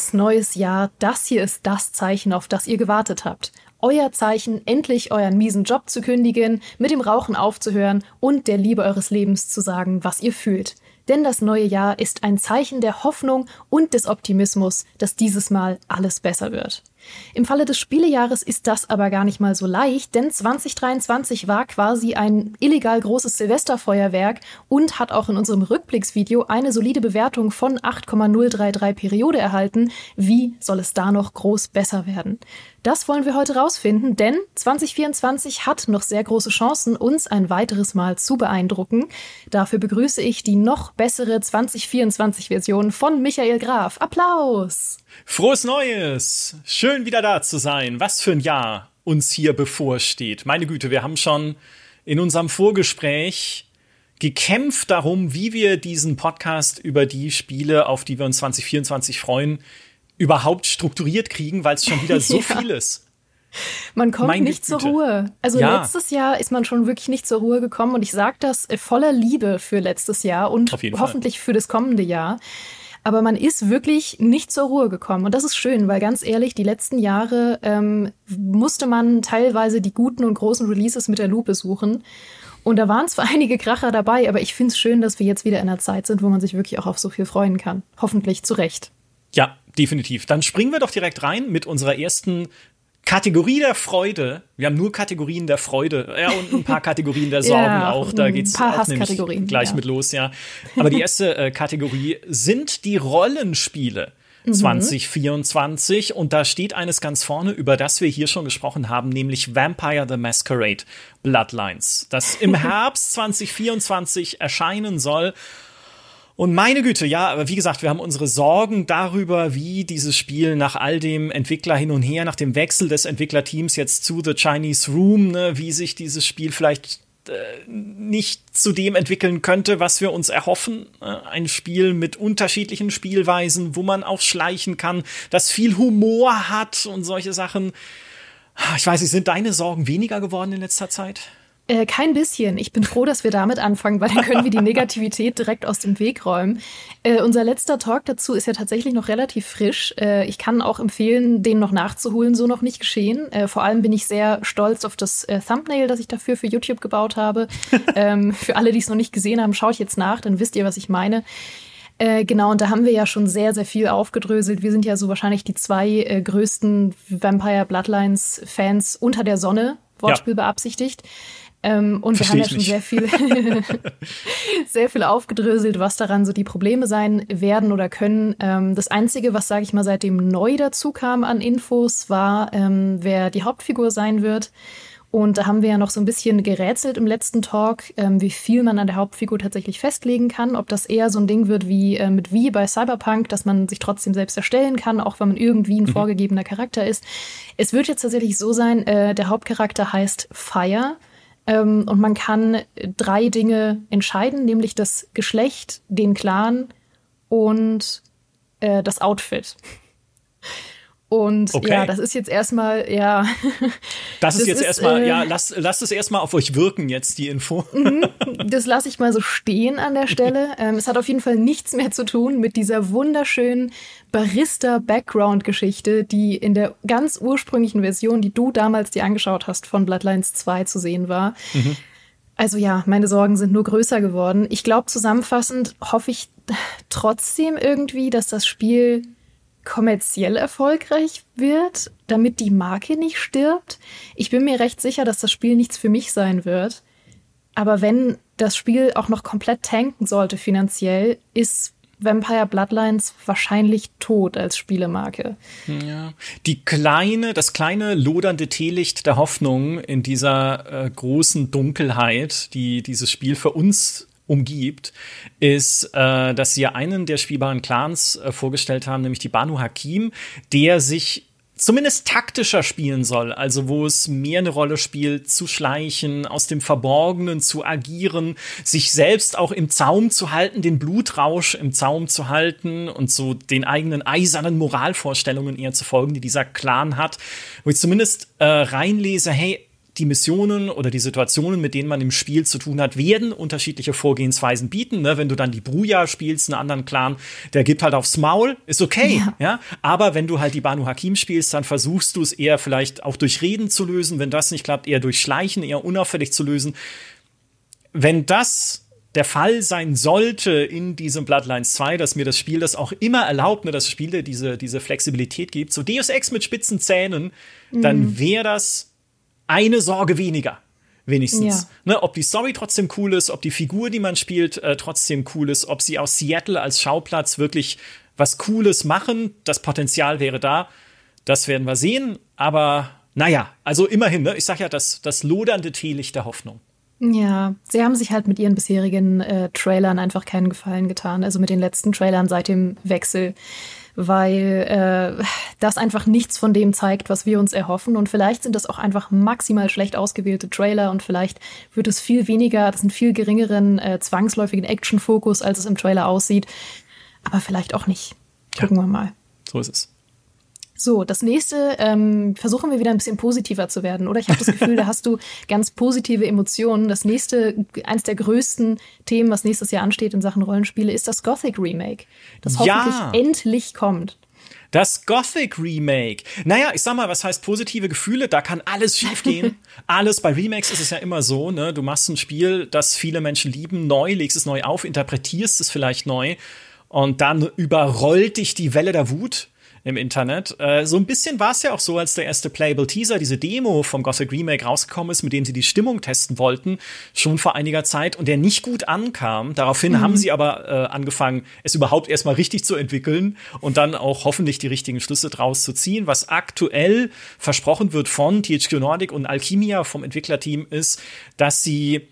Frohes neues Jahr, das hier ist das Zeichen, auf das ihr gewartet habt. Euer Zeichen, endlich euren miesen Job zu kündigen, mit dem Rauchen aufzuhören und der Liebe eures Lebens zu sagen, was ihr fühlt. Denn das neue Jahr ist ein Zeichen der Hoffnung und des Optimismus, dass dieses Mal alles besser wird. Im Falle des Spielejahres ist das aber gar nicht mal so leicht, denn 2023 war quasi ein illegal großes Silvesterfeuerwerk und hat auch in unserem Rückblicksvideo eine solide Bewertung von 8,033 Periode erhalten. Wie soll es da noch groß besser werden? Das wollen wir heute rausfinden, denn 2024 hat noch sehr große Chancen, uns ein weiteres Mal zu beeindrucken. Dafür begrüße ich die noch bessere 2024-Version von Michael Graf. Applaus! Frohes Neues! Schön wieder da zu sein. Was für ein Jahr uns hier bevorsteht. Meine Güte, wir haben schon in unserem Vorgespräch gekämpft darum, wie wir diesen Podcast über die Spiele, auf die wir uns 2024 freuen, überhaupt strukturiert kriegen, weil es schon wieder so ja. viel ist. Man kommt Meine nicht Güte. zur Ruhe. Also ja. letztes Jahr ist man schon wirklich nicht zur Ruhe gekommen und ich sage das voller Liebe für letztes Jahr und hoffentlich Fall. für das kommende Jahr. Aber man ist wirklich nicht zur Ruhe gekommen. Und das ist schön, weil ganz ehrlich, die letzten Jahre ähm, musste man teilweise die guten und großen Releases mit der Lupe suchen. Und da waren zwar einige Kracher dabei, aber ich finde es schön, dass wir jetzt wieder in einer Zeit sind, wo man sich wirklich auch auf so viel freuen kann. Hoffentlich zu Recht. Ja, definitiv. Dann springen wir doch direkt rein mit unserer ersten Kategorie der Freude. Wir haben nur Kategorien der Freude. Ja, und ein paar Kategorien der Sorgen ja, auch. Da geht's auch nämlich gleich ja. mit los, ja. Aber die erste äh, Kategorie sind die Rollenspiele. 2024 mhm. und da steht eines ganz vorne, über das wir hier schon gesprochen haben, nämlich Vampire the Masquerade Bloodlines, das im Herbst 2024 erscheinen soll und meine Güte, ja, aber wie gesagt, wir haben unsere Sorgen darüber, wie dieses Spiel nach all dem Entwickler hin und her, nach dem Wechsel des Entwicklerteams jetzt zu The Chinese Room, ne, wie sich dieses Spiel vielleicht äh, nicht zu dem entwickeln könnte, was wir uns erhoffen. Äh, ein Spiel mit unterschiedlichen Spielweisen, wo man auch schleichen kann, das viel Humor hat und solche Sachen. Ich weiß nicht, sind deine Sorgen weniger geworden in letzter Zeit? Äh, kein bisschen. Ich bin froh, dass wir damit anfangen, weil dann können wir die Negativität direkt aus dem Weg räumen. Äh, unser letzter Talk dazu ist ja tatsächlich noch relativ frisch. Äh, ich kann auch empfehlen, den noch nachzuholen, so noch nicht geschehen. Äh, vor allem bin ich sehr stolz auf das äh, Thumbnail, das ich dafür für YouTube gebaut habe. ähm, für alle, die es noch nicht gesehen haben, schaue ich jetzt nach, dann wisst ihr, was ich meine. Äh, genau, und da haben wir ja schon sehr, sehr viel aufgedröselt. Wir sind ja so wahrscheinlich die zwei äh, größten Vampire Bloodlines Fans unter der Sonne, Wortspiel ja. beabsichtigt. Ähm, und Versteh wir haben ja schon sehr viel, sehr viel aufgedröselt, was daran so die Probleme sein werden oder können. Ähm, das Einzige, was, sage ich mal, seitdem neu dazu kam an Infos, war, ähm, wer die Hauptfigur sein wird. Und da haben wir ja noch so ein bisschen gerätselt im letzten Talk, ähm, wie viel man an der Hauptfigur tatsächlich festlegen kann. Ob das eher so ein Ding wird wie äh, mit wie bei Cyberpunk, dass man sich trotzdem selbst erstellen kann, auch wenn man irgendwie ein mhm. vorgegebener Charakter ist. Es wird jetzt tatsächlich so sein, äh, der Hauptcharakter heißt Fire. Ähm, und man kann drei Dinge entscheiden, nämlich das Geschlecht, den Clan und äh, das Outfit. Und okay. ja, das ist jetzt erstmal, ja. Das ist das jetzt erstmal, äh, ja, lasst lass es erstmal auf euch wirken, jetzt die Info. Mhm. das lasse ich mal so stehen an der Stelle. ähm, es hat auf jeden Fall nichts mehr zu tun mit dieser wunderschönen Barista-Background-Geschichte, die in der ganz ursprünglichen Version, die du damals dir angeschaut hast, von Bloodlines 2 zu sehen war. Mhm. Also ja, meine Sorgen sind nur größer geworden. Ich glaube, zusammenfassend hoffe ich trotzdem irgendwie, dass das Spiel kommerziell erfolgreich wird, damit die Marke nicht stirbt. Ich bin mir recht sicher, dass das Spiel nichts für mich sein wird. Aber wenn das Spiel auch noch komplett tanken sollte finanziell, ist Vampire Bloodlines wahrscheinlich tot als Spielemarke. Ja. Die kleine, das kleine lodernde Teelicht der Hoffnung in dieser äh, großen Dunkelheit, die dieses Spiel für uns umgibt, ist, äh, dass sie einen der spielbaren Clans äh, vorgestellt haben, nämlich die Banu Hakim, der sich zumindest taktischer spielen soll, also wo es mehr eine Rolle spielt, zu schleichen, aus dem Verborgenen zu agieren, sich selbst auch im Zaum zu halten, den Blutrausch im Zaum zu halten und so den eigenen eisernen Moralvorstellungen eher zu folgen, die dieser Clan hat, wo ich zumindest äh, reinlese, hey, die Missionen oder die Situationen, mit denen man im Spiel zu tun hat, werden unterschiedliche Vorgehensweisen bieten. Ne? Wenn du dann die Bruja spielst, einen anderen Clan, der gibt halt aufs Maul, ist okay. Ja. ja. Aber wenn du halt die Banu Hakim spielst, dann versuchst du es eher vielleicht auch durch Reden zu lösen. Wenn das nicht klappt, eher durch Schleichen, eher unauffällig zu lösen. Wenn das der Fall sein sollte in diesem Bloodlines 2, dass mir das Spiel das auch immer erlaubt, ne, dass das Spiel dir diese, diese Flexibilität gibt, so Deus Ex mit spitzen Zähnen, mhm. dann wäre das eine Sorge weniger. Wenigstens. Ja. Ne, ob die Story trotzdem cool ist, ob die Figur, die man spielt, äh, trotzdem cool ist, ob sie aus Seattle als Schauplatz wirklich was Cooles machen, das Potenzial wäre da. Das werden wir sehen. Aber naja, also immerhin, ne, ich sag ja, das, das lodernde Teelicht der Hoffnung. Ja, sie haben sich halt mit ihren bisherigen äh, Trailern einfach keinen Gefallen getan. Also mit den letzten Trailern seit dem Wechsel, weil äh, das einfach nichts von dem zeigt, was wir uns erhoffen. Und vielleicht sind das auch einfach maximal schlecht ausgewählte Trailer und vielleicht wird es viel weniger, das sind viel geringeren äh, zwangsläufigen Action-Fokus, als es im Trailer aussieht. Aber vielleicht auch nicht. Gucken ja. wir mal. So ist es. So, das nächste, ähm, versuchen wir wieder ein bisschen positiver zu werden, oder? Ich habe das Gefühl, da hast du ganz positive Emotionen. Das nächste, eins der größten Themen, was nächstes Jahr ansteht in Sachen Rollenspiele, ist das Gothic Remake, das hoffentlich ja. endlich kommt. Das Gothic Remake. Naja, ich sag mal, was heißt positive Gefühle? Da kann alles schiefgehen. alles. Bei Remakes ist es ja immer so, ne? Du machst ein Spiel, das viele Menschen lieben, neu, legst es neu auf, interpretierst es vielleicht neu und dann überrollt dich die Welle der Wut im Internet. Äh, so ein bisschen war es ja auch so, als der erste Playable Teaser, diese Demo vom Gothic Remake rausgekommen ist, mit dem sie die Stimmung testen wollten, schon vor einiger Zeit und der nicht gut ankam. Daraufhin mhm. haben sie aber äh, angefangen, es überhaupt erstmal richtig zu entwickeln und dann auch hoffentlich die richtigen Schlüsse draus zu ziehen. Was aktuell versprochen wird von THQ Nordic und Alchemia vom Entwicklerteam ist, dass sie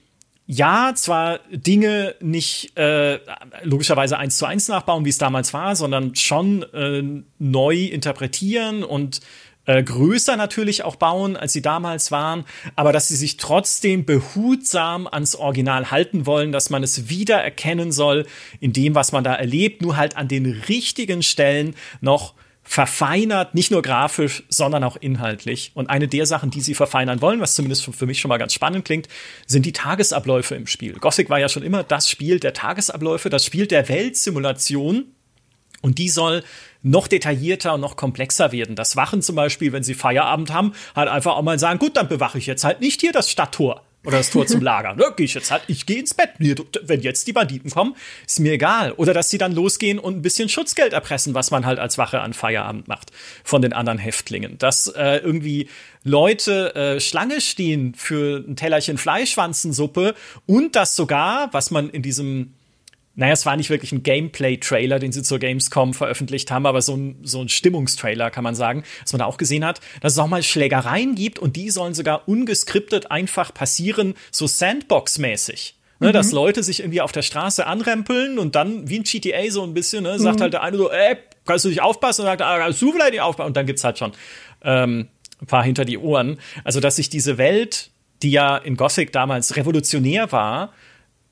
ja, zwar Dinge nicht äh, logischerweise eins zu eins nachbauen, wie es damals war, sondern schon äh, neu interpretieren und äh, größer natürlich auch bauen, als sie damals waren, aber dass sie sich trotzdem behutsam ans Original halten wollen, dass man es wieder erkennen soll in dem, was man da erlebt, nur halt an den richtigen Stellen noch verfeinert, nicht nur grafisch, sondern auch inhaltlich. Und eine der Sachen, die sie verfeinern wollen, was zumindest für mich schon mal ganz spannend klingt, sind die Tagesabläufe im Spiel. Gothic war ja schon immer das Spiel der Tagesabläufe, das Spiel der Weltsimulation. Und die soll noch detaillierter und noch komplexer werden. Das Wachen zum Beispiel, wenn sie Feierabend haben, halt einfach auch mal sagen, gut, dann bewache ich jetzt halt nicht hier das Stadttor oder das Tor zum Lager. Ne, gehe ich jetzt halt, ich gehe ins Bett. Wenn jetzt die Banditen kommen, ist mir egal. Oder dass sie dann losgehen und ein bisschen Schutzgeld erpressen, was man halt als Wache an Feierabend macht von den anderen Häftlingen. Dass äh, irgendwie Leute äh, Schlange stehen für ein Tellerchen Fleischwanzensuppe und das sogar, was man in diesem naja, es war nicht wirklich ein Gameplay-Trailer, den sie zur Gamescom veröffentlicht haben, aber so ein, so ein Stimmungstrailer, kann man sagen, dass man da auch gesehen hat, dass es auch mal Schlägereien gibt und die sollen sogar ungeskriptet einfach passieren, so Sandbox-mäßig. Ne, mhm. Dass Leute sich irgendwie auf der Straße anrempeln und dann wie ein GTA so ein bisschen, ne, sagt mhm. halt der eine so, ey, kannst du dich aufpassen? Und sagt, ah, kannst du vielleicht nicht aufpassen? Und dann gibt's halt schon ähm, ein paar hinter die Ohren. Also, dass sich diese Welt, die ja in Gothic damals revolutionär war,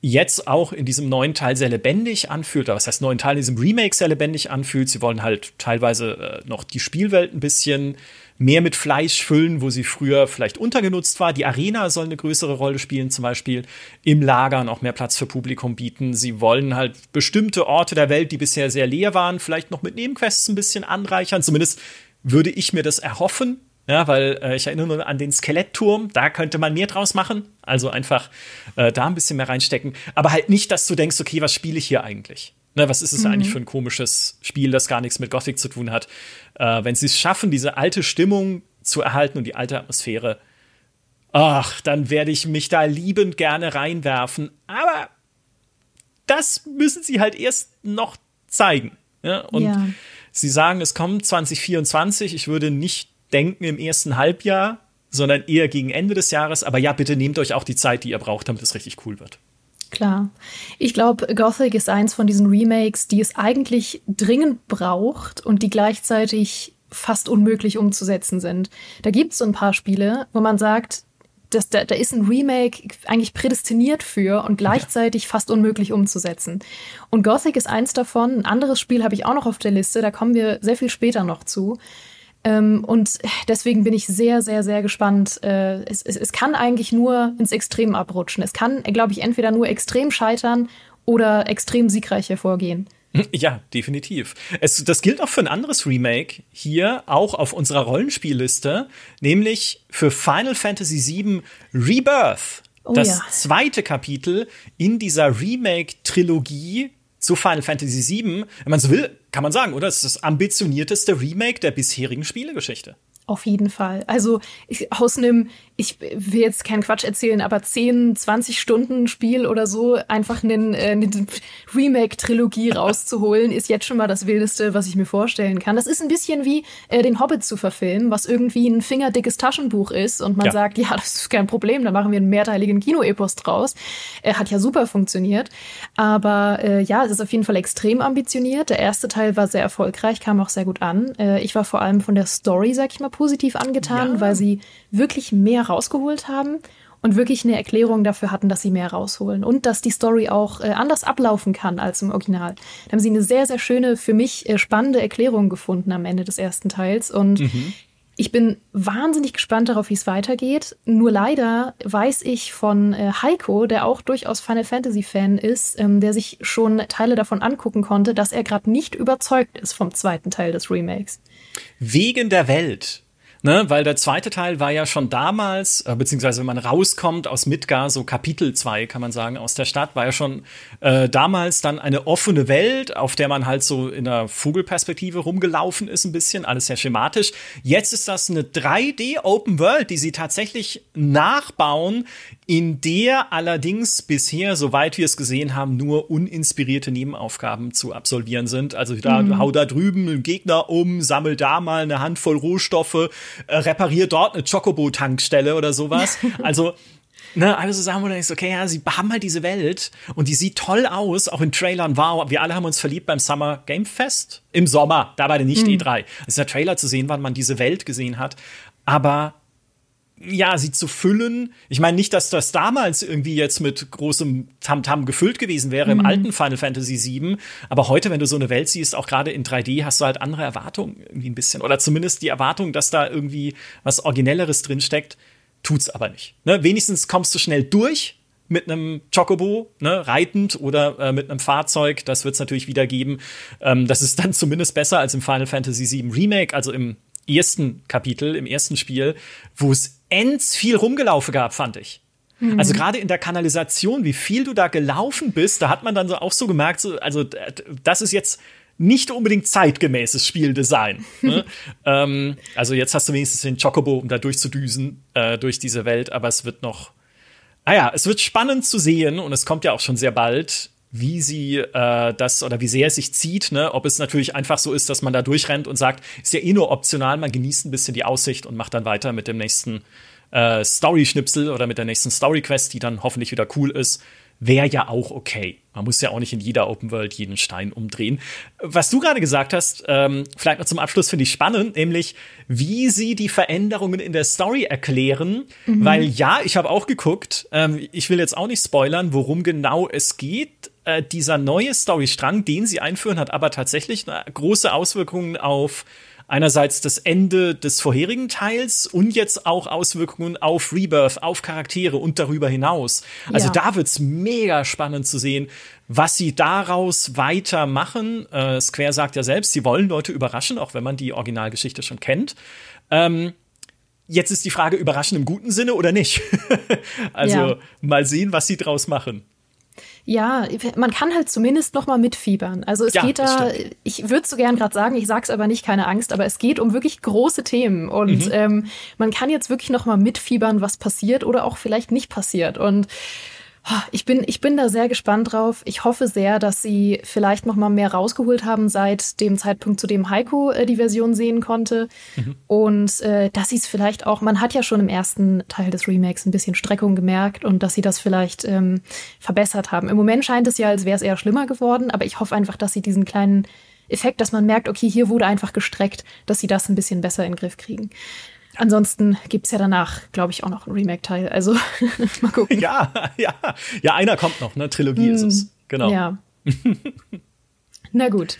jetzt auch in diesem neuen Teil sehr lebendig anfühlt, oder was heißt neuen Teil, in diesem Remake sehr lebendig anfühlt. Sie wollen halt teilweise äh, noch die Spielwelt ein bisschen mehr mit Fleisch füllen, wo sie früher vielleicht untergenutzt war. Die Arena soll eine größere Rolle spielen, zum Beispiel im Lager auch mehr Platz für Publikum bieten. Sie wollen halt bestimmte Orte der Welt, die bisher sehr leer waren, vielleicht noch mit Nebenquests ein bisschen anreichern. Zumindest würde ich mir das erhoffen. Ja, weil äh, ich erinnere nur an den Skelettturm, da könnte man mehr draus machen. Also einfach äh, da ein bisschen mehr reinstecken. Aber halt nicht, dass du denkst, okay, was spiele ich hier eigentlich? Ne, was ist es mhm. eigentlich für ein komisches Spiel, das gar nichts mit Gothic zu tun hat? Äh, wenn sie es schaffen, diese alte Stimmung zu erhalten und die alte Atmosphäre, ach, dann werde ich mich da liebend gerne reinwerfen. Aber das müssen sie halt erst noch zeigen. Ja? Und ja. sie sagen, es kommt 2024. Ich würde nicht denken im ersten Halbjahr, sondern eher gegen Ende des Jahres. Aber ja, bitte nehmt euch auch die Zeit, die ihr braucht, damit es richtig cool wird. Klar. Ich glaube, Gothic ist eins von diesen Remakes, die es eigentlich dringend braucht und die gleichzeitig fast unmöglich umzusetzen sind. Da gibt es so ein paar Spiele, wo man sagt, dass da, da ist ein Remake eigentlich prädestiniert für und gleichzeitig fast unmöglich umzusetzen. Und Gothic ist eins davon. Ein anderes Spiel habe ich auch noch auf der Liste, da kommen wir sehr viel später noch zu und deswegen bin ich sehr, sehr, sehr gespannt. Äh, es, es, es kann eigentlich nur ins Extrem abrutschen. Es kann, glaube ich, entweder nur extrem scheitern oder extrem siegreich hervorgehen. Ja, definitiv. Es, das gilt auch für ein anderes Remake hier, auch auf unserer Rollenspielliste, nämlich für Final Fantasy VII Rebirth. Oh, das ja. zweite Kapitel in dieser Remake-Trilogie zu Final Fantasy VII. Wenn man so will, kann man sagen, oder? Es ist das ambitionierteste Remake der bisherigen Spielegeschichte. Auf jeden Fall. Also ich, aus einem, ich will jetzt keinen Quatsch erzählen, aber 10, 20 Stunden Spiel oder so, einfach einen, äh, eine Remake-Trilogie rauszuholen, ist jetzt schon mal das Wildeste, was ich mir vorstellen kann. Das ist ein bisschen wie äh, den Hobbit zu verfilmen, was irgendwie ein fingerdickes Taschenbuch ist und man ja. sagt, ja, das ist kein Problem, da machen wir einen mehrteiligen Kinoepos draus. Er äh, hat ja super funktioniert. Aber äh, ja, es ist auf jeden Fall extrem ambitioniert. Der erste Teil war sehr erfolgreich, kam auch sehr gut an. Äh, ich war vor allem von der Story, sag ich mal, positiv angetan, ja. weil sie wirklich mehr rausgeholt haben und wirklich eine Erklärung dafür hatten, dass sie mehr rausholen und dass die Story auch äh, anders ablaufen kann als im Original. Da haben sie eine sehr, sehr schöne, für mich äh, spannende Erklärung gefunden am Ende des ersten Teils und mhm. Ich bin wahnsinnig gespannt darauf, wie es weitergeht. Nur leider weiß ich von äh, Heiko, der auch durchaus Final Fantasy Fan ist, ähm, der sich schon Teile davon angucken konnte, dass er gerade nicht überzeugt ist vom zweiten Teil des Remakes. Wegen der Welt. Ne, weil der zweite Teil war ja schon damals, äh, beziehungsweise wenn man rauskommt aus Midgar, so Kapitel 2 kann man sagen, aus der Stadt, war ja schon äh, damals dann eine offene Welt, auf der man halt so in der Vogelperspektive rumgelaufen ist, ein bisschen, alles sehr schematisch. Jetzt ist das eine 3D Open World, die sie tatsächlich nachbauen in der allerdings bisher, soweit wir es gesehen haben, nur uninspirierte Nebenaufgaben zu absolvieren sind. Also da mhm. hau da drüben einen Gegner um, sammel da mal eine Handvoll Rohstoffe, äh, reparier dort eine Chocobo-Tankstelle oder sowas. Also Ne, also Sachen, wo du denkst, okay, ja, sie haben halt diese Welt und die sieht toll aus, auch in Trailern. Wow, wir alle haben uns verliebt beim Summer Game Fest im Sommer, da war der nicht mhm. E3. Es ist der Trailer zu sehen, wann man diese Welt gesehen hat. Aber ja, sie zu füllen. Ich meine nicht, dass das damals irgendwie jetzt mit großem Tamtam -Tam gefüllt gewesen wäre mhm. im alten Final Fantasy VII, aber heute, wenn du so eine Welt siehst, auch gerade in 3D, hast du halt andere Erwartungen irgendwie ein bisschen oder zumindest die Erwartung, dass da irgendwie was originelleres drin steckt, tut's aber nicht. Ne? Wenigstens kommst du schnell durch mit einem Chocobo, ne, reitend oder äh, mit einem Fahrzeug. Das wird's natürlich wieder geben. Ähm, das ist dann zumindest besser als im Final Fantasy VII Remake, also im ersten Kapitel, im ersten Spiel, wo es ends viel rumgelaufen gab, fand ich. Mhm. Also gerade in der Kanalisation, wie viel du da gelaufen bist, da hat man dann so auch so gemerkt, so, also das ist jetzt nicht unbedingt zeitgemäßes Spieldesign. ne? ähm, also jetzt hast du wenigstens den Chocobo, um da durchzudüsen äh, durch diese Welt, aber es wird noch, naja, ah es wird spannend zu sehen und es kommt ja auch schon sehr bald, wie sie äh, das oder wie sehr es sich zieht, ne? ob es natürlich einfach so ist, dass man da durchrennt und sagt, ist ja eh nur optional, man genießt ein bisschen die Aussicht und macht dann weiter mit dem nächsten äh, Story-Schnipsel oder mit der nächsten Story-Quest, die dann hoffentlich wieder cool ist wäre ja auch okay. Man muss ja auch nicht in jeder Open World jeden Stein umdrehen. Was du gerade gesagt hast, ähm, vielleicht noch zum Abschluss finde ich spannend, nämlich wie sie die Veränderungen in der Story erklären. Mhm. Weil ja, ich habe auch geguckt, ähm, ich will jetzt auch nicht spoilern, worum genau es geht. Äh, dieser neue Storystrang, den sie einführen, hat aber tatsächlich große Auswirkungen auf einerseits das Ende des vorherigen Teils und jetzt auch Auswirkungen auf Rebirth, auf Charaktere und darüber hinaus. Also ja. da wird's mega spannend zu sehen, was sie daraus weitermachen. Äh, Square sagt ja selbst, sie wollen Leute überraschen, auch wenn man die Originalgeschichte schon kennt. Ähm, jetzt ist die Frage, überraschen im guten Sinne oder nicht? also ja. mal sehen, was sie draus machen. Ja, man kann halt zumindest noch mal mitfiebern. Also es ja, geht da, ich würde so gern gerade sagen, ich sag's aber nicht, keine Angst, aber es geht um wirklich große Themen und mhm. ähm, man kann jetzt wirklich noch mal mitfiebern, was passiert oder auch vielleicht nicht passiert und ich bin, ich bin da sehr gespannt drauf. Ich hoffe sehr, dass sie vielleicht noch mal mehr rausgeholt haben seit dem Zeitpunkt, zu dem Heiko äh, die Version sehen konnte. Mhm. Und äh, dass sie es vielleicht auch, man hat ja schon im ersten Teil des Remakes ein bisschen Streckung gemerkt und dass sie das vielleicht ähm, verbessert haben. Im Moment scheint es ja, als wäre es eher schlimmer geworden, aber ich hoffe einfach, dass sie diesen kleinen Effekt, dass man merkt, okay, hier wurde einfach gestreckt, dass sie das ein bisschen besser in den Griff kriegen. Ansonsten gibt es ja danach, glaube ich, auch noch einen Remake-Teil. Also mal gucken. Ja, ja. Ja, einer kommt noch, ne? Trilogie mm, ist es. Genau. Ja. Na gut.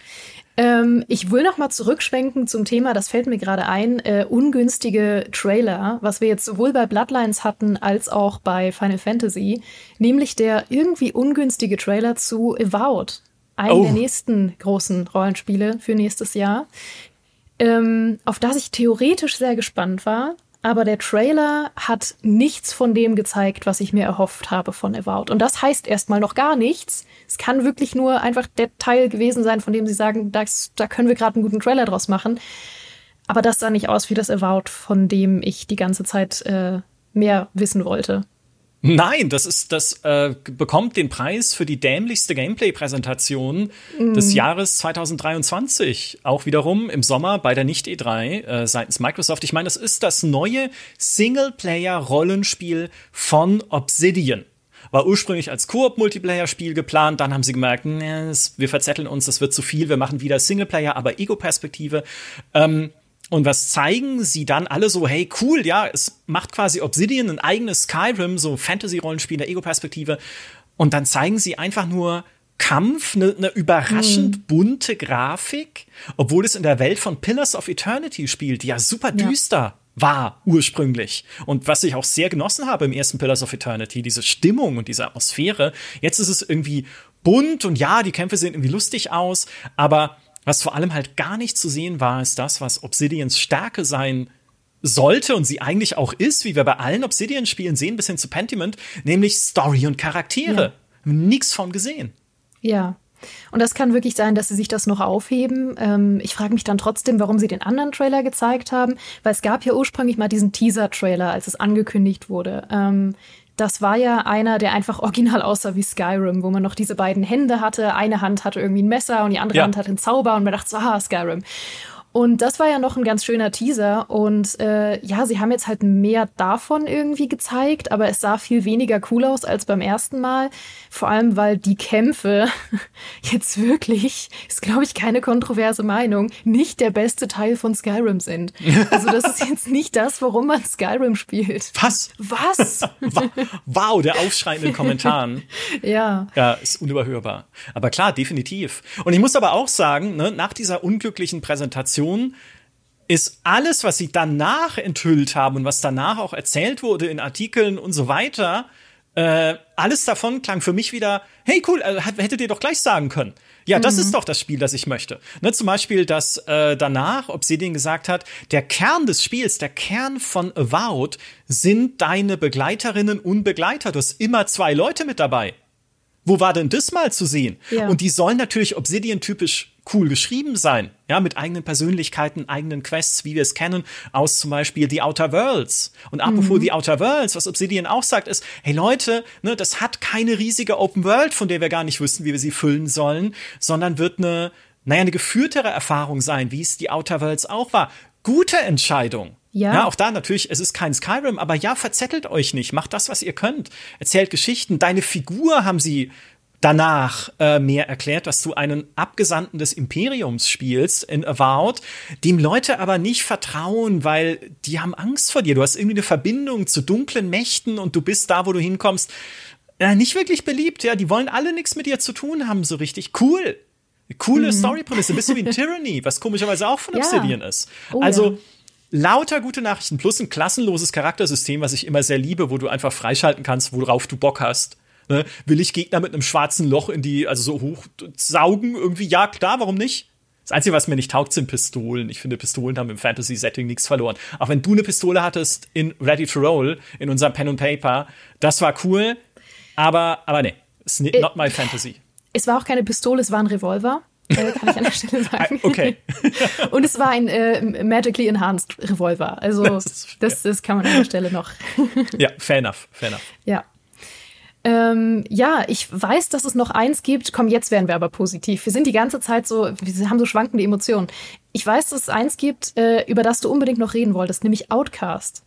Ähm, ich will noch mal zurückschwenken zum Thema, das fällt mir gerade ein, äh, ungünstige Trailer, was wir jetzt sowohl bei Bloodlines hatten als auch bei Final Fantasy, nämlich der irgendwie ungünstige Trailer zu Avowed, einem oh. der nächsten großen Rollenspiele für nächstes Jahr, ähm, auf das ich theoretisch sehr gespannt war. Aber der Trailer hat nichts von dem gezeigt, was ich mir erhofft habe von Avowed. Und das heißt erstmal noch gar nichts. Es kann wirklich nur einfach der Teil gewesen sein, von dem sie sagen, das, da können wir gerade einen guten Trailer draus machen. Aber das sah nicht aus wie das Avowed, von dem ich die ganze Zeit äh, mehr wissen wollte. Nein, das ist, das äh, bekommt den Preis für die dämlichste Gameplay-Präsentation mm. des Jahres 2023. Auch wiederum im Sommer bei der Nicht-E3 äh, seitens Microsoft. Ich meine, das ist das neue Singleplayer-Rollenspiel von Obsidian. War ursprünglich als Koop-Multiplayer-Spiel geplant, dann haben sie gemerkt, nee, wir verzetteln uns, das wird zu viel, wir machen wieder Singleplayer, aber Ego-Perspektive. Ähm, und was zeigen sie dann alle so, hey, cool, ja, es macht quasi Obsidian ein eigenes Skyrim, so Fantasy-Rollenspiel in der Ego-Perspektive. Und dann zeigen sie einfach nur Kampf, eine ne überraschend hm. bunte Grafik, obwohl es in der Welt von Pillars of Eternity spielt, die ja super düster ja. war ursprünglich. Und was ich auch sehr genossen habe im ersten Pillars of Eternity, diese Stimmung und diese Atmosphäre. Jetzt ist es irgendwie bunt und ja, die Kämpfe sehen irgendwie lustig aus, aber was vor allem halt gar nicht zu sehen war, ist das, was Obsidians Stärke sein sollte und sie eigentlich auch ist, wie wir bei allen Obsidian-Spielen sehen, bis hin zu Pentiment, nämlich Story und Charaktere. Ja. Nichts von gesehen. Ja. Und das kann wirklich sein, dass sie sich das noch aufheben. Ähm, ich frage mich dann trotzdem, warum sie den anderen Trailer gezeigt haben, weil es gab ja ursprünglich mal diesen Teaser-Trailer, als es angekündigt wurde. Ähm, das war ja einer, der einfach original aussah wie Skyrim, wo man noch diese beiden Hände hatte. Eine Hand hatte irgendwie ein Messer und die andere ja. Hand hatte einen Zauber und man dachte so, ah, Skyrim. Und das war ja noch ein ganz schöner Teaser. Und äh, ja, sie haben jetzt halt mehr davon irgendwie gezeigt, aber es sah viel weniger cool aus als beim ersten Mal. Vor allem, weil die Kämpfe jetzt wirklich, ist glaube ich keine kontroverse Meinung, nicht der beste Teil von Skyrim sind. Also das ist jetzt nicht das, warum man Skyrim spielt. Was? Was? wow, der Aufschrei in den Kommentaren. ja. Ja, ist unüberhörbar. Aber klar, definitiv. Und ich muss aber auch sagen, ne, nach dieser unglücklichen Präsentation Situation ist alles, was sie danach enthüllt haben und was danach auch erzählt wurde in Artikeln und so weiter, äh, alles davon klang für mich wieder, hey cool, äh, hättet ihr doch gleich sagen können. Ja, das mhm. ist doch das Spiel, das ich möchte. Ne, zum Beispiel, dass äh, danach Obsidian gesagt hat, der Kern des Spiels, der Kern von Avowed sind deine Begleiterinnen und Begleiter. Du hast immer zwei Leute mit dabei. Wo war denn das mal zu sehen? Ja. Und die sollen natürlich Obsidian-typisch cool geschrieben sein. Ja, mit eigenen Persönlichkeiten, eigenen Quests, wie wir es kennen, aus zum Beispiel The Outer Worlds. Und apropos mhm. The Outer Worlds, was Obsidian auch sagt, ist, hey Leute, ne, das hat keine riesige Open World, von der wir gar nicht wüssten, wie wir sie füllen sollen, sondern wird eine, naja, eine geführtere Erfahrung sein, wie es The Outer Worlds auch war. Gute Entscheidung. Ja. ja. auch da natürlich, es ist kein Skyrim, aber ja, verzettelt euch nicht, macht das, was ihr könnt. Erzählt Geschichten. Deine Figur haben sie danach äh, mehr erklärt, dass du einen Abgesandten des Imperiums spielst in Avowed, dem Leute aber nicht vertrauen, weil die haben Angst vor dir. Du hast irgendwie eine Verbindung zu dunklen Mächten und du bist da, wo du hinkommst, äh, nicht wirklich beliebt. Ja, die wollen alle nichts mit dir zu tun haben, so richtig. Cool. Coole mhm. Storyprämisse, bisschen wie ein Tyranny, was komischerweise auch von Obsidian ja. ist. Oh, also ja. Lauter gute Nachrichten plus ein klassenloses Charaktersystem, was ich immer sehr liebe, wo du einfach freischalten kannst, worauf du Bock hast. Ne? Will ich Gegner mit einem schwarzen Loch in die, also so hoch saugen irgendwie? Ja, klar, warum nicht? Das Einzige, was mir nicht taugt, sind Pistolen. Ich finde, Pistolen haben im Fantasy-Setting nichts verloren. Auch wenn du eine Pistole hattest in Ready to Roll, in unserem Pen and Paper, das war cool. Aber, aber nee, it's not äh, my fantasy. Es war auch keine Pistole, es war ein Revolver. Äh, kann ich an der Stelle sagen. Okay. Und es war ein äh, magically enhanced Revolver. Also das, das, das, kann man an der Stelle noch. ja, fair enough, fair enough. Ja. Ähm, ja, ich weiß, dass es noch eins gibt. Komm, jetzt werden wir aber positiv. Wir sind die ganze Zeit so, wir haben so schwankende Emotionen. Ich weiß, dass es eins gibt, äh, über das du unbedingt noch reden wolltest, nämlich Outcast.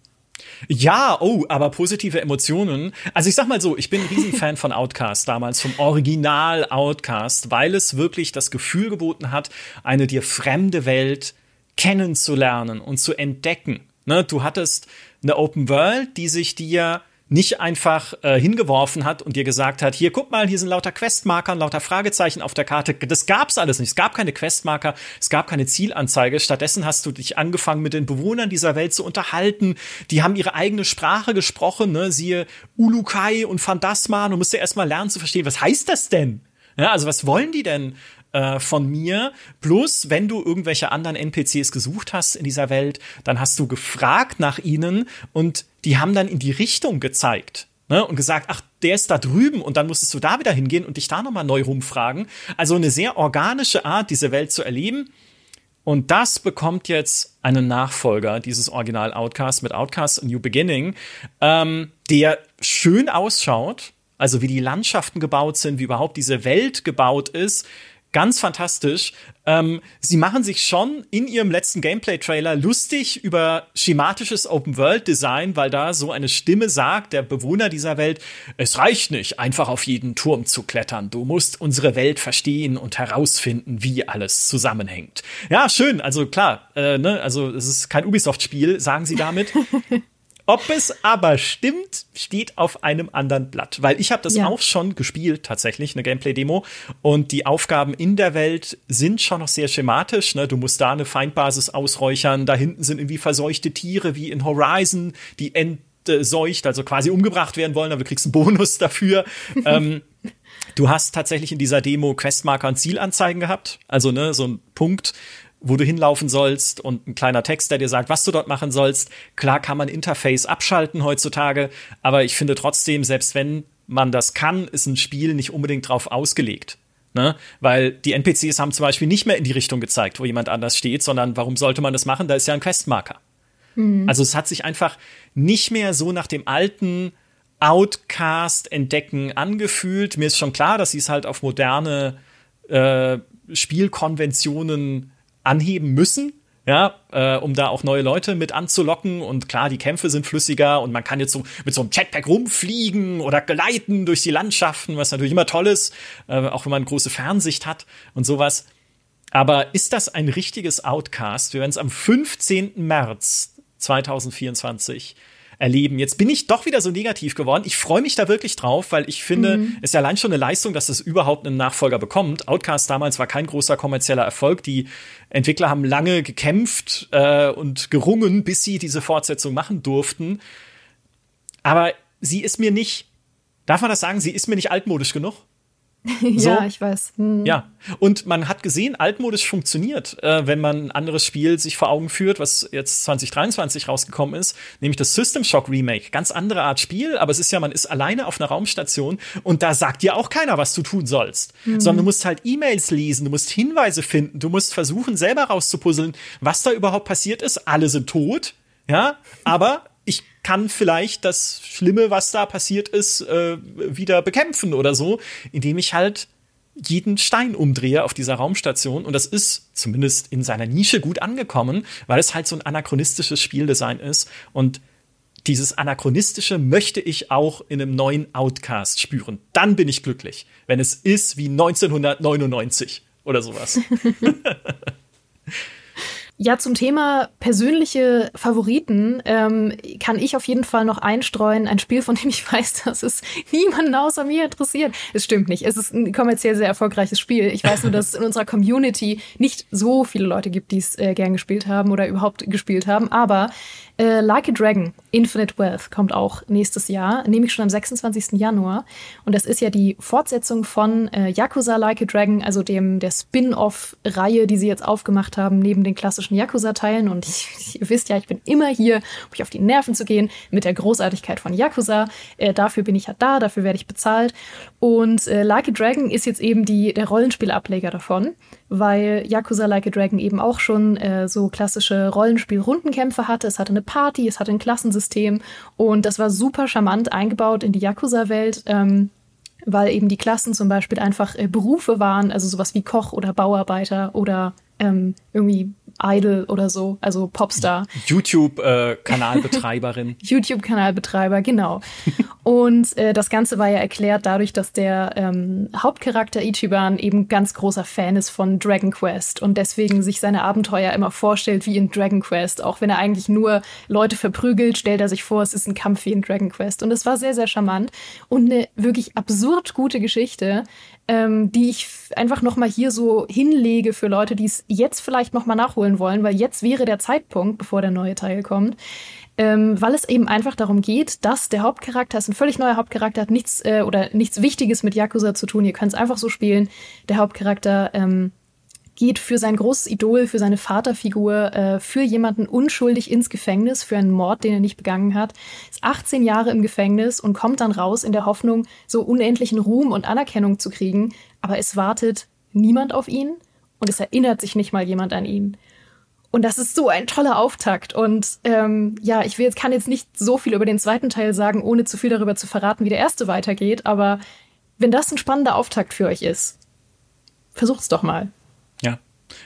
Ja, oh, aber positive Emotionen. Also ich sag mal so, ich bin ein Riesenfan von Outcast damals, vom Original Outcast, weil es wirklich das Gefühl geboten hat, eine dir fremde Welt kennenzulernen und zu entdecken. Ne, du hattest eine Open World, die sich dir nicht einfach äh, hingeworfen hat und dir gesagt hat, hier guck mal, hier sind lauter Questmarker und lauter Fragezeichen auf der Karte. Das gab's alles nicht. Es gab keine Questmarker, es gab keine Zielanzeige. Stattdessen hast du dich angefangen mit den Bewohnern dieser Welt zu unterhalten. Die haben ihre eigene Sprache gesprochen, ne? siehe Ulukai und Phantasma. Du musst ja erstmal lernen zu verstehen, was heißt das denn? Ja, also was wollen die denn? Äh, von mir. Plus, wenn du irgendwelche anderen NPCs gesucht hast in dieser Welt, dann hast du gefragt nach ihnen und die haben dann in die Richtung gezeigt. Ne, und gesagt, ach, der ist da drüben und dann musstest du da wieder hingehen und dich da nochmal neu rumfragen. Also eine sehr organische Art, diese Welt zu erleben. Und das bekommt jetzt einen Nachfolger, dieses Original Outcast mit Outcast A New Beginning, ähm, der schön ausschaut, also wie die Landschaften gebaut sind, wie überhaupt diese Welt gebaut ist, ganz fantastisch. Ähm, sie machen sich schon in ihrem letzten Gameplay-Trailer lustig über schematisches Open-World-Design, weil da so eine Stimme sagt, der Bewohner dieser Welt, es reicht nicht, einfach auf jeden Turm zu klettern. Du musst unsere Welt verstehen und herausfinden, wie alles zusammenhängt. Ja, schön. Also klar, äh, ne, also es ist kein Ubisoft-Spiel, sagen sie damit. Ob es aber stimmt, steht auf einem anderen Blatt. Weil ich habe das ja. auch schon gespielt, tatsächlich, eine Gameplay-Demo. Und die Aufgaben in der Welt sind schon noch sehr schematisch. Ne? Du musst da eine Feindbasis ausräuchern. Da hinten sind irgendwie verseuchte Tiere wie in Horizon, die entseucht, also quasi umgebracht werden wollen, aber du kriegst einen Bonus dafür. ähm, du hast tatsächlich in dieser Demo Questmarker und Zielanzeigen gehabt. Also ne, so ein Punkt, wo du hinlaufen sollst und ein kleiner Text, der dir sagt, was du dort machen sollst. Klar kann man Interface abschalten heutzutage, aber ich finde trotzdem, selbst wenn man das kann, ist ein Spiel nicht unbedingt drauf ausgelegt. Ne? Weil die NPCs haben zum Beispiel nicht mehr in die Richtung gezeigt, wo jemand anders steht, sondern warum sollte man das machen? Da ist ja ein Questmarker. Mhm. Also es hat sich einfach nicht mehr so nach dem alten Outcast entdecken angefühlt. Mir ist schon klar, dass sie es halt auf moderne äh, Spielkonventionen anheben müssen, ja, äh, um da auch neue Leute mit anzulocken. Und klar, die Kämpfe sind flüssiger und man kann jetzt so mit so einem Jetpack rumfliegen oder gleiten durch die Landschaften, was natürlich immer toll ist, äh, auch wenn man große Fernsicht hat und sowas. Aber ist das ein richtiges Outcast? Wir werden es am 15. März 2024 erleben. Jetzt bin ich doch wieder so negativ geworden. Ich freue mich da wirklich drauf, weil ich finde, mhm. es ist ja allein schon eine Leistung, dass es überhaupt einen Nachfolger bekommt. Outcast damals war kein großer kommerzieller Erfolg. Die Entwickler haben lange gekämpft äh, und gerungen, bis sie diese Fortsetzung machen durften. Aber sie ist mir nicht, darf man das sagen, sie ist mir nicht altmodisch genug? ja, ich weiß. Hm. Ja, und man hat gesehen, altmodisch funktioniert, äh, wenn man ein anderes Spiel sich vor Augen führt, was jetzt 2023 rausgekommen ist, nämlich das System Shock Remake. Ganz andere Art Spiel, aber es ist ja, man ist alleine auf einer Raumstation und da sagt dir auch keiner, was du tun sollst, mhm. sondern du musst halt E-Mails lesen, du musst Hinweise finden, du musst versuchen, selber rauszupuzzeln, was da überhaupt passiert ist. Alle sind tot, ja, aber ich kann vielleicht das Schlimme, was da passiert ist, äh, wieder bekämpfen oder so, indem ich halt jeden Stein umdrehe auf dieser Raumstation. Und das ist zumindest in seiner Nische gut angekommen, weil es halt so ein anachronistisches Spieldesign ist. Und dieses Anachronistische möchte ich auch in einem neuen Outcast spüren. Dann bin ich glücklich, wenn es ist wie 1999 oder sowas. Ja, zum Thema persönliche Favoriten ähm, kann ich auf jeden Fall noch einstreuen. Ein Spiel, von dem ich weiß, dass es niemanden außer mir interessiert. Es stimmt nicht. Es ist ein kommerziell sehr erfolgreiches Spiel. Ich weiß nur, dass es in unserer Community nicht so viele Leute gibt, die es äh, gern gespielt haben oder überhaupt gespielt haben. Aber äh, like a Dragon, Infinite Wealth kommt auch nächstes Jahr, nämlich schon am 26. Januar. Und das ist ja die Fortsetzung von äh, Yakuza Like a Dragon, also dem der Spin-off-Reihe, die sie jetzt aufgemacht haben, neben den klassischen Yakuza-Teilen. Und ich, ihr wisst ja, ich bin immer hier, um euch auf die Nerven zu gehen, mit der Großartigkeit von Yakuza. Äh, dafür bin ich ja da, dafür werde ich bezahlt. Und äh, Like a Dragon ist jetzt eben die, der Rollenspielableger davon weil Yakuza Like a Dragon eben auch schon äh, so klassische Rollenspiel-Rundenkämpfe hatte. Es hatte eine Party, es hatte ein Klassensystem und das war super charmant eingebaut in die Yakuza-Welt. Ähm, weil eben die Klassen zum Beispiel einfach äh, Berufe waren, also sowas wie Koch oder Bauarbeiter oder ähm, irgendwie Idol oder so, also Popstar. YouTube-Kanalbetreiberin. YouTube-Kanalbetreiber, genau. Und äh, das Ganze war ja erklärt dadurch, dass der ähm, Hauptcharakter Ichiban eben ganz großer Fan ist von Dragon Quest und deswegen sich seine Abenteuer immer vorstellt wie in Dragon Quest. Auch wenn er eigentlich nur Leute verprügelt, stellt er sich vor, es ist ein Kampf wie in Dragon Quest. Und es war sehr, sehr charmant und eine wirklich absurd gute Geschichte, ähm, die ich einfach noch mal hier so hinlege für Leute, die es jetzt vielleicht noch mal nachholen wollen, weil jetzt wäre der Zeitpunkt, bevor der neue Teil kommt ähm, weil es eben einfach darum geht, dass der Hauptcharakter, ist ein völlig neuer Hauptcharakter, hat nichts äh, oder nichts Wichtiges mit Yakuza zu tun. Ihr könnt es einfach so spielen. Der Hauptcharakter ähm, geht für sein großes Idol, für seine Vaterfigur, äh, für jemanden unschuldig ins Gefängnis, für einen Mord, den er nicht begangen hat, ist 18 Jahre im Gefängnis und kommt dann raus in der Hoffnung, so unendlichen Ruhm und Anerkennung zu kriegen. Aber es wartet niemand auf ihn und es erinnert sich nicht mal jemand an ihn. Und das ist so ein toller Auftakt. Und ähm, ja, ich will kann jetzt nicht so viel über den zweiten Teil sagen, ohne zu viel darüber zu verraten, wie der erste weitergeht. Aber wenn das ein spannender Auftakt für euch ist, versucht's doch mal. Ja.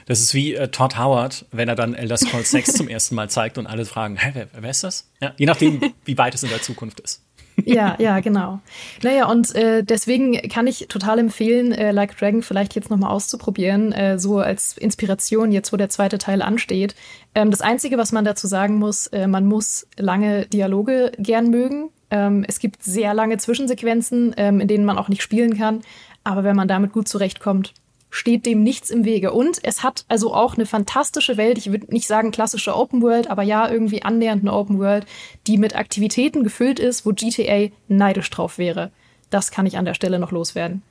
Das ist wie äh, Todd Howard, wenn er dann Elder Scrolls 6 zum ersten Mal zeigt und alle fragen, hä, wer, wer ist das? Ja, je nachdem, wie weit es in der Zukunft ist ja, ja, genau. Naja, und äh, deswegen kann ich total empfehlen, äh, Like Dragon vielleicht jetzt nochmal auszuprobieren, äh, so als Inspiration, jetzt wo der zweite Teil ansteht. Ähm, das Einzige, was man dazu sagen muss, äh, man muss lange Dialoge gern mögen. Ähm, es gibt sehr lange Zwischensequenzen, ähm, in denen man auch nicht spielen kann. Aber wenn man damit gut zurechtkommt, steht dem nichts im Wege. Und es hat also auch eine fantastische Welt. Ich würde nicht sagen klassische Open World, aber ja, irgendwie annähernd eine Open World, die mit Aktivitäten gefüllt ist, wo GTA neidisch drauf wäre. Das kann ich an der Stelle noch loswerden.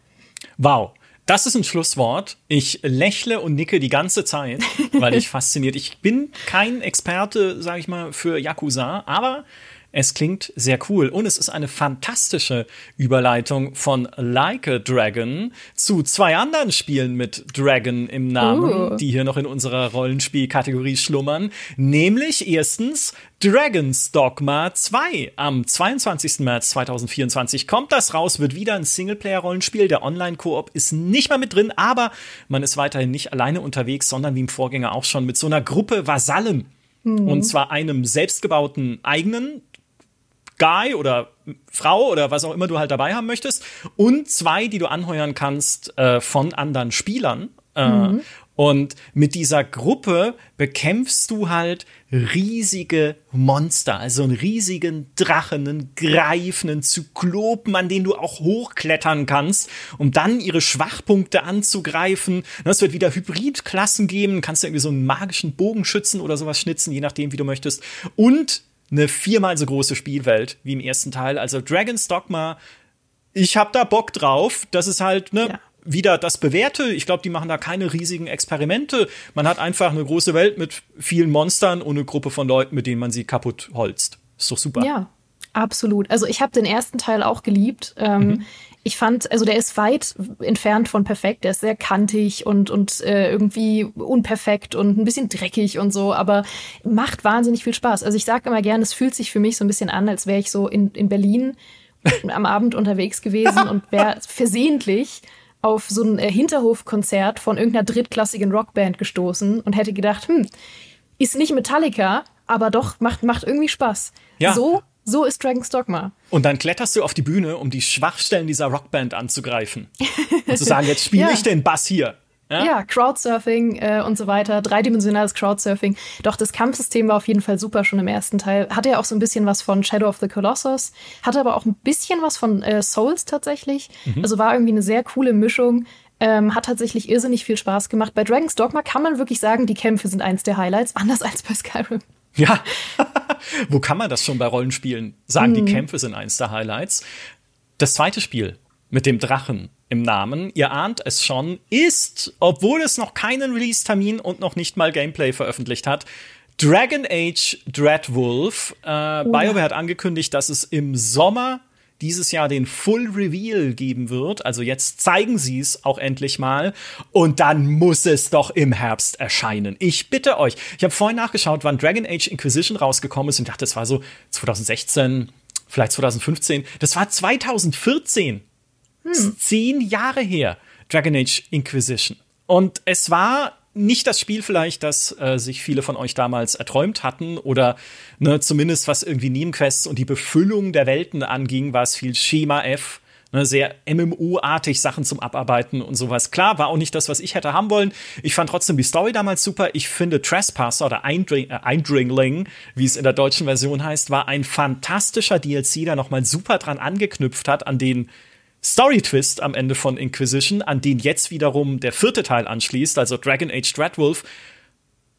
Wow. Das ist ein Schlusswort. Ich lächle und nicke die ganze Zeit, weil ich fasziniert. Ich bin kein Experte, sage ich mal, für Yakuza, aber es klingt sehr cool und es ist eine fantastische Überleitung von Like a Dragon zu zwei anderen Spielen mit Dragon im Namen, uh. die hier noch in unserer Rollenspielkategorie schlummern. Nämlich erstens Dragon's Dogma 2. Am 22. März 2024 kommt das raus, wird wieder ein Singleplayer-Rollenspiel. Der Online-Koop ist nicht mal mit drin, aber man ist weiterhin nicht alleine unterwegs, sondern wie im Vorgänger auch schon mit so einer Gruppe Vasallen. Mhm. Und zwar einem selbstgebauten eigenen Guy oder Frau oder was auch immer du halt dabei haben möchtest und zwei, die du anheuern kannst äh, von anderen Spielern. Äh, mhm. Und mit dieser Gruppe bekämpfst du halt riesige Monster, also einen riesigen Drachen, einen greifenden Zyklopen, an den du auch hochklettern kannst, um dann ihre Schwachpunkte anzugreifen. Es wird wieder Hybridklassen geben, kannst du irgendwie so einen magischen Bogenschützen oder sowas schnitzen, je nachdem, wie du möchtest. Und eine viermal so große Spielwelt wie im ersten Teil. Also Dragon's Dogma, ich hab da Bock drauf. Das ist halt, ne, ja. wieder das Bewährte. Ich glaube, die machen da keine riesigen Experimente. Man hat einfach eine große Welt mit vielen Monstern und eine Gruppe von Leuten, mit denen man sie kaputt holzt. Ist doch super. Ja, absolut. Also ich habe den ersten Teil auch geliebt. Ähm, mhm ich fand, also der ist weit entfernt von perfekt. Der ist sehr kantig und, und äh, irgendwie unperfekt und ein bisschen dreckig und so, aber macht wahnsinnig viel Spaß. Also ich sage immer gerne, es fühlt sich für mich so ein bisschen an, als wäre ich so in, in Berlin am Abend unterwegs gewesen und wäre versehentlich auf so ein äh, Hinterhofkonzert von irgendeiner drittklassigen Rockband gestoßen und hätte gedacht, hm, ist nicht Metallica, aber doch macht, macht irgendwie Spaß. Ja. So so ist Dragon's Dogma. Und dann kletterst du auf die Bühne, um die Schwachstellen dieser Rockband anzugreifen. und zu sagen, jetzt spiele ja. ich den Bass hier. Ja, ja Crowdsurfing äh, und so weiter, dreidimensionales Crowdsurfing. Doch das Kampfsystem war auf jeden Fall super schon im ersten Teil. Hatte ja auch so ein bisschen was von Shadow of the Colossus, hatte aber auch ein bisschen was von äh, Souls tatsächlich. Mhm. Also war irgendwie eine sehr coole Mischung. Ähm, hat tatsächlich irrsinnig viel Spaß gemacht. Bei Dragon's Dogma kann man wirklich sagen, die Kämpfe sind eins der Highlights, anders als bei Skyrim. Ja, wo kann man das schon bei Rollenspielen sagen? Mhm. Die Kämpfe sind eins der Highlights. Das zweite Spiel mit dem Drachen im Namen, ihr ahnt es schon, ist, obwohl es noch keinen Release-Termin und noch nicht mal Gameplay veröffentlicht hat, Dragon Age Dreadwolf. Äh. BioWare hat angekündigt, dass es im Sommer dieses Jahr den Full Reveal geben wird. Also jetzt zeigen sie es auch endlich mal. Und dann muss es doch im Herbst erscheinen. Ich bitte euch. Ich habe vorhin nachgeschaut, wann Dragon Age Inquisition rausgekommen ist und dachte, das war so 2016, vielleicht 2015. Das war 2014. Hm. Zehn Jahre her. Dragon Age Inquisition. Und es war nicht das Spiel vielleicht, das äh, sich viele von euch damals erträumt hatten oder ne, zumindest was irgendwie Nebenquests und die Befüllung der Welten anging, war es viel Schema F, ne, sehr MMO-artig Sachen zum Abarbeiten und sowas. Klar, war auch nicht das, was ich hätte haben wollen. Ich fand trotzdem die Story damals super. Ich finde Trespasser oder Eindring äh, Eindringling, wie es in der deutschen Version heißt, war ein fantastischer DLC, der nochmal super dran angeknüpft hat an den Story-Twist am Ende von Inquisition, an den jetzt wiederum der vierte Teil anschließt, also Dragon Age Dreadwolf.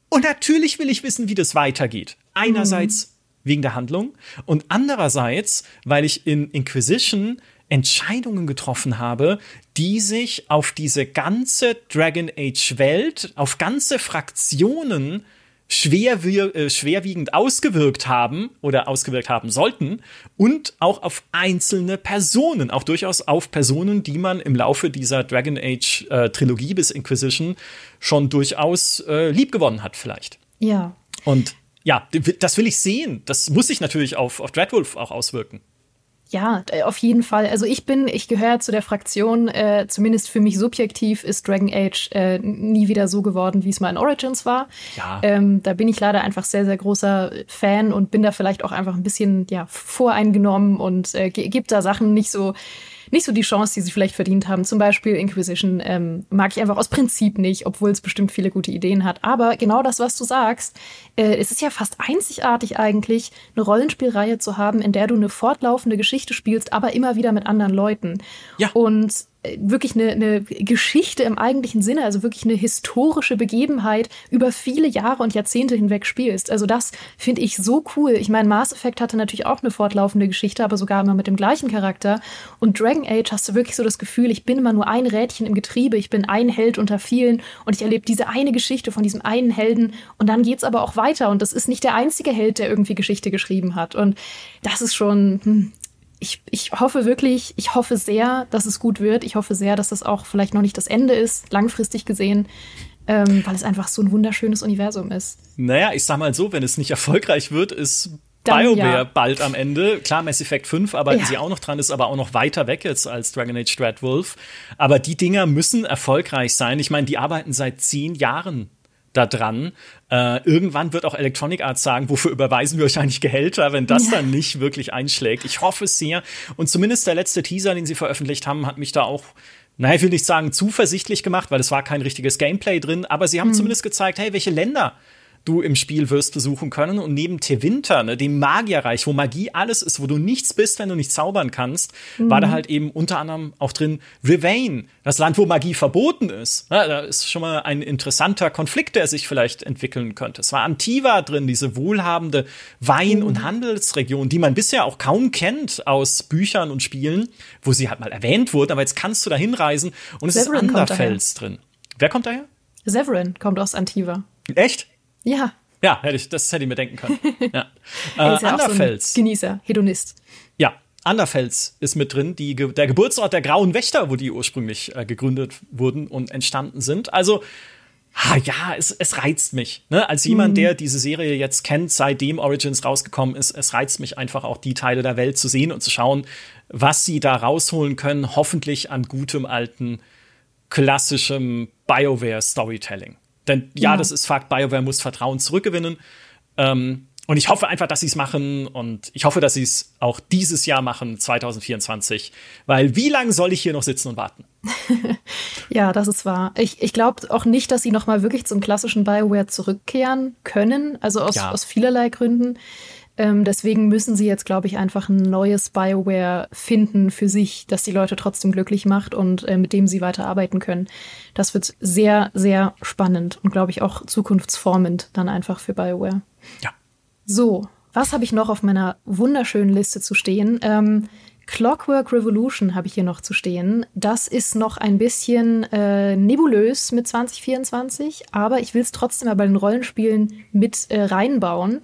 Und natürlich will ich wissen, wie das weitergeht. Einerseits mhm. wegen der Handlung und andererseits, weil ich in Inquisition Entscheidungen getroffen habe, die sich auf diese ganze Dragon Age Welt, auf ganze Fraktionen schwer, äh, schwerwiegend ausgewirkt haben oder ausgewirkt haben sollten und auch auf einzelne Personen, auch durchaus auf Personen, die man im Laufe dieser Dragon Age äh, Trilogie bis Inquisition schon durchaus äh, liebgewonnen hat vielleicht. Ja. Und ja, das will ich sehen. Das muss sich natürlich auf, auf Dreadwolf auch auswirken. Ja, äh, auf jeden Fall. Also ich bin, ich gehöre zu der Fraktion, äh, zumindest für mich subjektiv ist Dragon Age äh, nie wieder so geworden, wie es mal in Origins war. Ja. Ähm, da bin ich leider einfach sehr, sehr großer Fan und bin da vielleicht auch einfach ein bisschen ja, voreingenommen und äh, gibt da Sachen nicht so nicht so die Chance, die sie vielleicht verdient haben. Zum Beispiel Inquisition ähm, mag ich einfach aus Prinzip nicht, obwohl es bestimmt viele gute Ideen hat. Aber genau das, was du sagst, äh, es ist ja fast einzigartig eigentlich, eine Rollenspielreihe zu haben, in der du eine fortlaufende Geschichte spielst, aber immer wieder mit anderen Leuten. Ja. Und wirklich eine, eine Geschichte im eigentlichen Sinne, also wirklich eine historische Begebenheit über viele Jahre und Jahrzehnte hinweg spielst. Also das finde ich so cool. Ich meine, Mass Effect hatte natürlich auch eine fortlaufende Geschichte, aber sogar immer mit dem gleichen Charakter. Und Dragon Age hast du wirklich so das Gefühl, ich bin immer nur ein Rädchen im Getriebe, ich bin ein Held unter vielen und ich erlebe diese eine Geschichte von diesem einen Helden und dann geht's aber auch weiter und das ist nicht der einzige Held, der irgendwie Geschichte geschrieben hat. Und das ist schon, hm, ich, ich hoffe wirklich, ich hoffe sehr, dass es gut wird. Ich hoffe sehr, dass das auch vielleicht noch nicht das Ende ist, langfristig gesehen. Ähm, weil es einfach so ein wunderschönes Universum ist. Naja, ich sag mal so, wenn es nicht erfolgreich wird, ist Dann, BioWare ja. bald am Ende. Klar, Mass Effect 5 arbeiten ja. sie auch noch dran, ist aber auch noch weiter weg jetzt als Dragon Age Dreadwolf. Aber die Dinger müssen erfolgreich sein. Ich meine, die arbeiten seit zehn Jahren da dran. Äh, irgendwann wird auch Electronic Arts sagen, wofür überweisen wir euch eigentlich Gehälter, wenn das ja. dann nicht wirklich einschlägt. Ich hoffe es sehr. Und zumindest der letzte Teaser, den sie veröffentlicht haben, hat mich da auch naja, ich will nicht sagen zuversichtlich gemacht, weil es war kein richtiges Gameplay drin, aber sie haben mhm. zumindest gezeigt, hey, welche Länder du im Spiel wirst besuchen können. Und neben Tevinter, ne, dem Magierreich, wo Magie alles ist, wo du nichts bist, wenn du nicht zaubern kannst, mhm. war da halt eben unter anderem auch drin Rivain, das Land, wo Magie verboten ist. Ja, da ist schon mal ein interessanter Konflikt, der sich vielleicht entwickeln könnte. Es war Antiva drin, diese wohlhabende Wein- mhm. und Handelsregion, die man bisher auch kaum kennt aus Büchern und Spielen, wo sie halt mal erwähnt wurde, aber jetzt kannst du da hinreisen und es Severin ist Anderfels drin. Wer kommt daher? Severin kommt aus Antiva. Echt? Ja. Ja, hätte ich, das hätte ich mir denken können. Ja. äh, ja Anderfels. So Genießer, Hedonist. Ja, Anderfels ist mit drin, die, der Geburtsort der Grauen Wächter, wo die ursprünglich äh, gegründet wurden und entstanden sind. Also, ha, ja, es, es reizt mich. Ne? Als jemand, mhm. der diese Serie jetzt kennt, seitdem Origins rausgekommen ist, es reizt mich einfach auch, die Teile der Welt zu sehen und zu schauen, was sie da rausholen können. Hoffentlich an gutem alten, klassischem BioWare-Storytelling. Denn ja, ja, das ist Fakt, BioWare muss Vertrauen zurückgewinnen. Ähm, und ich hoffe einfach, dass sie es machen und ich hoffe, dass sie es auch dieses Jahr machen, 2024. Weil wie lange soll ich hier noch sitzen und warten? ja, das ist wahr. Ich, ich glaube auch nicht, dass sie noch mal wirklich zum klassischen BioWare zurückkehren können. Also aus, ja. aus vielerlei Gründen. Ähm, deswegen müssen sie jetzt, glaube ich, einfach ein neues Bioware finden für sich, das die Leute trotzdem glücklich macht und äh, mit dem sie weiter arbeiten können. Das wird sehr, sehr spannend und, glaube ich, auch zukunftsformend dann einfach für Bioware. Ja. So, was habe ich noch auf meiner wunderschönen Liste zu stehen? Ähm, Clockwork Revolution habe ich hier noch zu stehen. Das ist noch ein bisschen äh, nebulös mit 2024, aber ich will es trotzdem mal bei den Rollenspielen mit äh, reinbauen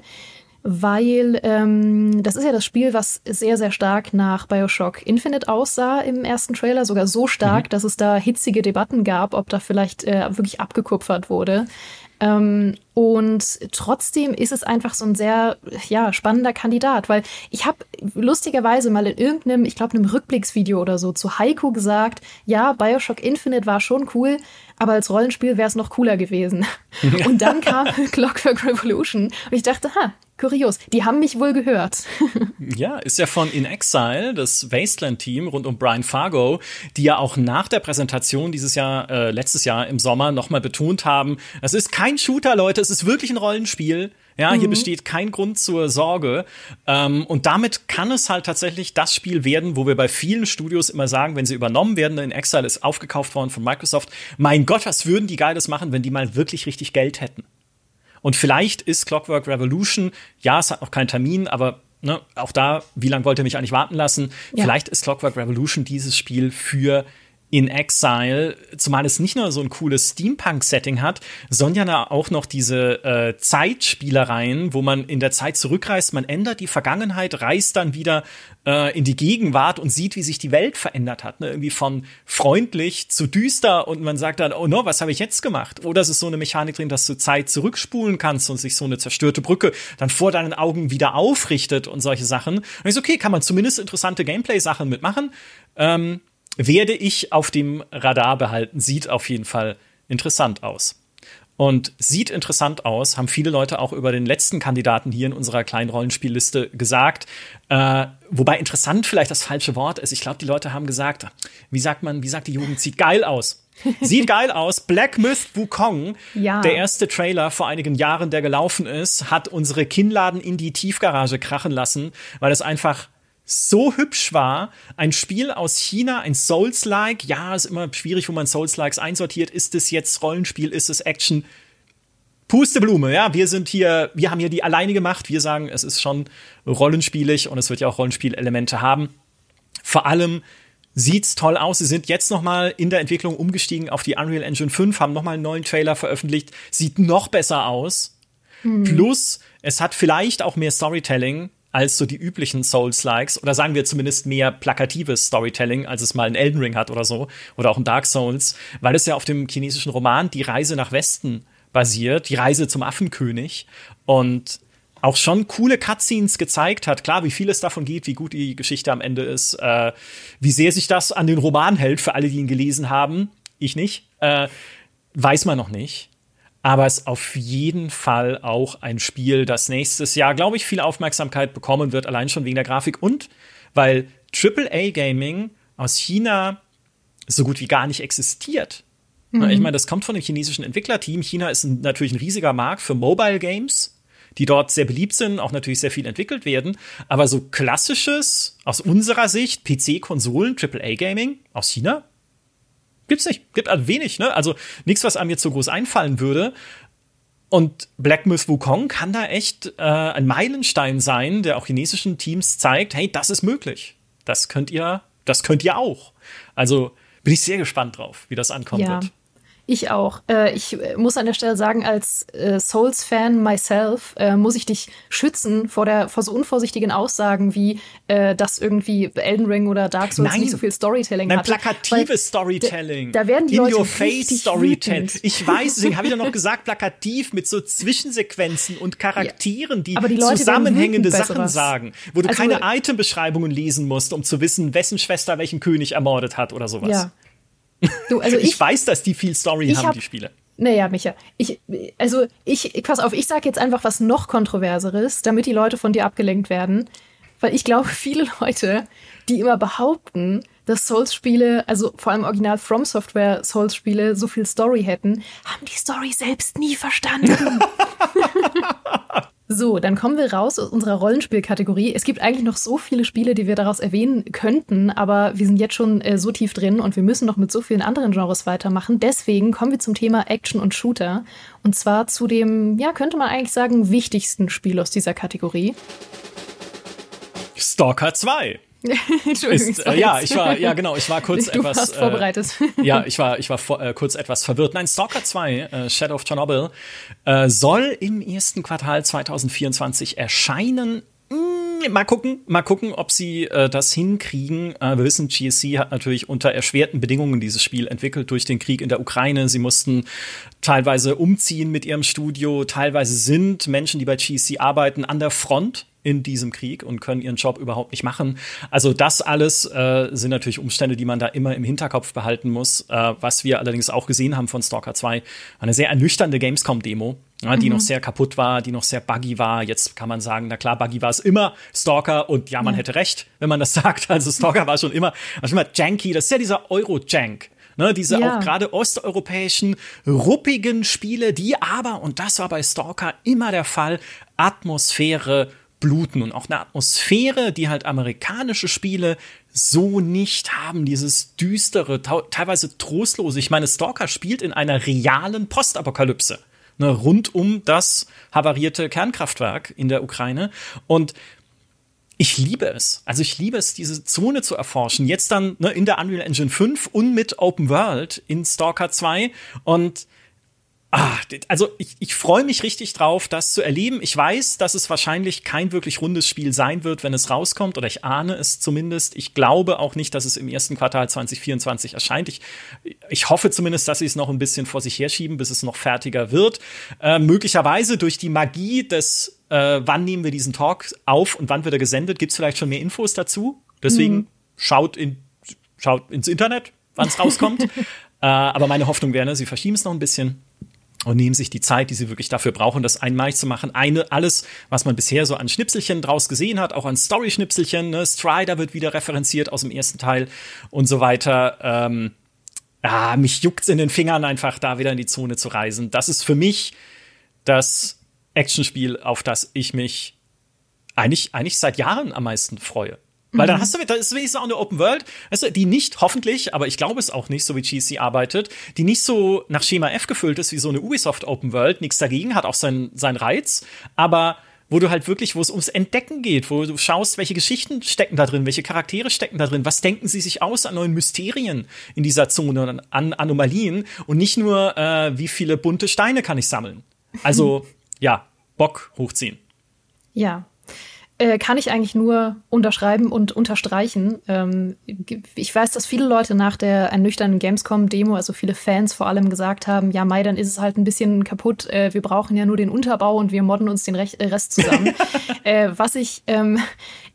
weil ähm, das ist ja das Spiel, was sehr, sehr stark nach Bioshock Infinite aussah im ersten Trailer, sogar so stark, mhm. dass es da hitzige Debatten gab, ob da vielleicht äh, wirklich abgekupfert wurde. Ähm, und trotzdem ist es einfach so ein sehr ja, spannender Kandidat, weil ich habe lustigerweise mal in irgendeinem, ich glaube, einem Rückblicksvideo oder so zu Heiko gesagt, ja, Bioshock Infinite war schon cool, aber als Rollenspiel wäre es noch cooler gewesen. und dann kam Clockwork Revolution und ich dachte, ha, kurios, die haben mich wohl gehört. ja, ist ja von In Exile, das Wasteland-Team rund um Brian Fargo, die ja auch nach der Präsentation dieses Jahr, äh, letztes Jahr im Sommer nochmal betont haben, es ist kein Shooter, Leute, es ist wirklich ein Rollenspiel. Ja, hier mhm. besteht kein Grund zur Sorge. Ähm, und damit kann es halt tatsächlich das Spiel werden, wo wir bei vielen Studios immer sagen, wenn sie übernommen werden, in Exile ist aufgekauft worden von Microsoft, mein Gott, was würden die Geiles machen, wenn die mal wirklich richtig Geld hätten? Und vielleicht ist Clockwork Revolution, ja, es hat noch keinen Termin, aber ne, auch da, wie lange wollt ihr mich eigentlich warten lassen? Ja. Vielleicht ist Clockwork Revolution dieses Spiel für in Exile, zumal es nicht nur so ein cooles Steampunk-Setting hat, sondern auch noch diese äh, Zeitspielereien, wo man in der Zeit zurückreist, man ändert die Vergangenheit, reist dann wieder äh, in die Gegenwart und sieht, wie sich die Welt verändert hat. Ne? Irgendwie von freundlich zu düster und man sagt dann, oh no, was habe ich jetzt gemacht? Oder es ist so eine Mechanik drin, dass du Zeit zurückspulen kannst und sich so eine zerstörte Brücke dann vor deinen Augen wieder aufrichtet und solche Sachen. Und ich so, okay, kann man zumindest interessante Gameplay-Sachen mitmachen. Ähm, werde ich auf dem Radar behalten. Sieht auf jeden Fall interessant aus. Und sieht interessant aus, haben viele Leute auch über den letzten Kandidaten hier in unserer kleinen Rollenspielliste gesagt. Äh, wobei interessant vielleicht das falsche Wort ist. Ich glaube, die Leute haben gesagt, wie sagt man, wie sagt die Jugend, sieht geil aus. Sieht geil aus. Black Myth Wukong, ja. der erste Trailer vor einigen Jahren, der gelaufen ist, hat unsere Kinnladen in die Tiefgarage krachen lassen, weil es einfach so hübsch war. Ein Spiel aus China, ein Souls-like. Ja, ist immer schwierig, wo man Souls-likes einsortiert. Ist es jetzt Rollenspiel? Ist es Action? Pusteblume, ja. Wir sind hier, wir haben hier die alleine gemacht. Wir sagen, es ist schon rollenspielig und es wird ja auch Rollenspielelemente haben. Vor allem sieht's toll aus. Sie sind jetzt noch mal in der Entwicklung umgestiegen auf die Unreal Engine 5, haben noch mal einen neuen Trailer veröffentlicht. Sieht noch besser aus. Mhm. Plus, es hat vielleicht auch mehr Storytelling als so die üblichen Souls-Likes oder sagen wir zumindest mehr plakatives Storytelling, als es mal in Elden Ring hat oder so oder auch in Dark Souls, weil es ja auf dem chinesischen Roman Die Reise nach Westen basiert, die Reise zum Affenkönig und auch schon coole Cutscenes gezeigt hat. Klar, wie viel es davon geht, wie gut die Geschichte am Ende ist, äh, wie sehr sich das an den Roman hält für alle, die ihn gelesen haben. Ich nicht. Äh, weiß man noch nicht aber es ist auf jeden Fall auch ein Spiel, das nächstes Jahr, glaube ich, viel Aufmerksamkeit bekommen wird, allein schon wegen der Grafik und weil AAA Gaming aus China so gut wie gar nicht existiert. Mhm. Ich meine, das kommt von dem chinesischen Entwicklerteam. China ist ein, natürlich ein riesiger Markt für Mobile Games, die dort sehr beliebt sind, auch natürlich sehr viel entwickelt werden. Aber so klassisches, aus unserer Sicht, PC-Konsolen, AAA Gaming aus China, Gibt's nicht. Gibt also wenig, ne? Also nichts, was einem jetzt so groß einfallen würde. Und Black Myth Wukong kann da echt äh, ein Meilenstein sein, der auch chinesischen Teams zeigt, hey, das ist möglich. Das könnt ihr, das könnt ihr auch. Also bin ich sehr gespannt drauf, wie das ankommen ja. wird. Ich auch. Äh, ich muss an der Stelle sagen, als äh, Souls-Fan myself äh, muss ich dich schützen vor, der, vor so unvorsichtigen Aussagen wie, äh, dass irgendwie Elden Ring oder Dark Souls Nein. nicht so viel Storytelling Nein, hat. plakatives Storytelling. Da, werden die In Leute your face Storytelling. Ich weiß, deswegen habe ich ja noch gesagt, plakativ mit so Zwischensequenzen und Charakteren, die, die zusammenhängende Sachen sagen, wo du also, keine Itembeschreibungen lesen musst, um zu wissen, wessen Schwester welchen König ermordet hat oder sowas. Ja. Du, also ich, ich, weiß, dass die viel Story haben, hab, die Spiele. Naja, Micha, ich, also ich, pass auf, ich sage jetzt einfach was noch kontroverseres, damit die Leute von dir abgelenkt werden. Weil ich glaube, viele Leute, die immer behaupten, dass Souls-Spiele, also vor allem original From Software Souls-Spiele, so viel Story hätten, haben die Story selbst nie verstanden. So, dann kommen wir raus aus unserer Rollenspielkategorie. Es gibt eigentlich noch so viele Spiele, die wir daraus erwähnen könnten, aber wir sind jetzt schon äh, so tief drin und wir müssen noch mit so vielen anderen Genres weitermachen. Deswegen kommen wir zum Thema Action und Shooter. Und zwar zu dem, ja, könnte man eigentlich sagen, wichtigsten Spiel aus dieser Kategorie. Stalker 2. ist, äh, ja, ich war, ja genau, ich war kurz du etwas. Warst vorbereitet. Äh, ja, ich war, ich war vor, äh, kurz etwas verwirrt. Nein, Stalker 2, äh, Shadow of Chernobyl, äh, soll im ersten Quartal 2024 erscheinen. Hm, mal gucken, mal gucken, ob sie äh, das hinkriegen. Wir wissen, GSC hat natürlich unter erschwerten Bedingungen dieses Spiel entwickelt durch den Krieg in der Ukraine. Sie mussten teilweise umziehen mit ihrem Studio. Teilweise sind Menschen, die bei GSC arbeiten, an der Front in diesem Krieg und können ihren Job überhaupt nicht machen. Also das alles äh, sind natürlich Umstände, die man da immer im Hinterkopf behalten muss. Äh, was wir allerdings auch gesehen haben von Stalker 2, eine sehr ernüchternde Gamescom-Demo, ja, die mhm. noch sehr kaputt war, die noch sehr buggy war. Jetzt kann man sagen, na klar, buggy war es immer Stalker und ja, man ja. hätte recht, wenn man das sagt. Also Stalker war schon immer, also immer janky. Das ist ja dieser Euro-Jank. Ne, diese ja. auch gerade osteuropäischen, ruppigen Spiele, die aber, und das war bei Stalker immer der Fall, Atmosphäre bluten und auch eine Atmosphäre, die halt amerikanische Spiele so nicht haben, dieses düstere, teilweise trostlose. Ich meine, Stalker spielt in einer realen Postapokalypse, ne, rund um das havarierte Kernkraftwerk in der Ukraine und ich liebe es. Also ich liebe es, diese Zone zu erforschen. Jetzt dann ne, in der Unreal Engine 5 und mit Open World in Stalker 2 und Ah, also ich, ich freue mich richtig drauf, das zu erleben. Ich weiß, dass es wahrscheinlich kein wirklich rundes Spiel sein wird, wenn es rauskommt, oder ich ahne es zumindest. Ich glaube auch nicht, dass es im ersten Quartal 2024 erscheint. Ich, ich hoffe zumindest, dass sie es noch ein bisschen vor sich herschieben, bis es noch fertiger wird. Äh, möglicherweise durch die Magie des, äh, wann nehmen wir diesen Talk auf und wann wird er gesendet, gibt es vielleicht schon mehr Infos dazu. Deswegen mhm. schaut, in, schaut ins Internet, wann es rauskommt. äh, aber meine Hoffnung wäre, ne, sie verschieben es noch ein bisschen und nehmen sich die Zeit, die sie wirklich dafür brauchen, das einmalig zu machen. Eine, alles, was man bisher so an Schnipselchen draus gesehen hat, auch an Story-Schnipselchen, ne? Strider wird wieder referenziert aus dem ersten Teil und so weiter. Ähm, ja, mich juckt's in den Fingern einfach, da wieder in die Zone zu reisen. Das ist für mich das Actionspiel, auf das ich mich eigentlich, eigentlich seit Jahren am meisten freue. Weil dann mhm. hast du, das ist wenigstens auch eine Open World, weißt du, die nicht, hoffentlich, aber ich glaube es auch nicht, so wie GC arbeitet, die nicht so nach Schema F gefüllt ist wie so eine Ubisoft Open World, nichts dagegen, hat auch seinen sein Reiz, aber wo du halt wirklich, wo es ums Entdecken geht, wo du schaust, welche Geschichten stecken da drin, welche Charaktere stecken da drin, was denken sie sich aus an neuen Mysterien in dieser Zone, an Anomalien und nicht nur, äh, wie viele bunte Steine kann ich sammeln. Also, ja, Bock hochziehen. Ja, äh, kann ich eigentlich nur unterschreiben und unterstreichen. Ähm, ich weiß, dass viele Leute nach der ernüchternden Gamescom-Demo, also viele Fans vor allem gesagt haben, ja, Mai, dann ist es halt ein bisschen kaputt. Äh, wir brauchen ja nur den Unterbau und wir modden uns den äh, Rest zusammen. äh, was ich ähm,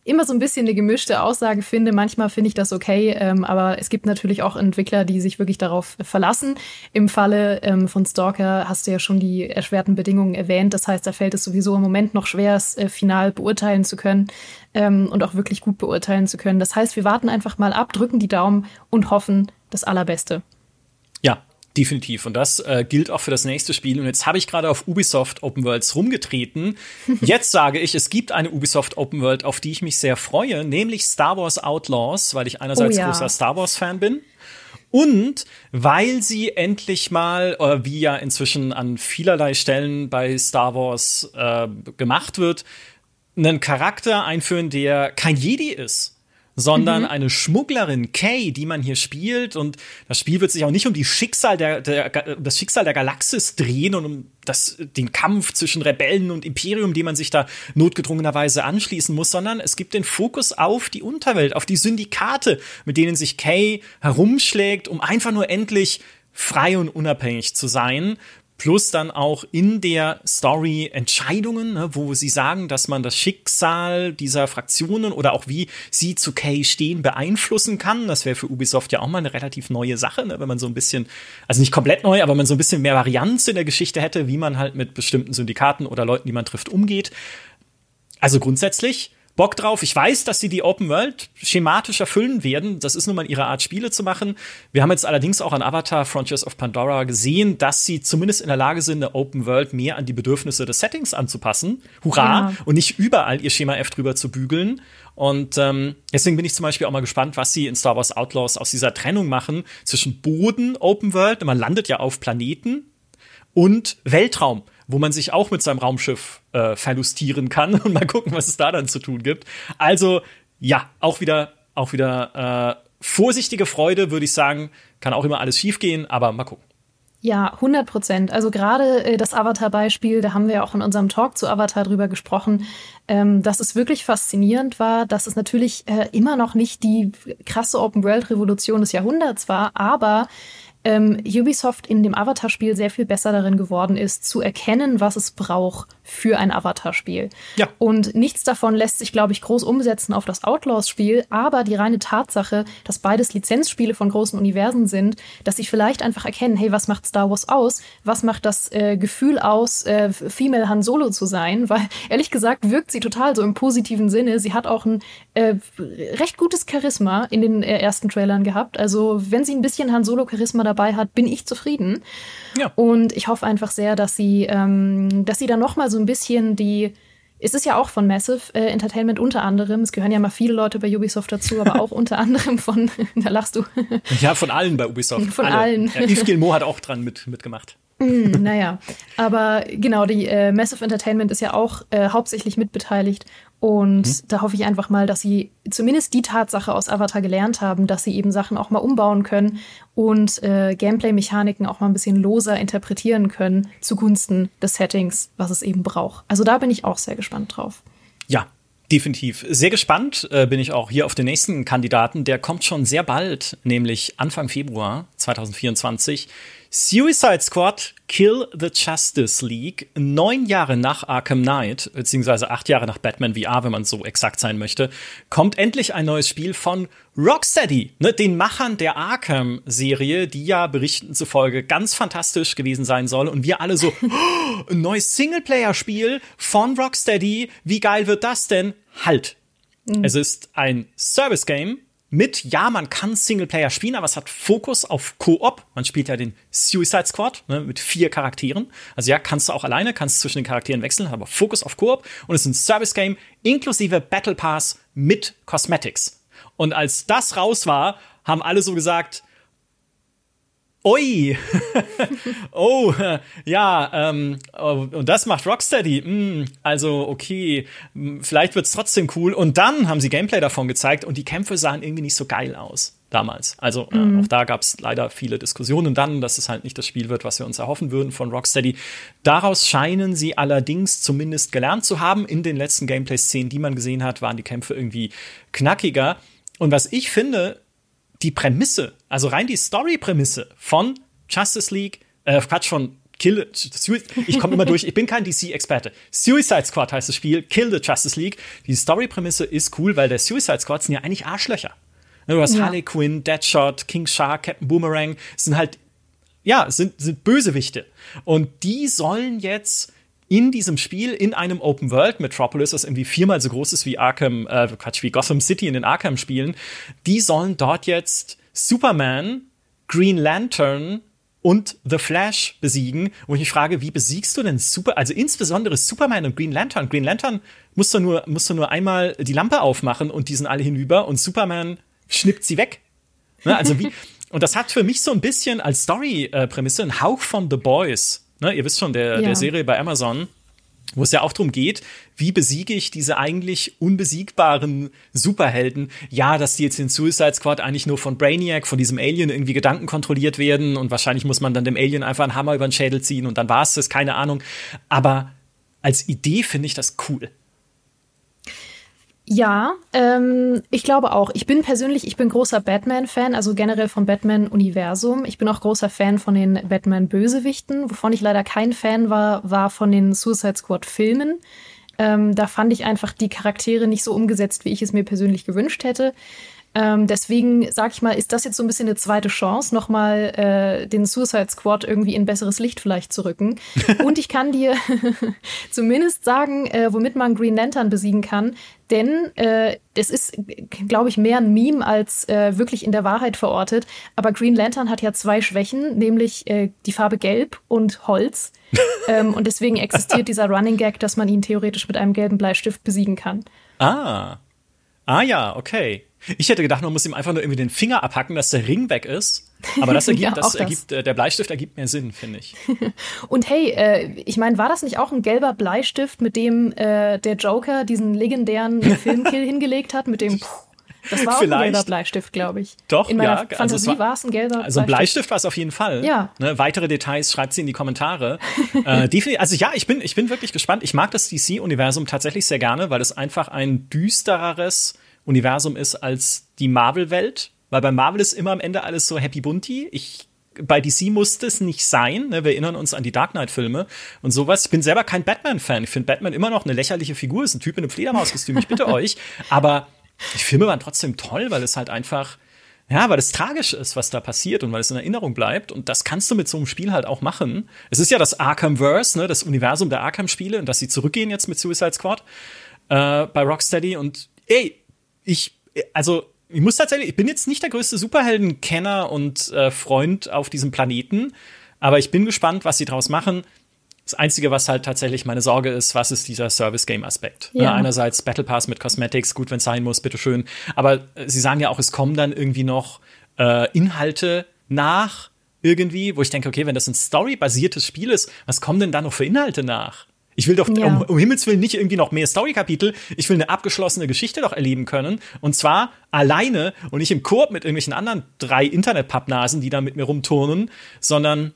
immer so ein bisschen eine gemischte Aussage finde. Manchmal finde ich das okay, ähm, aber es gibt natürlich auch Entwickler, die sich wirklich darauf verlassen. Im Falle ähm, von Stalker hast du ja schon die erschwerten Bedingungen erwähnt. Das heißt, da fällt es sowieso im Moment noch schwer, es äh, final beurteilen zu können ähm, und auch wirklich gut beurteilen zu können. Das heißt, wir warten einfach mal ab, drücken die Daumen und hoffen das Allerbeste. Definitiv. Und das äh, gilt auch für das nächste Spiel. Und jetzt habe ich gerade auf Ubisoft Open Worlds rumgetreten. Jetzt sage ich, es gibt eine Ubisoft Open World, auf die ich mich sehr freue, nämlich Star Wars Outlaws, weil ich einerseits oh ja. großer Star Wars Fan bin. Und weil sie endlich mal, äh, wie ja inzwischen an vielerlei Stellen bei Star Wars äh, gemacht wird, einen Charakter einführen, der kein Jedi ist sondern mhm. eine Schmugglerin Kay, die man hier spielt. Und das Spiel wird sich auch nicht um die Schicksal der, der, das Schicksal der Galaxis drehen und um das, den Kampf zwischen Rebellen und Imperium, die man sich da notgedrungenerweise anschließen muss, sondern es gibt den Fokus auf die Unterwelt, auf die Syndikate, mit denen sich Kay herumschlägt, um einfach nur endlich frei und unabhängig zu sein, plus dann auch in der Story Entscheidungen, ne, wo sie sagen, dass man das Schicksal dieser Fraktionen oder auch wie sie zu Kay stehen beeinflussen kann. Das wäre für Ubisoft ja auch mal eine relativ neue Sache, ne, wenn man so ein bisschen, also nicht komplett neu, aber man so ein bisschen mehr Varianz in der Geschichte hätte, wie man halt mit bestimmten Syndikaten oder Leuten, die man trifft, umgeht. Also grundsätzlich Bock drauf. Ich weiß, dass sie die Open World schematisch erfüllen werden. Das ist nun mal ihre Art, Spiele zu machen. Wir haben jetzt allerdings auch an Avatar Frontiers of Pandora gesehen, dass sie zumindest in der Lage sind, eine Open World mehr an die Bedürfnisse des Settings anzupassen. Hurra! Ja. Und nicht überall ihr Schema F drüber zu bügeln. Und ähm, deswegen bin ich zum Beispiel auch mal gespannt, was sie in Star Wars Outlaws aus dieser Trennung machen zwischen Boden, Open World, man landet ja auf Planeten, und Weltraum wo man sich auch mit seinem Raumschiff äh, verlustieren kann und mal gucken, was es da dann zu tun gibt. Also ja, auch wieder, auch wieder äh, vorsichtige Freude, würde ich sagen. Kann auch immer alles schiefgehen, aber mal gucken. Ja, 100 Prozent. Also gerade äh, das Avatar-Beispiel, da haben wir auch in unserem Talk zu Avatar drüber gesprochen, ähm, dass es wirklich faszinierend war, dass es natürlich äh, immer noch nicht die krasse Open-World-Revolution des Jahrhunderts war, aber ähm, Ubisoft in dem Avatar-Spiel sehr viel besser darin geworden ist, zu erkennen, was es braucht für ein Avatar-Spiel. Ja. Und nichts davon lässt sich, glaube ich, groß umsetzen auf das Outlaws-Spiel, aber die reine Tatsache, dass beides Lizenzspiele von großen Universen sind, dass sie vielleicht einfach erkennen, hey, was macht Star Wars aus? Was macht das äh, Gefühl aus, äh, Female Han Solo zu sein? Weil, ehrlich gesagt, wirkt sie total so im positiven Sinne. Sie hat auch ein äh, recht gutes Charisma in den äh, ersten Trailern gehabt. Also, wenn sie ein bisschen Han Solo-Charisma dabei dabei hat, bin ich zufrieden. Ja. Und ich hoffe einfach sehr, dass sie, ähm, dass sie dann noch mal so ein bisschen die es ist ja auch von Massive äh, Entertainment unter anderem. Es gehören ja mal viele Leute bei Ubisoft dazu, aber auch unter anderem von, da lachst du. ja, von allen bei Ubisoft. Von Alle. allen. Ja, Yves Gilmour hat auch dran mit, mitgemacht. Mm, naja, aber genau, die äh, Massive Entertainment ist ja auch äh, hauptsächlich mitbeteiligt und mhm. da hoffe ich einfach mal, dass sie zumindest die Tatsache aus Avatar gelernt haben, dass sie eben Sachen auch mal umbauen können und äh, Gameplay-Mechaniken auch mal ein bisschen loser interpretieren können zugunsten des Settings, was es eben braucht. Also da bin ich auch sehr gespannt drauf. Ja, Definitiv. Sehr gespannt äh, bin ich auch hier auf den nächsten Kandidaten. Der kommt schon sehr bald, nämlich Anfang Februar 2024. Suicide Squad Kill the Justice League, neun Jahre nach Arkham Knight, beziehungsweise acht Jahre nach Batman VR, wenn man so exakt sein möchte, kommt endlich ein neues Spiel von Rocksteady, ne, den Machern der Arkham-Serie, die ja Berichten zufolge ganz fantastisch gewesen sein soll. Und wir alle so, oh, ein neues Singleplayer-Spiel von Rocksteady, wie geil wird das denn? Halt! Mhm. Es ist ein Service-Game mit, ja, man kann Singleplayer spielen, aber es hat Fokus auf Koop. Man spielt ja den Suicide Squad ne, mit vier Charakteren. Also ja, kannst du auch alleine, kannst zwischen den Charakteren wechseln, aber Fokus auf Koop. Und es ist ein Service-Game inklusive Battle Pass mit Cosmetics. Und als das raus war, haben alle so gesagt, Ui, oh, ja, ähm, oh, und das macht Rocksteady. Mm, also, okay, mm, vielleicht wird's trotzdem cool. Und dann haben sie Gameplay davon gezeigt und die Kämpfe sahen irgendwie nicht so geil aus damals. Also mhm. äh, auch da gab's leider viele Diskussionen dann, dass es halt nicht das Spiel wird, was wir uns erhoffen würden von Rocksteady. Daraus scheinen sie allerdings zumindest gelernt zu haben. In den letzten Gameplay-Szenen, die man gesehen hat, waren die Kämpfe irgendwie knackiger. Und was ich finde, die Prämisse, also rein die Story-Prämisse von Justice League, äh, Quatsch, von Kill, ich komme immer durch, ich bin kein DC-Experte. Suicide Squad heißt das Spiel, Kill the Justice League. Die Story-Prämisse ist cool, weil der Suicide Squad sind ja eigentlich Arschlöcher. Du hast ja. Harley Quinn, Deadshot, King Shark, Captain Boomerang, sind halt, ja, sind, sind Bösewichte. Und die sollen jetzt in diesem Spiel, in einem Open World Metropolis, das irgendwie viermal so groß ist wie Arkham, äh, Quatsch, wie Gotham City in den Arkham-Spielen, die sollen dort jetzt Superman, Green Lantern und The Flash besiegen. Wo ich mich frage, wie besiegst du denn Super, also insbesondere Superman und Green Lantern? Green Lantern musst du nur, musst du nur einmal die Lampe aufmachen und die sind alle hinüber und Superman schnippt sie weg. Ne? Also wie, und das hat für mich so ein bisschen als Story-Prämisse einen Hauch von The Boys ne, ihr wisst schon, der, ja. der Serie bei Amazon, wo es ja auch darum geht, wie besiege ich diese eigentlich unbesiegbaren Superhelden? Ja, dass die jetzt in Suicide Squad eigentlich nur von Brainiac, von diesem Alien irgendwie Gedanken kontrolliert werden und wahrscheinlich muss man dann dem Alien einfach einen Hammer über den Schädel ziehen und dann war es das, keine Ahnung. Aber als Idee finde ich das cool. Ja, ähm, ich glaube auch. Ich bin persönlich, ich bin großer Batman-Fan, also generell vom Batman-Universum. Ich bin auch großer Fan von den Batman-Bösewichten. Wovon ich leider kein Fan war, war von den Suicide Squad-Filmen. Ähm, da fand ich einfach die Charaktere nicht so umgesetzt, wie ich es mir persönlich gewünscht hätte. Ähm, deswegen sag ich mal, ist das jetzt so ein bisschen eine zweite Chance, nochmal äh, den Suicide Squad irgendwie in besseres Licht vielleicht zu rücken. Und ich kann dir zumindest sagen, äh, womit man Green Lantern besiegen kann. Denn äh, es ist, glaube ich, mehr ein Meme als äh, wirklich in der Wahrheit verortet. Aber Green Lantern hat ja zwei Schwächen, nämlich äh, die Farbe Gelb und Holz. ähm, und deswegen existiert dieser Running Gag, dass man ihn theoretisch mit einem gelben Bleistift besiegen kann. Ah. Ah ja, okay. Ich hätte gedacht, man muss ihm einfach nur irgendwie den Finger abhacken, dass der Ring weg ist. Aber das ergibt, ja, das, das ergibt äh, der Bleistift ergibt mehr Sinn, finde ich. Und hey, äh, ich meine, war das nicht auch ein gelber Bleistift, mit dem äh, der Joker diesen legendären Filmkill hingelegt hat, mit dem Das war auch Vielleicht. ein gelber Bleistift, glaube ich. Doch, In meiner ja. Also Fantasie also war es ein gelber Also ein Bleistift war es auf jeden Fall. Ja. Ne, weitere Details schreibt sie in die Kommentare. äh, also ja, ich bin, ich bin wirklich gespannt. Ich mag das DC-Universum tatsächlich sehr gerne, weil es einfach ein düstereres Universum ist als die Marvel-Welt. Weil bei Marvel ist immer am Ende alles so happy bunty. Ich bei DC musste es nicht sein. Ne? Wir erinnern uns an die Dark Knight-Filme und sowas. Ich bin selber kein Batman-Fan. Ich finde Batman immer noch eine lächerliche Figur. Ist ein Typ in einem Fledermauskostüm. Ich bitte euch. Aber die Filme waren trotzdem toll, weil es halt einfach ja, weil es tragisch ist, was da passiert und weil es in Erinnerung bleibt. Und das kannst du mit so einem Spiel halt auch machen. Es ist ja das Arkhamverse, ne, das Universum der Arkham-Spiele und dass sie zurückgehen jetzt mit Suicide Squad äh, bei Rocksteady. Und ey, ich, also ich muss tatsächlich, ich bin jetzt nicht der größte Superhelden-Kenner und äh, Freund auf diesem Planeten, aber ich bin gespannt, was sie draus machen. Das Einzige, was halt tatsächlich meine Sorge ist, was ist dieser Service-Game-Aspekt? Ja. Ja, einerseits Battle Pass mit Cosmetics, gut, wenn es sein muss, bitteschön. Aber äh, sie sagen ja auch, es kommen dann irgendwie noch äh, Inhalte nach irgendwie, wo ich denke, okay, wenn das ein Story-basiertes Spiel ist, was kommen denn da noch für Inhalte nach? Ich will doch ja. um, um, Himmels Willen nicht irgendwie noch mehr Story-Kapitel. Ich will eine abgeschlossene Geschichte doch erleben können. Und zwar alleine und nicht im Koop mit irgendwelchen anderen drei Internet-Pappnasen, die da mit mir rumturnen, sondern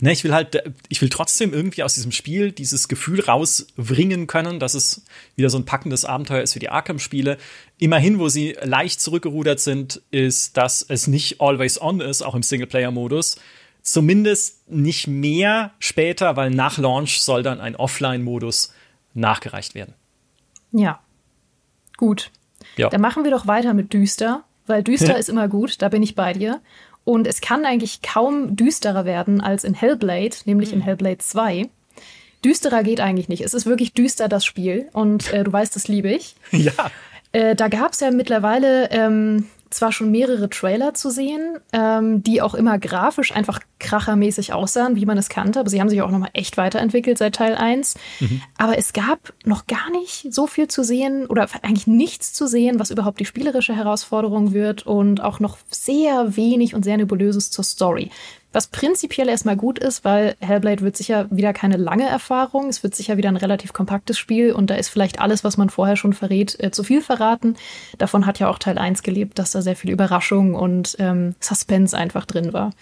ne, ich will halt, ich will trotzdem irgendwie aus diesem Spiel dieses Gefühl rausbringen können, dass es wieder so ein packendes Abenteuer ist wie die Arkham-Spiele. Immerhin, wo sie leicht zurückgerudert sind, ist, dass es nicht always on ist, auch im Singleplayer-Modus Zumindest nicht mehr später, weil nach Launch soll dann ein Offline-Modus nachgereicht werden. Ja. Gut. Ja. Dann machen wir doch weiter mit düster, weil düster ist immer gut, da bin ich bei dir. Und es kann eigentlich kaum düsterer werden als in Hellblade, nämlich mhm. in hm. Hellblade 2. Düsterer geht eigentlich nicht. Es ist wirklich düster, das Spiel. Und äh, du weißt, das liebe ich. Ja. Äh, da gab es ja mittlerweile ähm, zwar schon mehrere Trailer zu sehen, ähm, die auch immer grafisch einfach krachermäßig aussahen, wie man es kannte, aber sie haben sich auch nochmal echt weiterentwickelt seit Teil 1. Mhm. Aber es gab noch gar nicht so viel zu sehen oder eigentlich nichts zu sehen, was überhaupt die spielerische Herausforderung wird und auch noch sehr wenig und sehr nebulöses zur Story. Was prinzipiell erstmal gut ist, weil Hellblade wird sicher wieder keine lange Erfahrung. Es wird sicher wieder ein relativ kompaktes Spiel und da ist vielleicht alles, was man vorher schon verrät, äh, zu viel verraten. Davon hat ja auch Teil 1 gelebt, dass da sehr viel Überraschung und ähm, Suspense einfach drin war.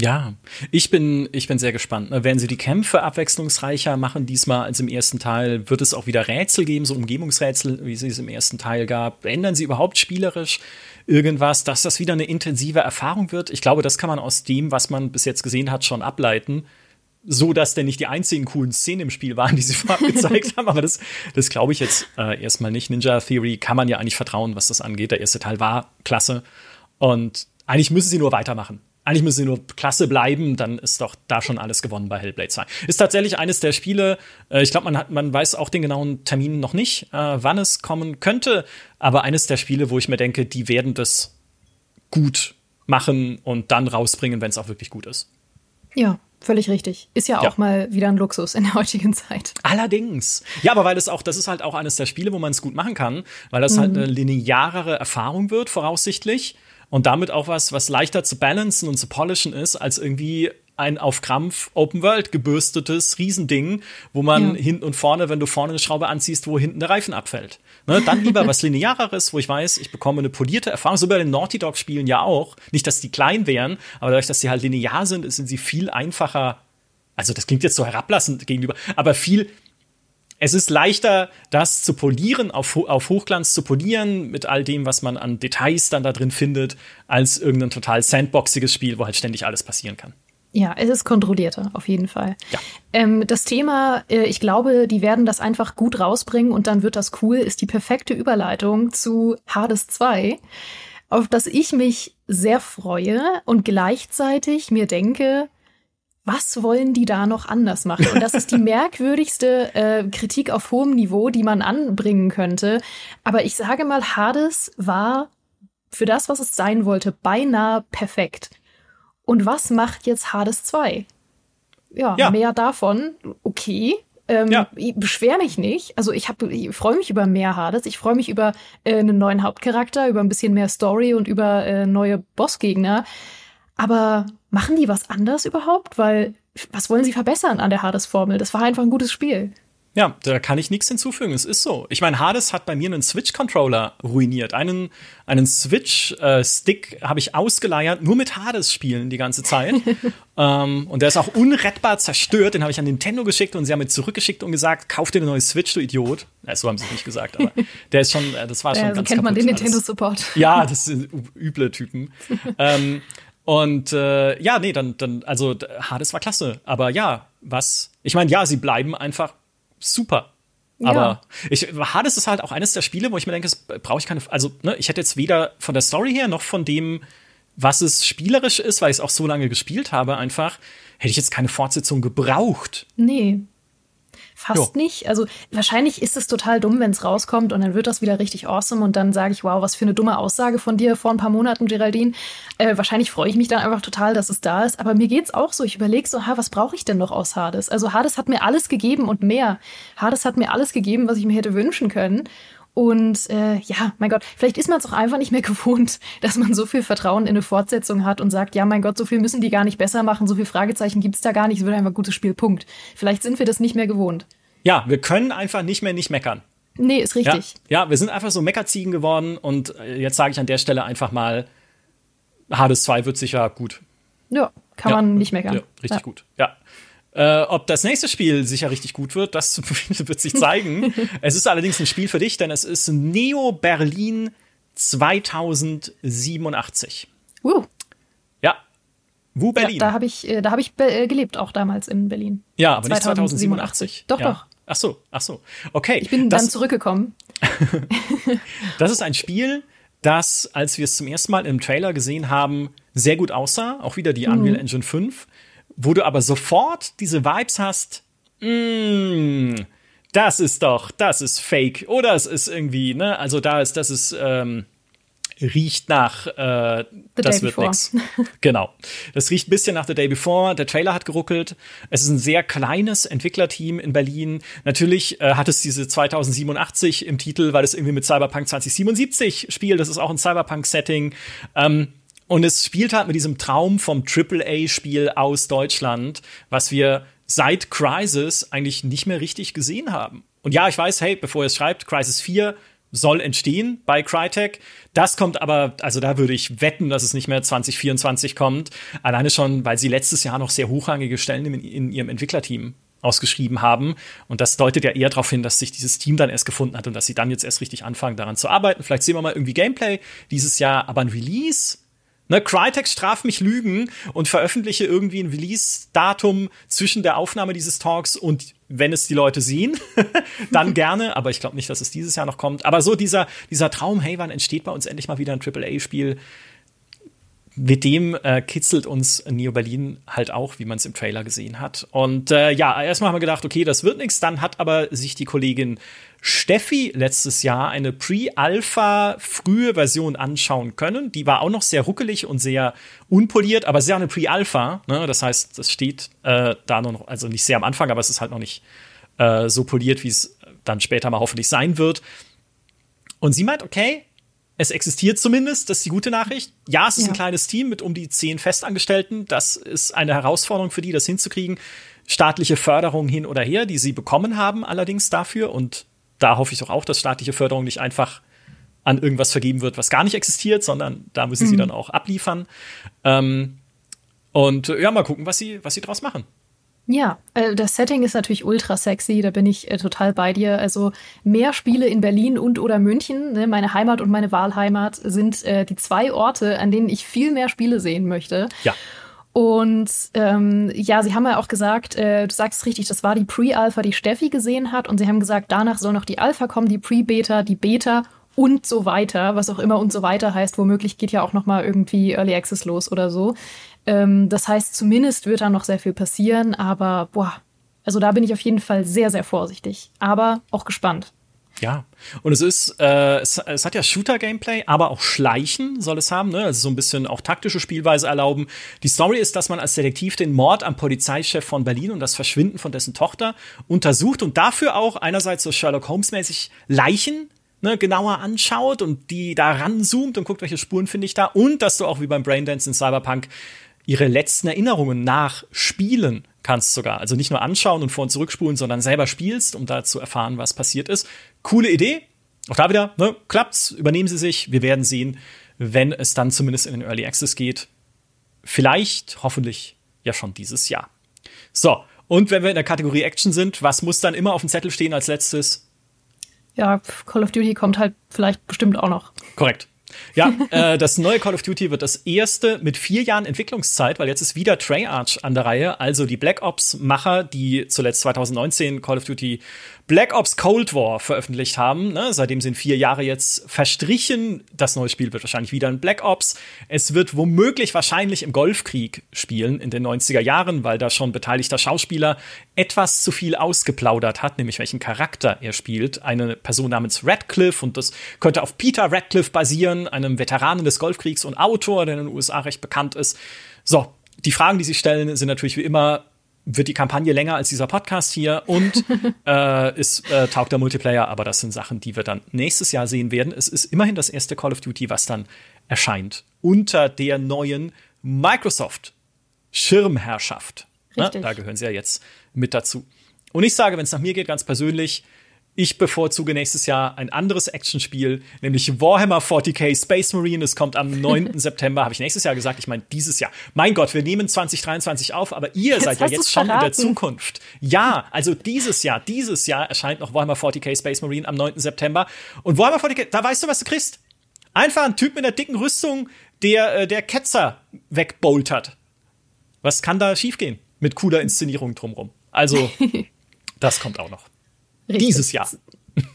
Ja, ich bin, ich bin sehr gespannt. Ne? Werden sie die Kämpfe abwechslungsreicher machen diesmal als im ersten Teil? Wird es auch wieder Rätsel geben, so Umgebungsrätsel, wie sie es im ersten Teil gab? Ändern sie überhaupt spielerisch irgendwas, dass das wieder eine intensive Erfahrung wird? Ich glaube, das kann man aus dem, was man bis jetzt gesehen hat, schon ableiten. So, dass denn nicht die einzigen coolen Szenen im Spiel waren, die sie vorab gezeigt haben. Aber das, das glaube ich jetzt äh, erstmal nicht. Ninja Theory kann man ja eigentlich vertrauen, was das angeht. Der erste Teil war klasse. Und eigentlich müssen sie nur weitermachen eigentlich müssen sie nur klasse bleiben, dann ist doch da schon alles gewonnen bei Hellblade 2. Ist tatsächlich eines der Spiele, äh, ich glaube, man, man weiß auch den genauen Termin noch nicht, äh, wann es kommen könnte, aber eines der Spiele, wo ich mir denke, die werden das gut machen und dann rausbringen, wenn es auch wirklich gut ist. Ja, Völlig richtig. Ist ja, ja auch mal wieder ein Luxus in der heutigen Zeit. Allerdings. Ja, aber weil es auch, das ist halt auch eines der Spiele, wo man es gut machen kann, weil das halt mhm. halt eine linearere Erfahrung wird, voraussichtlich und damit auch was, was leichter zu balancen und zu polishen ist, als irgendwie ein auf Krampf Open World gebürstetes Riesending, wo man ja. hinten und vorne, wenn du vorne eine Schraube anziehst, wo hinten der Reifen abfällt. Ne? Dann lieber was Lineareres, wo ich weiß, ich bekomme eine polierte Erfahrung. So bei den Naughty Dog Spielen ja auch. Nicht, dass die klein wären, aber dadurch, dass sie halt linear sind, sind sie viel einfacher. Also das klingt jetzt so herablassend gegenüber, aber viel es ist leichter, das zu polieren, auf, auf Hochglanz zu polieren, mit all dem, was man an Details dann da drin findet, als irgendein total sandboxiges Spiel, wo halt ständig alles passieren kann. Ja, es ist kontrollierter, auf jeden Fall. Ja. Ähm, das Thema, äh, ich glaube, die werden das einfach gut rausbringen und dann wird das cool, ist die perfekte Überleitung zu Hades 2, auf das ich mich sehr freue und gleichzeitig mir denke, was wollen die da noch anders machen? Und das ist die merkwürdigste äh, Kritik auf hohem Niveau, die man anbringen könnte. Aber ich sage mal, Hades war für das, was es sein wollte, beinahe perfekt. Und was macht jetzt Hades 2? Ja, ja. mehr davon. Okay. Ähm, ja. Ich beschwer mich nicht. Also ich, ich freue mich über mehr Hades. Ich freue mich über äh, einen neuen Hauptcharakter, über ein bisschen mehr Story und über äh, neue Bossgegner. Aber machen die was anders überhaupt? Weil was wollen sie verbessern an der Hades-Formel? Das war einfach ein gutes Spiel. Ja, da kann ich nichts hinzufügen. Es ist so. Ich meine, Hades hat bei mir einen Switch-Controller ruiniert. Einen, einen Switch-Stick habe ich ausgeleiert, nur mit Hades spielen die ganze Zeit. ähm, und der ist auch unrettbar zerstört. Den habe ich an Nintendo geschickt und sie haben mir zurückgeschickt und gesagt, kauf dir eine neue Switch, du Idiot. Ja, so haben sie es nicht gesagt, aber der ist schon, äh, das war schon ja, so ganz kennt man den Nintendo-Support. Ja, das sind üble Typen. ähm, und äh, ja, nee, dann, dann, also Hades war klasse. Aber ja, was? Ich meine, ja, sie bleiben einfach super. Aber ja. ich, Hades ist halt auch eines der Spiele, wo ich mir denke, brauche ich keine. Also, ne, ich hätte jetzt weder von der Story her noch von dem, was es spielerisch ist, weil ich es auch so lange gespielt habe, einfach, hätte ich jetzt keine Fortsetzung gebraucht. Nee. Fast jo. nicht. Also wahrscheinlich ist es total dumm, wenn es rauskommt und dann wird das wieder richtig awesome und dann sage ich, wow, was für eine dumme Aussage von dir vor ein paar Monaten, Geraldine. Äh, wahrscheinlich freue ich mich dann einfach total, dass es da ist. Aber mir geht es auch so. Ich überlege so, ha, was brauche ich denn noch aus Hades? Also Hades hat mir alles gegeben und mehr. Hades hat mir alles gegeben, was ich mir hätte wünschen können. Und äh, ja, mein Gott, vielleicht ist man es auch einfach nicht mehr gewohnt, dass man so viel Vertrauen in eine Fortsetzung hat und sagt, ja, mein Gott, so viel müssen die gar nicht besser machen, so viel Fragezeichen gibt es da gar nicht, es wird einfach ein gutes Spiel, Punkt. Vielleicht sind wir das nicht mehr gewohnt. Ja, wir können einfach nicht mehr nicht meckern. Nee, ist richtig. Ja, ja wir sind einfach so Meckerziegen geworden und äh, jetzt sage ich an der Stelle einfach mal, Hades 2 wird sicher gut. Ja, kann ja, man nicht meckern. Ja, richtig gut, ja. Äh, ob das nächste Spiel sicher richtig gut wird, das wird sich zeigen. es ist allerdings ein Spiel für dich, denn es ist Neo Berlin 2087. Uh. Ja. Wo Berlin? Ja, da habe ich, äh, da hab ich äh, gelebt, auch damals in Berlin. Ja, aber 2087. nicht 2087. Doch, ja. doch. Ach so, ach so. Okay. Ich bin das, dann zurückgekommen. das ist ein Spiel, das, als wir es zum ersten Mal im Trailer gesehen haben, sehr gut aussah. Auch wieder die mhm. Unreal Engine 5 wo du aber sofort diese Vibes hast, mm, das ist doch, das ist fake. Oder es ist irgendwie, ne, also da ist, das ist, ähm, riecht nach, äh, das wird nix. genau. Das riecht ein bisschen nach The Day Before. Der Trailer hat geruckelt. Es ist ein sehr kleines Entwicklerteam in Berlin. Natürlich äh, hat es diese 2087 im Titel, weil es irgendwie mit Cyberpunk 2077 spielt. Das ist auch ein Cyberpunk-Setting. Ähm, und es spielt halt mit diesem Traum vom AAA-Spiel aus Deutschland, was wir seit Crisis eigentlich nicht mehr richtig gesehen haben. Und ja, ich weiß, hey, bevor ihr es schreibt, Crisis 4 soll entstehen bei Crytek. Das kommt aber, also da würde ich wetten, dass es nicht mehr 2024 kommt. Alleine schon, weil sie letztes Jahr noch sehr hochrangige Stellen in, in ihrem Entwicklerteam ausgeschrieben haben. Und das deutet ja eher darauf hin, dass sich dieses Team dann erst gefunden hat und dass sie dann jetzt erst richtig anfangen, daran zu arbeiten. Vielleicht sehen wir mal irgendwie Gameplay dieses Jahr, aber ein Release Ne, Crytek straft mich Lügen und veröffentliche irgendwie ein Release-Datum zwischen der Aufnahme dieses Talks und wenn es die Leute sehen, dann gerne. Aber ich glaube nicht, dass es dieses Jahr noch kommt. Aber so dieser, dieser Traum, hey, wann entsteht bei uns endlich mal wieder ein AAA-Spiel? mit dem äh, kitzelt uns Neo Berlin halt auch, wie man es im Trailer gesehen hat. Und äh, ja, erstmal haben wir gedacht, okay, das wird nichts. Dann hat aber sich die Kollegin Steffi letztes Jahr eine Pre-Alpha frühe Version anschauen können. Die war auch noch sehr ruckelig und sehr unpoliert, aber sehr eine Pre-Alpha. Ne? Das heißt, das steht äh, da noch, also nicht sehr am Anfang, aber es ist halt noch nicht äh, so poliert, wie es dann später mal hoffentlich sein wird. Und sie meint, okay, es existiert zumindest, das ist die gute Nachricht. Ja, es ist ja. ein kleines Team mit um die zehn Festangestellten. Das ist eine Herausforderung für die, das hinzukriegen. Staatliche Förderung hin oder her, die sie bekommen haben, allerdings dafür. Und da hoffe ich doch auch, dass staatliche Förderung nicht einfach an irgendwas vergeben wird, was gar nicht existiert, sondern da müssen mhm. sie dann auch abliefern. Ähm, und ja, mal gucken, was sie, was sie draus machen. Ja, äh, das Setting ist natürlich ultra sexy, da bin ich äh, total bei dir. Also mehr Spiele in Berlin und oder München, ne, meine Heimat und meine Wahlheimat, sind äh, die zwei Orte, an denen ich viel mehr Spiele sehen möchte. Ja. Und ähm, ja, sie haben ja auch gesagt, äh, du sagst richtig, das war die Pre-Alpha, die Steffi gesehen hat. Und sie haben gesagt, danach soll noch die Alpha kommen, die Pre-Beta, die Beta und so weiter, was auch immer und so weiter heißt. Womöglich geht ja auch noch mal irgendwie Early Access los oder so. Ähm, das heißt, zumindest wird da noch sehr viel passieren, aber boah, also da bin ich auf jeden Fall sehr, sehr vorsichtig, aber auch gespannt. Ja, und es ist, äh, es, es, hat ja Shooter-Gameplay, aber auch Schleichen soll es haben, ne? Also so ein bisschen auch taktische Spielweise erlauben. Die Story ist, dass man als Detektiv den Mord am Polizeichef von Berlin und das Verschwinden von dessen Tochter untersucht und dafür auch einerseits so Sherlock Holmes-mäßig Leichen ne, genauer anschaut und die da ranzoomt und guckt, welche Spuren finde ich da. Und dass du auch wie beim Braindance in Cyberpunk ihre letzten Erinnerungen nachspielen kannst sogar. Also nicht nur anschauen und vor und zurückspulen, sondern selber spielst, um da zu erfahren, was passiert ist. Coole Idee. Auch da wieder, ne, klappt's, übernehmen sie sich. Wir werden sehen, wenn es dann zumindest in den Early Access geht. Vielleicht, hoffentlich ja schon dieses Jahr. So, und wenn wir in der Kategorie Action sind, was muss dann immer auf dem Zettel stehen als letztes? Ja, Call of Duty kommt halt vielleicht bestimmt auch noch. Korrekt. Ja, äh, das neue Call of Duty wird das erste mit vier Jahren Entwicklungszeit, weil jetzt ist wieder Treyarch an der Reihe, also die Black Ops-Macher, die zuletzt 2019 Call of Duty Black Ops Cold War veröffentlicht haben. Ne? Seitdem sind vier Jahre jetzt verstrichen. Das neue Spiel wird wahrscheinlich wieder ein Black Ops. Es wird womöglich wahrscheinlich im Golfkrieg spielen in den 90er Jahren, weil da schon beteiligter Schauspieler etwas zu viel ausgeplaudert hat, nämlich welchen Charakter er spielt. Eine Person namens Radcliffe und das könnte auf Peter Radcliffe basieren, einem Veteranen des Golfkriegs und Autor, der in den USA recht bekannt ist. So, die Fragen, die sich stellen, sind natürlich wie immer, wird die Kampagne länger als dieser Podcast hier und äh, ist äh, taugt der Multiplayer, aber das sind Sachen, die wir dann nächstes Jahr sehen werden. Es ist immerhin das erste Call of Duty, was dann erscheint unter der neuen Microsoft Schirmherrschaft. Ne? Da gehören sie ja jetzt mit dazu. Und ich sage, wenn es nach mir geht, ganz persönlich, ich bevorzuge nächstes Jahr ein anderes Actionspiel, nämlich Warhammer 40k Space Marine. Es kommt am 9. September, habe ich nächstes Jahr gesagt. Ich meine, dieses Jahr. Mein Gott, wir nehmen 2023 auf, aber ihr jetzt seid ja jetzt schon verraten. in der Zukunft. Ja, also dieses Jahr, dieses Jahr erscheint noch Warhammer 40k Space Marine am 9. September. Und Warhammer 40k, da weißt du, was du kriegst. Einfach ein Typ mit einer dicken Rüstung, der, äh, der Ketzer wegboltert. Was kann da schiefgehen? Mit cooler Inszenierung drumrum. Also, das kommt auch noch. Richtig. Dieses Jahr.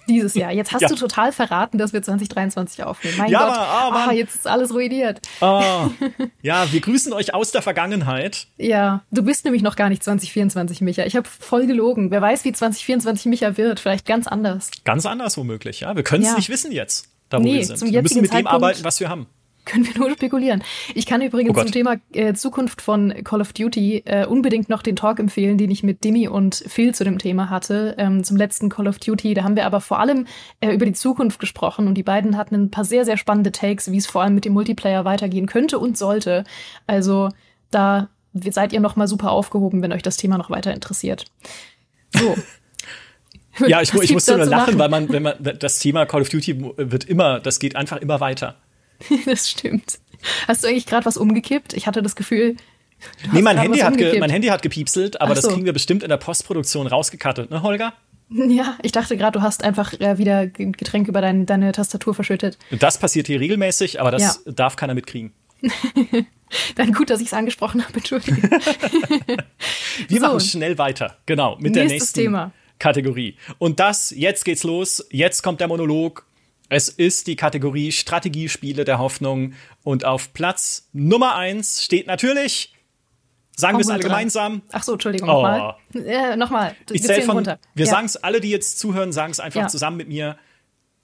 Dieses Jahr. Jetzt hast ja. du total verraten, dass wir 2023 aufnehmen. Mein ja, Gott, ah, jetzt ist alles ruiniert. Ah. Ja, wir grüßen euch aus der Vergangenheit. Ja, du bist nämlich noch gar nicht 2024, Micha. Ich habe voll gelogen. Wer weiß, wie 2024 Micha wird. Vielleicht ganz anders. Ganz anders womöglich, ja. Wir können es ja. nicht wissen jetzt, da wo nee, wir sind. wir müssen mit Zeitpunkt dem arbeiten, was wir haben können wir nur spekulieren. Ich kann übrigens oh zum Thema äh, Zukunft von Call of Duty äh, unbedingt noch den Talk empfehlen, den ich mit Dimi und Phil zu dem Thema hatte, ähm, zum letzten Call of Duty. Da haben wir aber vor allem äh, über die Zukunft gesprochen und die beiden hatten ein paar sehr, sehr spannende Takes, wie es vor allem mit dem Multiplayer weitergehen könnte und sollte. Also da seid ihr noch mal super aufgehoben, wenn euch das Thema noch weiter interessiert. So. ja, ich, ich musste nur lachen, weil man, wenn man das Thema Call of Duty wird immer, das geht einfach immer weiter. das stimmt. Hast du eigentlich gerade was umgekippt? Ich hatte das Gefühl. Nee, mein Handy, hat mein Handy hat gepiepselt, aber so. das kriegen wir bestimmt in der Postproduktion rausgekattet, ne, Holger? Ja, ich dachte gerade, du hast einfach äh, wieder Getränk über dein, deine Tastatur verschüttet. Das passiert hier regelmäßig, aber das ja. darf keiner mitkriegen. Dann gut, dass ich es angesprochen habe, Entschuldigung. wir so. machen schnell weiter, genau, mit Nächstes der nächsten Thema. Kategorie. Und das, jetzt geht's los, jetzt kommt der Monolog es ist die Kategorie Strategiespiele der Hoffnung und auf Platz Nummer eins steht natürlich, sagen wir es alle dran. gemeinsam. Ach so, Entschuldigung, nochmal. Oh. Äh, nochmal. Ich zähle von, runter. wir ja. sagen es, alle, die jetzt zuhören, sagen es einfach ja. zusammen mit mir.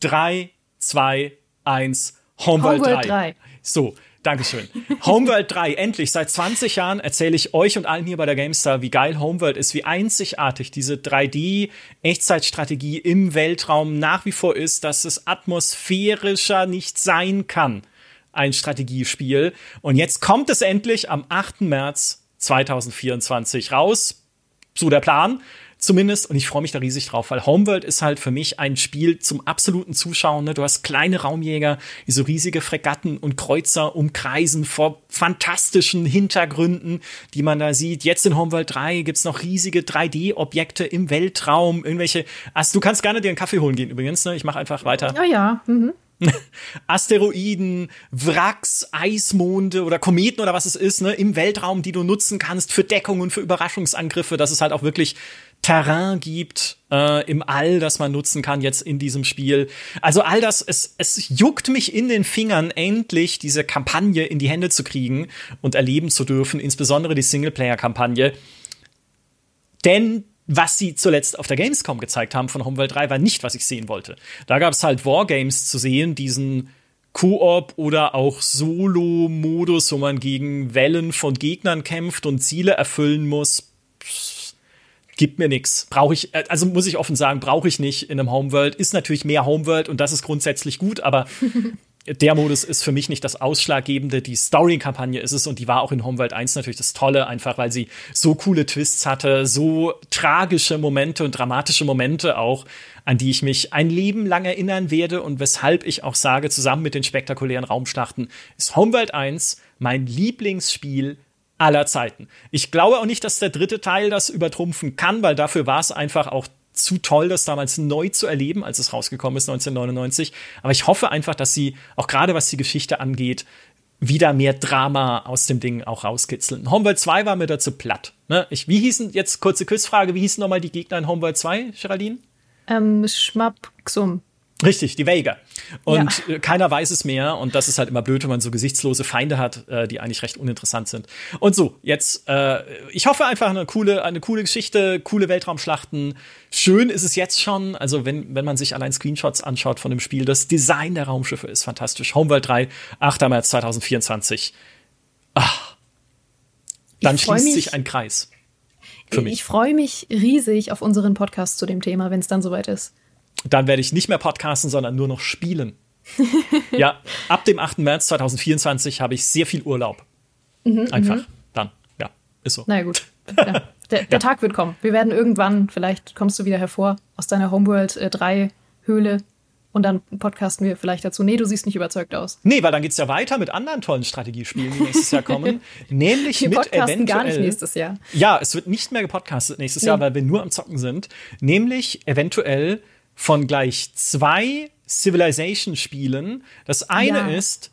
Drei, zwei, eins, Homeworld, Homeworld 3. 3. So, Dankeschön. Homeworld 3, endlich. Seit 20 Jahren erzähle ich euch und allen hier bei der GameStar, wie geil Homeworld ist, wie einzigartig diese 3D-Echtzeitstrategie im Weltraum nach wie vor ist, dass es atmosphärischer nicht sein kann. Ein Strategiespiel. Und jetzt kommt es endlich am 8. März 2024 raus. So der Plan zumindest. Und ich freue mich da riesig drauf, weil Homeworld ist halt für mich ein Spiel zum absoluten Zuschauen. Ne? Du hast kleine Raumjäger, die so riesige Fregatten und Kreuzer umkreisen vor fantastischen Hintergründen, die man da sieht. Jetzt in Homeworld 3 gibt's noch riesige 3D-Objekte im Weltraum, irgendwelche. Also du kannst gerne dir einen Kaffee holen gehen übrigens. Ne? Ich mache einfach weiter. Ja, ja. Mhm. Asteroiden, Wracks, Eismonde oder Kometen oder was es ist, ne, im Weltraum, die du nutzen kannst für Deckung und für Überraschungsangriffe, dass es halt auch wirklich Terrain gibt äh, im All, das man nutzen kann jetzt in diesem Spiel. Also all das, es, es juckt mich in den Fingern, endlich diese Kampagne in die Hände zu kriegen und erleben zu dürfen, insbesondere die Singleplayer-Kampagne. Denn was sie zuletzt auf der Gamescom gezeigt haben von Homeworld 3, war nicht, was ich sehen wollte. Da gab es halt Wargames zu sehen, diesen Koop oder auch Solo-Modus, wo man gegen Wellen von Gegnern kämpft und Ziele erfüllen muss. Gibt mir nichts. Brauche ich, äh, also muss ich offen sagen, brauche ich nicht in einem Homeworld. Ist natürlich mehr Homeworld und das ist grundsätzlich gut, aber der Modus ist für mich nicht das Ausschlaggebende. Die Story-Kampagne ist es und die war auch in Homeworld 1 natürlich das Tolle, einfach weil sie so coole Twists hatte, so tragische Momente und dramatische Momente auch, an die ich mich ein Leben lang erinnern werde und weshalb ich auch sage, zusammen mit den spektakulären Raumschlachten ist Homeworld 1 mein Lieblingsspiel aller Zeiten. Ich glaube auch nicht, dass der dritte Teil das übertrumpfen kann, weil dafür war es einfach auch zu toll, das damals neu zu erleben, als es rausgekommen ist, 1999. Aber ich hoffe einfach, dass sie, auch gerade was die Geschichte angeht, wieder mehr Drama aus dem Ding auch rauskitzeln. Homeworld 2 war mir dazu platt. Ne? Ich, wie hießen, jetzt kurze Quizfrage, wie hießen nochmal die Gegner in Homeworld 2, Geraldine? Ähm, Schmapp, Xum. Richtig, die Vega. Und ja. Äh, keiner weiß es mehr. Und das ist halt immer blöd, wenn man so gesichtslose Feinde hat, äh, die eigentlich recht uninteressant sind. Und so, jetzt, äh, ich hoffe einfach eine coole, eine coole Geschichte, coole Weltraumschlachten. Schön ist es jetzt schon. Also, wenn, wenn man sich allein Screenshots anschaut von dem Spiel, das Design der Raumschiffe ist fantastisch. Homeworld 3, 8. März 2024. Ach. Dann schließt sich ein Kreis. Für mich. Ich freue mich riesig auf unseren Podcast zu dem Thema, wenn es dann soweit ist dann werde ich nicht mehr podcasten, sondern nur noch spielen. ja, ab dem 8. März 2024 habe ich sehr viel Urlaub. Mhm, Einfach mhm. dann. Ja, ist so. Na ja, gut. Ja. Der, der ja. Tag wird kommen. Wir werden irgendwann, vielleicht kommst du wieder hervor aus deiner Homeworld äh, 3 Höhle und dann podcasten wir vielleicht dazu. Nee, du siehst nicht überzeugt aus. Nee, weil dann geht es ja weiter mit anderen tollen Strategiespielen, die nächstes Jahr kommen. nämlich wir mit eventuell. gar nicht nächstes Jahr. Ja, es wird nicht mehr gepodcastet nächstes nee. Jahr, weil wir nur am Zocken sind. Nämlich eventuell von gleich zwei Civilization-Spielen. Das eine ja. ist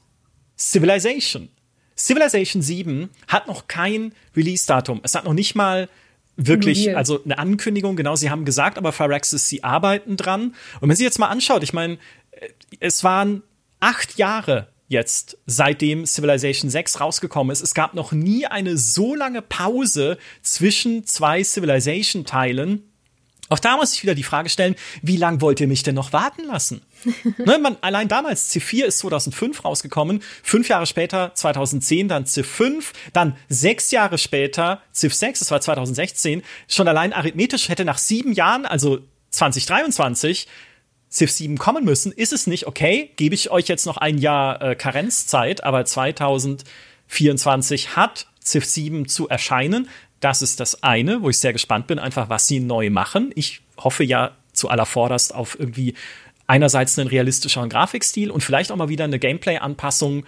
Civilization. Civilization 7 hat noch kein Release-Datum. Es hat noch nicht mal wirklich, also eine Ankündigung, genau, sie haben gesagt, aber Phyrexis, sie arbeiten dran. Und wenn man sich jetzt mal anschaut, ich meine, äh, es waren acht Jahre jetzt, seitdem Civilization 6 rausgekommen ist. Es gab noch nie eine so lange Pause zwischen zwei Civilization-Teilen auch da muss ich wieder die Frage stellen, wie lange wollt ihr mich denn noch warten lassen? ne, man, allein damals, C4 ist 2005 rausgekommen, fünf Jahre später, 2010, dann C5, dann sechs Jahre später, Civ 6, das war 2016, schon allein arithmetisch hätte nach sieben Jahren, also 2023, Civ 7 kommen müssen, ist es nicht okay, gebe ich euch jetzt noch ein Jahr äh, Karenzzeit, aber 2024 hat Civ 7 zu erscheinen. Das ist das eine, wo ich sehr gespannt bin, einfach was sie neu machen. Ich hoffe ja zu aller Vorderst auf irgendwie einerseits einen realistischeren Grafikstil und vielleicht auch mal wieder eine Gameplay-Anpassung,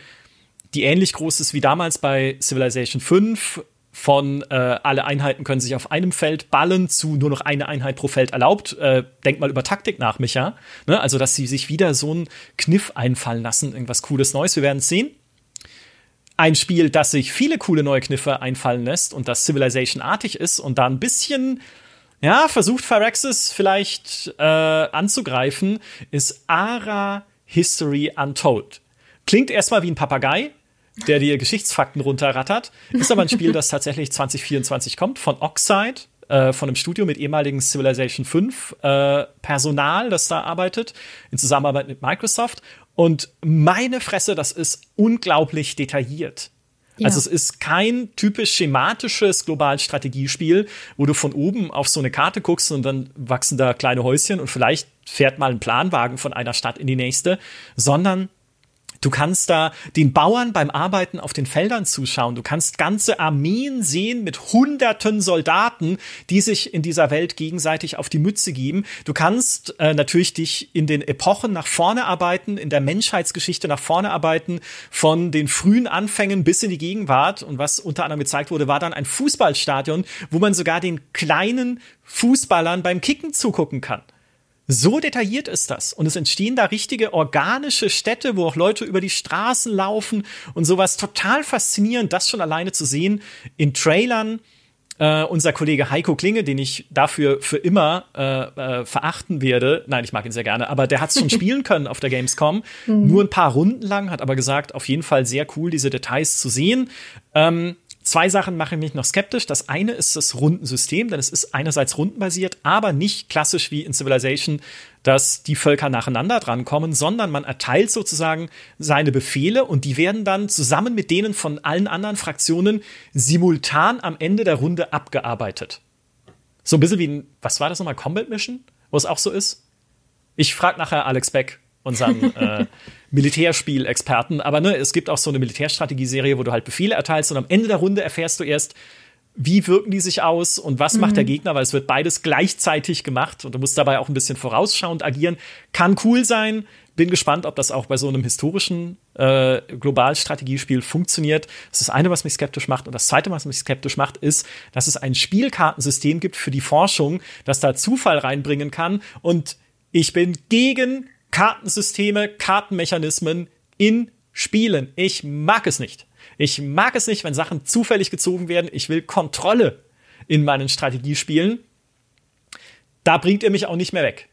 die ähnlich groß ist wie damals bei Civilization 5 von äh, alle Einheiten können sich auf einem Feld ballen zu nur noch eine Einheit pro Feld erlaubt. Äh, denk mal über Taktik nach, Micha. Ne? Also, dass sie sich wieder so einen Kniff einfallen lassen, irgendwas Cooles Neues. Wir werden es sehen ein Spiel, das sich viele coole neue Kniffe einfallen lässt und das Civilization-artig ist und da ein bisschen, ja, versucht Phyrexis vielleicht äh, anzugreifen, ist Ara History Untold. Klingt erstmal wie ein Papagei, der dir Geschichtsfakten runterrattert, ist aber ein Spiel, das tatsächlich 2024 kommt, von Oxide, äh, von einem Studio mit ehemaligen Civilization 5 äh, Personal, das da arbeitet, in Zusammenarbeit mit Microsoft. Und meine Fresse, das ist unglaublich detailliert. Ja. Also es ist kein typisch schematisches Globalstrategiespiel, wo du von oben auf so eine Karte guckst und dann wachsen da kleine Häuschen und vielleicht fährt mal ein Planwagen von einer Stadt in die nächste, sondern Du kannst da den Bauern beim Arbeiten auf den Feldern zuschauen. Du kannst ganze Armeen sehen mit hunderten Soldaten, die sich in dieser Welt gegenseitig auf die Mütze geben. Du kannst äh, natürlich dich in den Epochen nach vorne arbeiten, in der Menschheitsgeschichte nach vorne arbeiten, von den frühen Anfängen bis in die Gegenwart. Und was unter anderem gezeigt wurde, war dann ein Fußballstadion, wo man sogar den kleinen Fußballern beim Kicken zugucken kann. So detailliert ist das. Und es entstehen da richtige organische Städte, wo auch Leute über die Straßen laufen und sowas total faszinierend, das schon alleine zu sehen in Trailern. Uh, unser Kollege Heiko Klinge, den ich dafür für immer uh, uh, verachten werde. Nein, ich mag ihn sehr gerne, aber der hat es schon spielen können auf der Gamescom. Mhm. Nur ein paar Runden lang, hat aber gesagt, auf jeden Fall sehr cool, diese Details zu sehen. Ähm, Zwei Sachen machen mich noch skeptisch. Das eine ist das Rundensystem, denn es ist einerseits rundenbasiert, aber nicht klassisch wie in Civilization, dass die Völker nacheinander drankommen, sondern man erteilt sozusagen seine Befehle und die werden dann zusammen mit denen von allen anderen Fraktionen simultan am Ende der Runde abgearbeitet. So ein bisschen wie ein, was war das nochmal, Combat Mission, wo es auch so ist? Ich frage nachher Alex Beck, unseren äh, Militärspielexperten. Aber ne, es gibt auch so eine Militärstrategieserie, wo du halt Befehle erteilst und am Ende der Runde erfährst du erst, wie wirken die sich aus und was mhm. macht der mhm. Gegner, weil es wird beides gleichzeitig gemacht und du musst dabei auch ein bisschen vorausschauend agieren. Kann cool sein. Bin gespannt, ob das auch bei so einem historischen äh, Globalstrategiespiel funktioniert. Das ist das eine, was mich skeptisch macht. Und das zweite, was mich skeptisch macht, ist, dass es ein Spielkartensystem gibt für die Forschung, das da Zufall reinbringen kann. Und ich bin gegen Kartensysteme, Kartenmechanismen in Spielen. Ich mag es nicht. Ich mag es nicht, wenn Sachen zufällig gezogen werden. Ich will Kontrolle in meinen Strategiespielen. Da bringt ihr mich auch nicht mehr weg.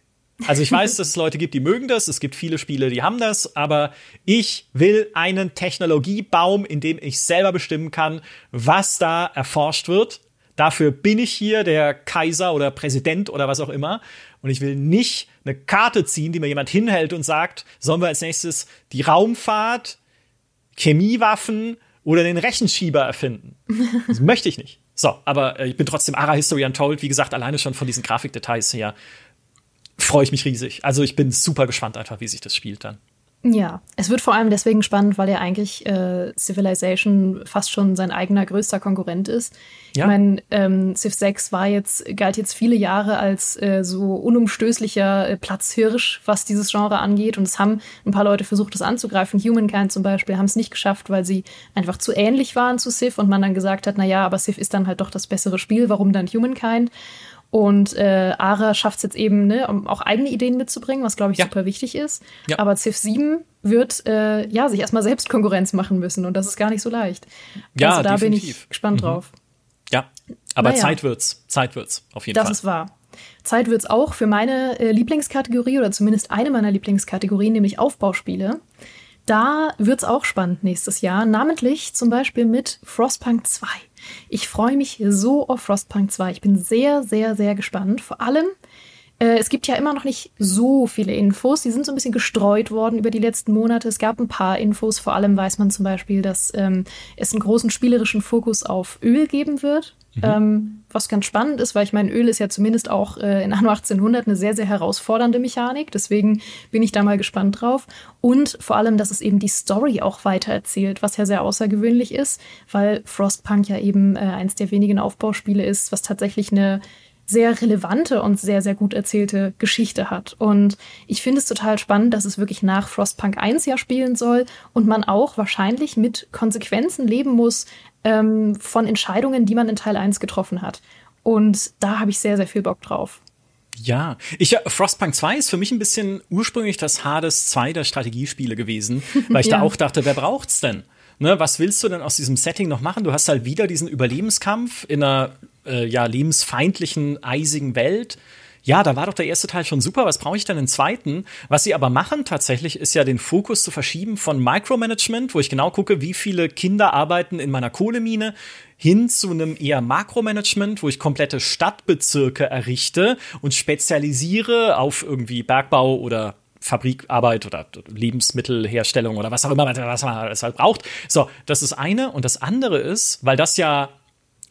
Also ich weiß, dass es Leute gibt, die mögen das. Es gibt viele Spiele, die haben das. Aber ich will einen Technologiebaum, in dem ich selber bestimmen kann, was da erforscht wird. Dafür bin ich hier der Kaiser oder Präsident oder was auch immer. Und ich will nicht eine Karte ziehen, die mir jemand hinhält und sagt, sollen wir als nächstes die Raumfahrt, Chemiewaffen oder den Rechenschieber erfinden. Das möchte ich nicht. So, aber äh, ich bin trotzdem Ara History Untold, wie gesagt, alleine schon von diesen Grafikdetails her freue ich mich riesig. Also ich bin super gespannt einfach, wie sich das spielt dann. Ja, es wird vor allem deswegen spannend, weil ja eigentlich äh, Civilization fast schon sein eigener größter Konkurrent ist. Ja. Ich meine, ähm, Civ 6 war jetzt, galt jetzt viele Jahre als äh, so unumstößlicher äh, Platzhirsch, was dieses Genre angeht. Und es haben ein paar Leute versucht, das anzugreifen. Humankind zum Beispiel haben es nicht geschafft, weil sie einfach zu ähnlich waren zu Civ und man dann gesagt hat, na ja, aber Civ ist dann halt doch das bessere Spiel, warum dann Humankind? Und äh, Ara schafft es jetzt eben, ne, um auch eigene Ideen mitzubringen, was glaube ich ja. super wichtig ist. Ja. Aber Civ 7 wird äh, ja sich erstmal selbst Konkurrenz machen müssen und das ist gar nicht so leicht. Ja, also da definitiv. bin ich gespannt mhm. drauf. Ja, aber naja. Zeit wird's. Zeit wird's, auf jeden das Fall. Das ist wahr. Zeit wird's auch für meine äh, Lieblingskategorie oder zumindest eine meiner Lieblingskategorien, nämlich Aufbauspiele. Da wird's auch spannend nächstes Jahr, namentlich zum Beispiel mit Frostpunk 2. Ich freue mich so auf Frostpunk 2. Ich bin sehr, sehr, sehr gespannt. Vor allem, äh, es gibt ja immer noch nicht so viele Infos. Die sind so ein bisschen gestreut worden über die letzten Monate. Es gab ein paar Infos. Vor allem weiß man zum Beispiel, dass ähm, es einen großen spielerischen Fokus auf Öl geben wird. Mhm. Ähm, was ganz spannend ist, weil ich meine, Öl ist ja zumindest auch äh, in Anno 1800 eine sehr, sehr herausfordernde Mechanik. Deswegen bin ich da mal gespannt drauf. Und vor allem, dass es eben die Story auch weiter erzählt, was ja sehr außergewöhnlich ist, weil Frostpunk ja eben äh, eins der wenigen Aufbauspiele ist, was tatsächlich eine sehr relevante und sehr, sehr gut erzählte Geschichte hat. Und ich finde es total spannend, dass es wirklich nach Frostpunk 1 ja spielen soll und man auch wahrscheinlich mit Konsequenzen leben muss ähm, von Entscheidungen, die man in Teil 1 getroffen hat. Und da habe ich sehr, sehr viel Bock drauf. Ja, ich Frostpunk 2 ist für mich ein bisschen ursprünglich das Hades 2 der Strategiespiele gewesen, weil ich ja. da auch dachte, wer braucht's denn? Ne, was willst du denn aus diesem Setting noch machen? Du hast halt wieder diesen Überlebenskampf in einer äh, ja, lebensfeindlichen, eisigen Welt. Ja, da war doch der erste Teil schon super. Was brauche ich denn im zweiten? Was sie aber machen tatsächlich, ist ja den Fokus zu verschieben von Micromanagement, wo ich genau gucke, wie viele Kinder arbeiten in meiner Kohlemine, hin zu einem eher Makromanagement, wo ich komplette Stadtbezirke errichte und spezialisiere auf irgendwie Bergbau oder Fabrikarbeit oder Lebensmittelherstellung oder was auch immer, was man halt braucht. So, das ist eine. Und das andere ist, weil das ja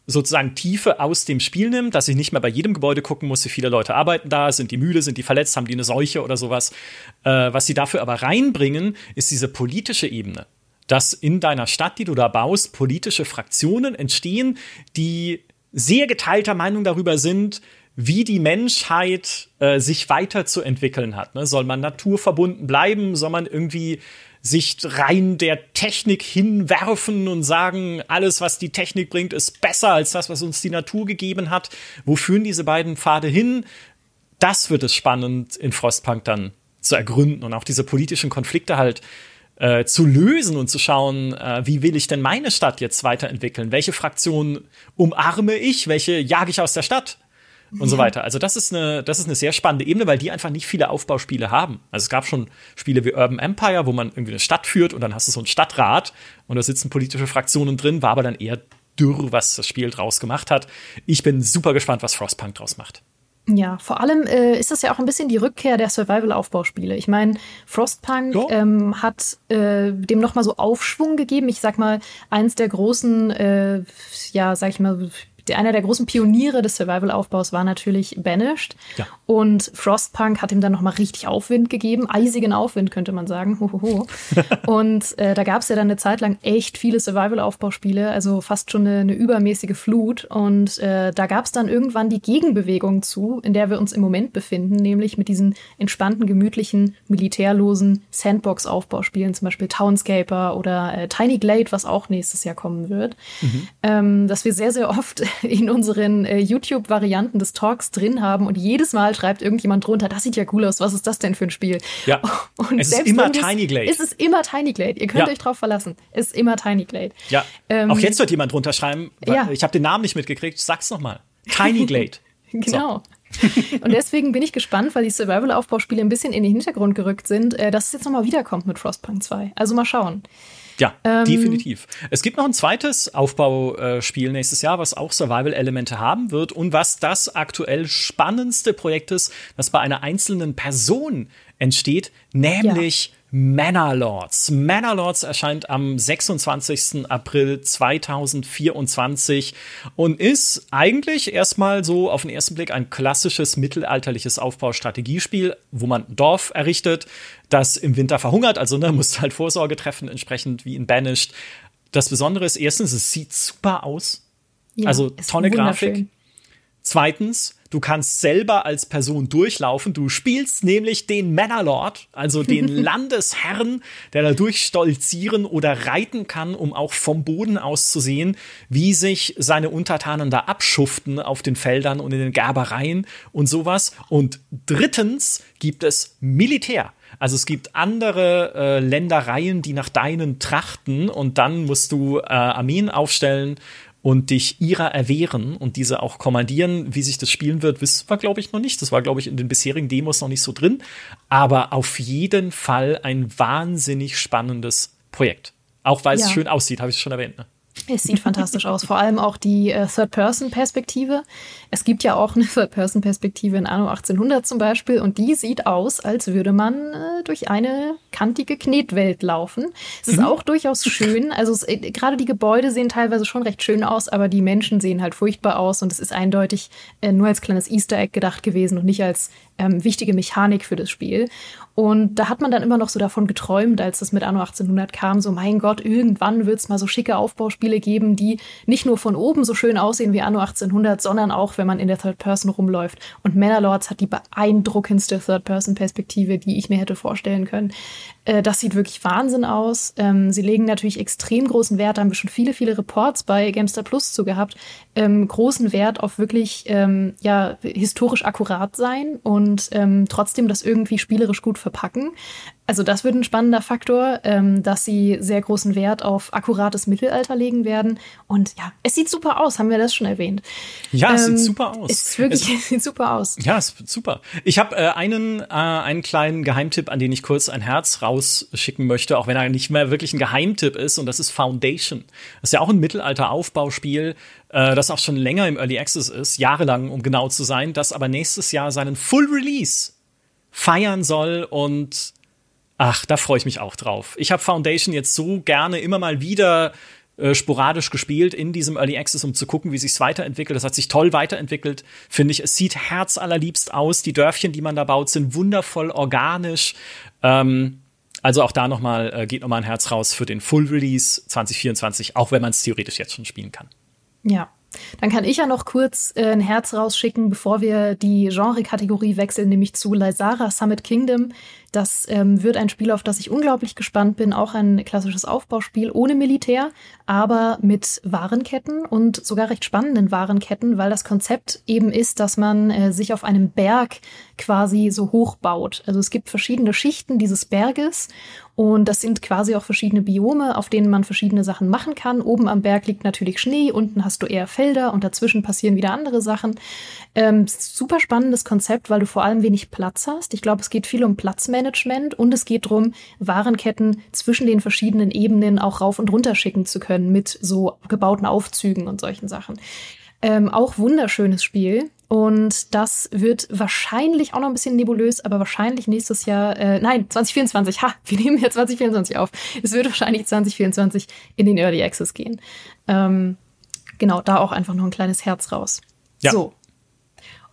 sozusagen Tiefe aus dem Spiel nimmt, dass ich nicht mehr bei jedem Gebäude gucken muss, wie viele Leute arbeiten da, sind die müde, sind die verletzt, haben die eine Seuche oder sowas. Äh, was sie dafür aber reinbringen, ist diese politische Ebene. Dass in deiner Stadt, die du da baust, politische Fraktionen entstehen, die sehr geteilter Meinung darüber sind, wie die Menschheit äh, sich weiterzuentwickeln hat. Ne? Soll man naturverbunden bleiben? Soll man irgendwie sich rein der Technik hinwerfen und sagen, alles, was die Technik bringt, ist besser als das, was uns die Natur gegeben hat. Wo führen diese beiden Pfade hin? Das wird es spannend in Frostpunk dann zu ergründen und auch diese politischen Konflikte halt äh, zu lösen und zu schauen, äh, wie will ich denn meine Stadt jetzt weiterentwickeln? Welche Fraktion umarme ich? Welche jage ich aus der Stadt? Und so weiter. Also das ist eine, das ist eine sehr spannende Ebene, weil die einfach nicht viele Aufbauspiele haben. Also es gab schon Spiele wie Urban Empire, wo man irgendwie eine Stadt führt und dann hast du so einen Stadtrat und da sitzen politische Fraktionen drin, war aber dann eher dürr, was das Spiel draus gemacht hat. Ich bin super gespannt, was Frostpunk draus macht. Ja, vor allem äh, ist das ja auch ein bisschen die Rückkehr der Survival-Aufbauspiele. Ich meine, Frostpunk ähm, hat äh, dem nochmal so Aufschwung gegeben. Ich sag mal, eins der großen, äh, ja, sag ich mal, der, einer der großen Pioniere des Survival-Aufbaus war natürlich Banished. Ja. Und Frostpunk hat ihm dann nochmal richtig Aufwind gegeben, eisigen Aufwind könnte man sagen. Hohoho. und äh, da gab es ja dann eine Zeit lang echt viele Survival-Aufbauspiele, also fast schon eine, eine übermäßige Flut. Und äh, da gab es dann irgendwann die Gegenbewegung zu, in der wir uns im Moment befinden, nämlich mit diesen entspannten, gemütlichen, militärlosen Sandbox-Aufbauspielen, zum Beispiel Townscaper oder äh, Tiny Glade, was auch nächstes Jahr kommen wird. Mhm. Ähm, dass wir sehr, sehr oft in unseren äh, YouTube-Varianten des Talks drin haben und jedes Mal schreibt irgendjemand drunter, das sieht ja cool aus, was ist das denn für ein Spiel? Ja. Und es ist immer Tiny Glade. Es ist immer Tiny Glade. Ihr könnt ja. euch drauf verlassen. Es ist immer Tiny Glade. Ja. Ähm, auch jetzt wird jemand drunter schreiben. Ja. Ich habe den Namen nicht mitgekriegt. Sag's noch mal. Tiny Glade. genau. und deswegen bin ich gespannt, weil die Survival-Aufbauspiele ein bisschen in den Hintergrund gerückt sind, äh, dass es jetzt nochmal wiederkommt mit Frostpunk 2. Also mal schauen. Ja, ähm, definitiv. Es gibt noch ein zweites Aufbauspiel nächstes Jahr, was auch Survival-Elemente haben wird und was das aktuell spannendste Projekt ist, das bei einer einzelnen Person entsteht, nämlich ja. Manor Manor erscheint am 26. April 2024 und ist eigentlich erstmal so auf den ersten Blick ein klassisches mittelalterliches Aufbaustrategiespiel, wo man ein Dorf errichtet, das im Winter verhungert, also ne, muss halt Vorsorge treffen, entsprechend wie in Banished. Das Besondere ist erstens, es sieht super aus. Ja, also tolle Grafik. Zweitens, du kannst selber als Person durchlaufen. Du spielst nämlich den Mannerlord, also den Landesherrn, der da durchstolzieren oder reiten kann, um auch vom Boden aus zu sehen, wie sich seine Untertanen da abschuften auf den Feldern und in den Gerbereien und sowas. Und drittens gibt es Militär. Also es gibt andere äh, Ländereien, die nach deinen trachten und dann musst du äh, Armeen aufstellen und dich ihrer erwehren und diese auch kommandieren. Wie sich das spielen wird, wissen wir, glaube ich, noch nicht. Das war, glaube ich, in den bisherigen Demos noch nicht so drin. Aber auf jeden Fall ein wahnsinnig spannendes Projekt. Auch weil ja. es schön aussieht, habe ich schon erwähnt. Ne? Es sieht fantastisch aus. Vor allem auch die äh, Third-Person-Perspektive. Es gibt ja auch eine Third-Person-Perspektive in Anno 1800 zum Beispiel und die sieht aus, als würde man äh, durch eine kantige Knetwelt laufen. Es ist mhm. auch durchaus schön. Also es, äh, gerade die Gebäude sehen teilweise schon recht schön aus, aber die Menschen sehen halt furchtbar aus und es ist eindeutig äh, nur als kleines Easter Egg gedacht gewesen und nicht als ähm, wichtige Mechanik für das Spiel. Und da hat man dann immer noch so davon geträumt, als das mit Anno 1800 kam, so mein Gott, irgendwann wird es mal so schicke Aufbauspiele geben, die nicht nur von oben so schön aussehen wie Anno 1800, sondern auch, wenn man in der Third Person rumläuft. Und Manor hat die beeindruckendste Third Person Perspektive, die ich mir hätte vorstellen können. Äh, das sieht wirklich Wahnsinn aus. Ähm, sie legen natürlich extrem großen Wert, da haben wir schon viele, viele Reports bei Gamestar Plus zu gehabt, ähm, großen Wert auf wirklich ähm, ja, historisch akkurat sein und ähm, trotzdem das irgendwie spielerisch gut verpacken. Also das wird ein spannender Faktor, ähm, dass sie sehr großen Wert auf akkurates Mittelalter legen werden. Und ja, es sieht super aus, haben wir das schon erwähnt. Ja, es ähm, sieht super aus. Es, ist wirklich, es, es sieht super aus. Ja, es sieht super. Ich habe äh, einen, äh, einen kleinen Geheimtipp, an den ich kurz ein Herz rausschicken möchte, auch wenn er nicht mehr wirklich ein Geheimtipp ist. Und das ist Foundation. Das ist ja auch ein Mittelalter-Aufbauspiel, äh, das auch schon länger im Early Access ist, jahrelang, um genau zu sein, das aber nächstes Jahr seinen Full Release feiern soll und Ach, da freue ich mich auch drauf. Ich habe Foundation jetzt so gerne immer mal wieder äh, sporadisch gespielt in diesem Early Access, um zu gucken, wie sich's weiterentwickelt. Das hat sich toll weiterentwickelt, finde ich. Es sieht herzallerliebst aus. Die Dörfchen, die man da baut, sind wundervoll organisch. Ähm, also auch da nochmal äh, geht nochmal ein Herz raus für den Full Release 2024, auch wenn man es theoretisch jetzt schon spielen kann. Ja, dann kann ich ja noch kurz äh, ein Herz rausschicken, bevor wir die Genre-Kategorie wechseln, nämlich zu Lysara Summit Kingdom. Das ähm, wird ein Spiel, auf das ich unglaublich gespannt bin. Auch ein klassisches Aufbauspiel ohne Militär, aber mit Warenketten und sogar recht spannenden Warenketten, weil das Konzept eben ist, dass man äh, sich auf einem Berg quasi so hochbaut. Also es gibt verschiedene Schichten dieses Berges und das sind quasi auch verschiedene Biome, auf denen man verschiedene Sachen machen kann. Oben am Berg liegt natürlich Schnee, unten hast du eher Felder und dazwischen passieren wieder andere Sachen. Ähm, super spannendes Konzept, weil du vor allem wenig Platz hast. Ich glaube, es geht viel um Platzmanagement und es geht darum, Warenketten zwischen den verschiedenen Ebenen auch rauf und runter schicken zu können mit so gebauten Aufzügen und solchen Sachen. Ähm, auch wunderschönes Spiel. Und das wird wahrscheinlich auch noch ein bisschen nebulös, aber wahrscheinlich nächstes Jahr, äh, nein, 2024, ha, wir nehmen ja 2024 auf. Es wird wahrscheinlich 2024 in den Early Access gehen. Ähm, genau, da auch einfach noch ein kleines Herz raus. Ja. So.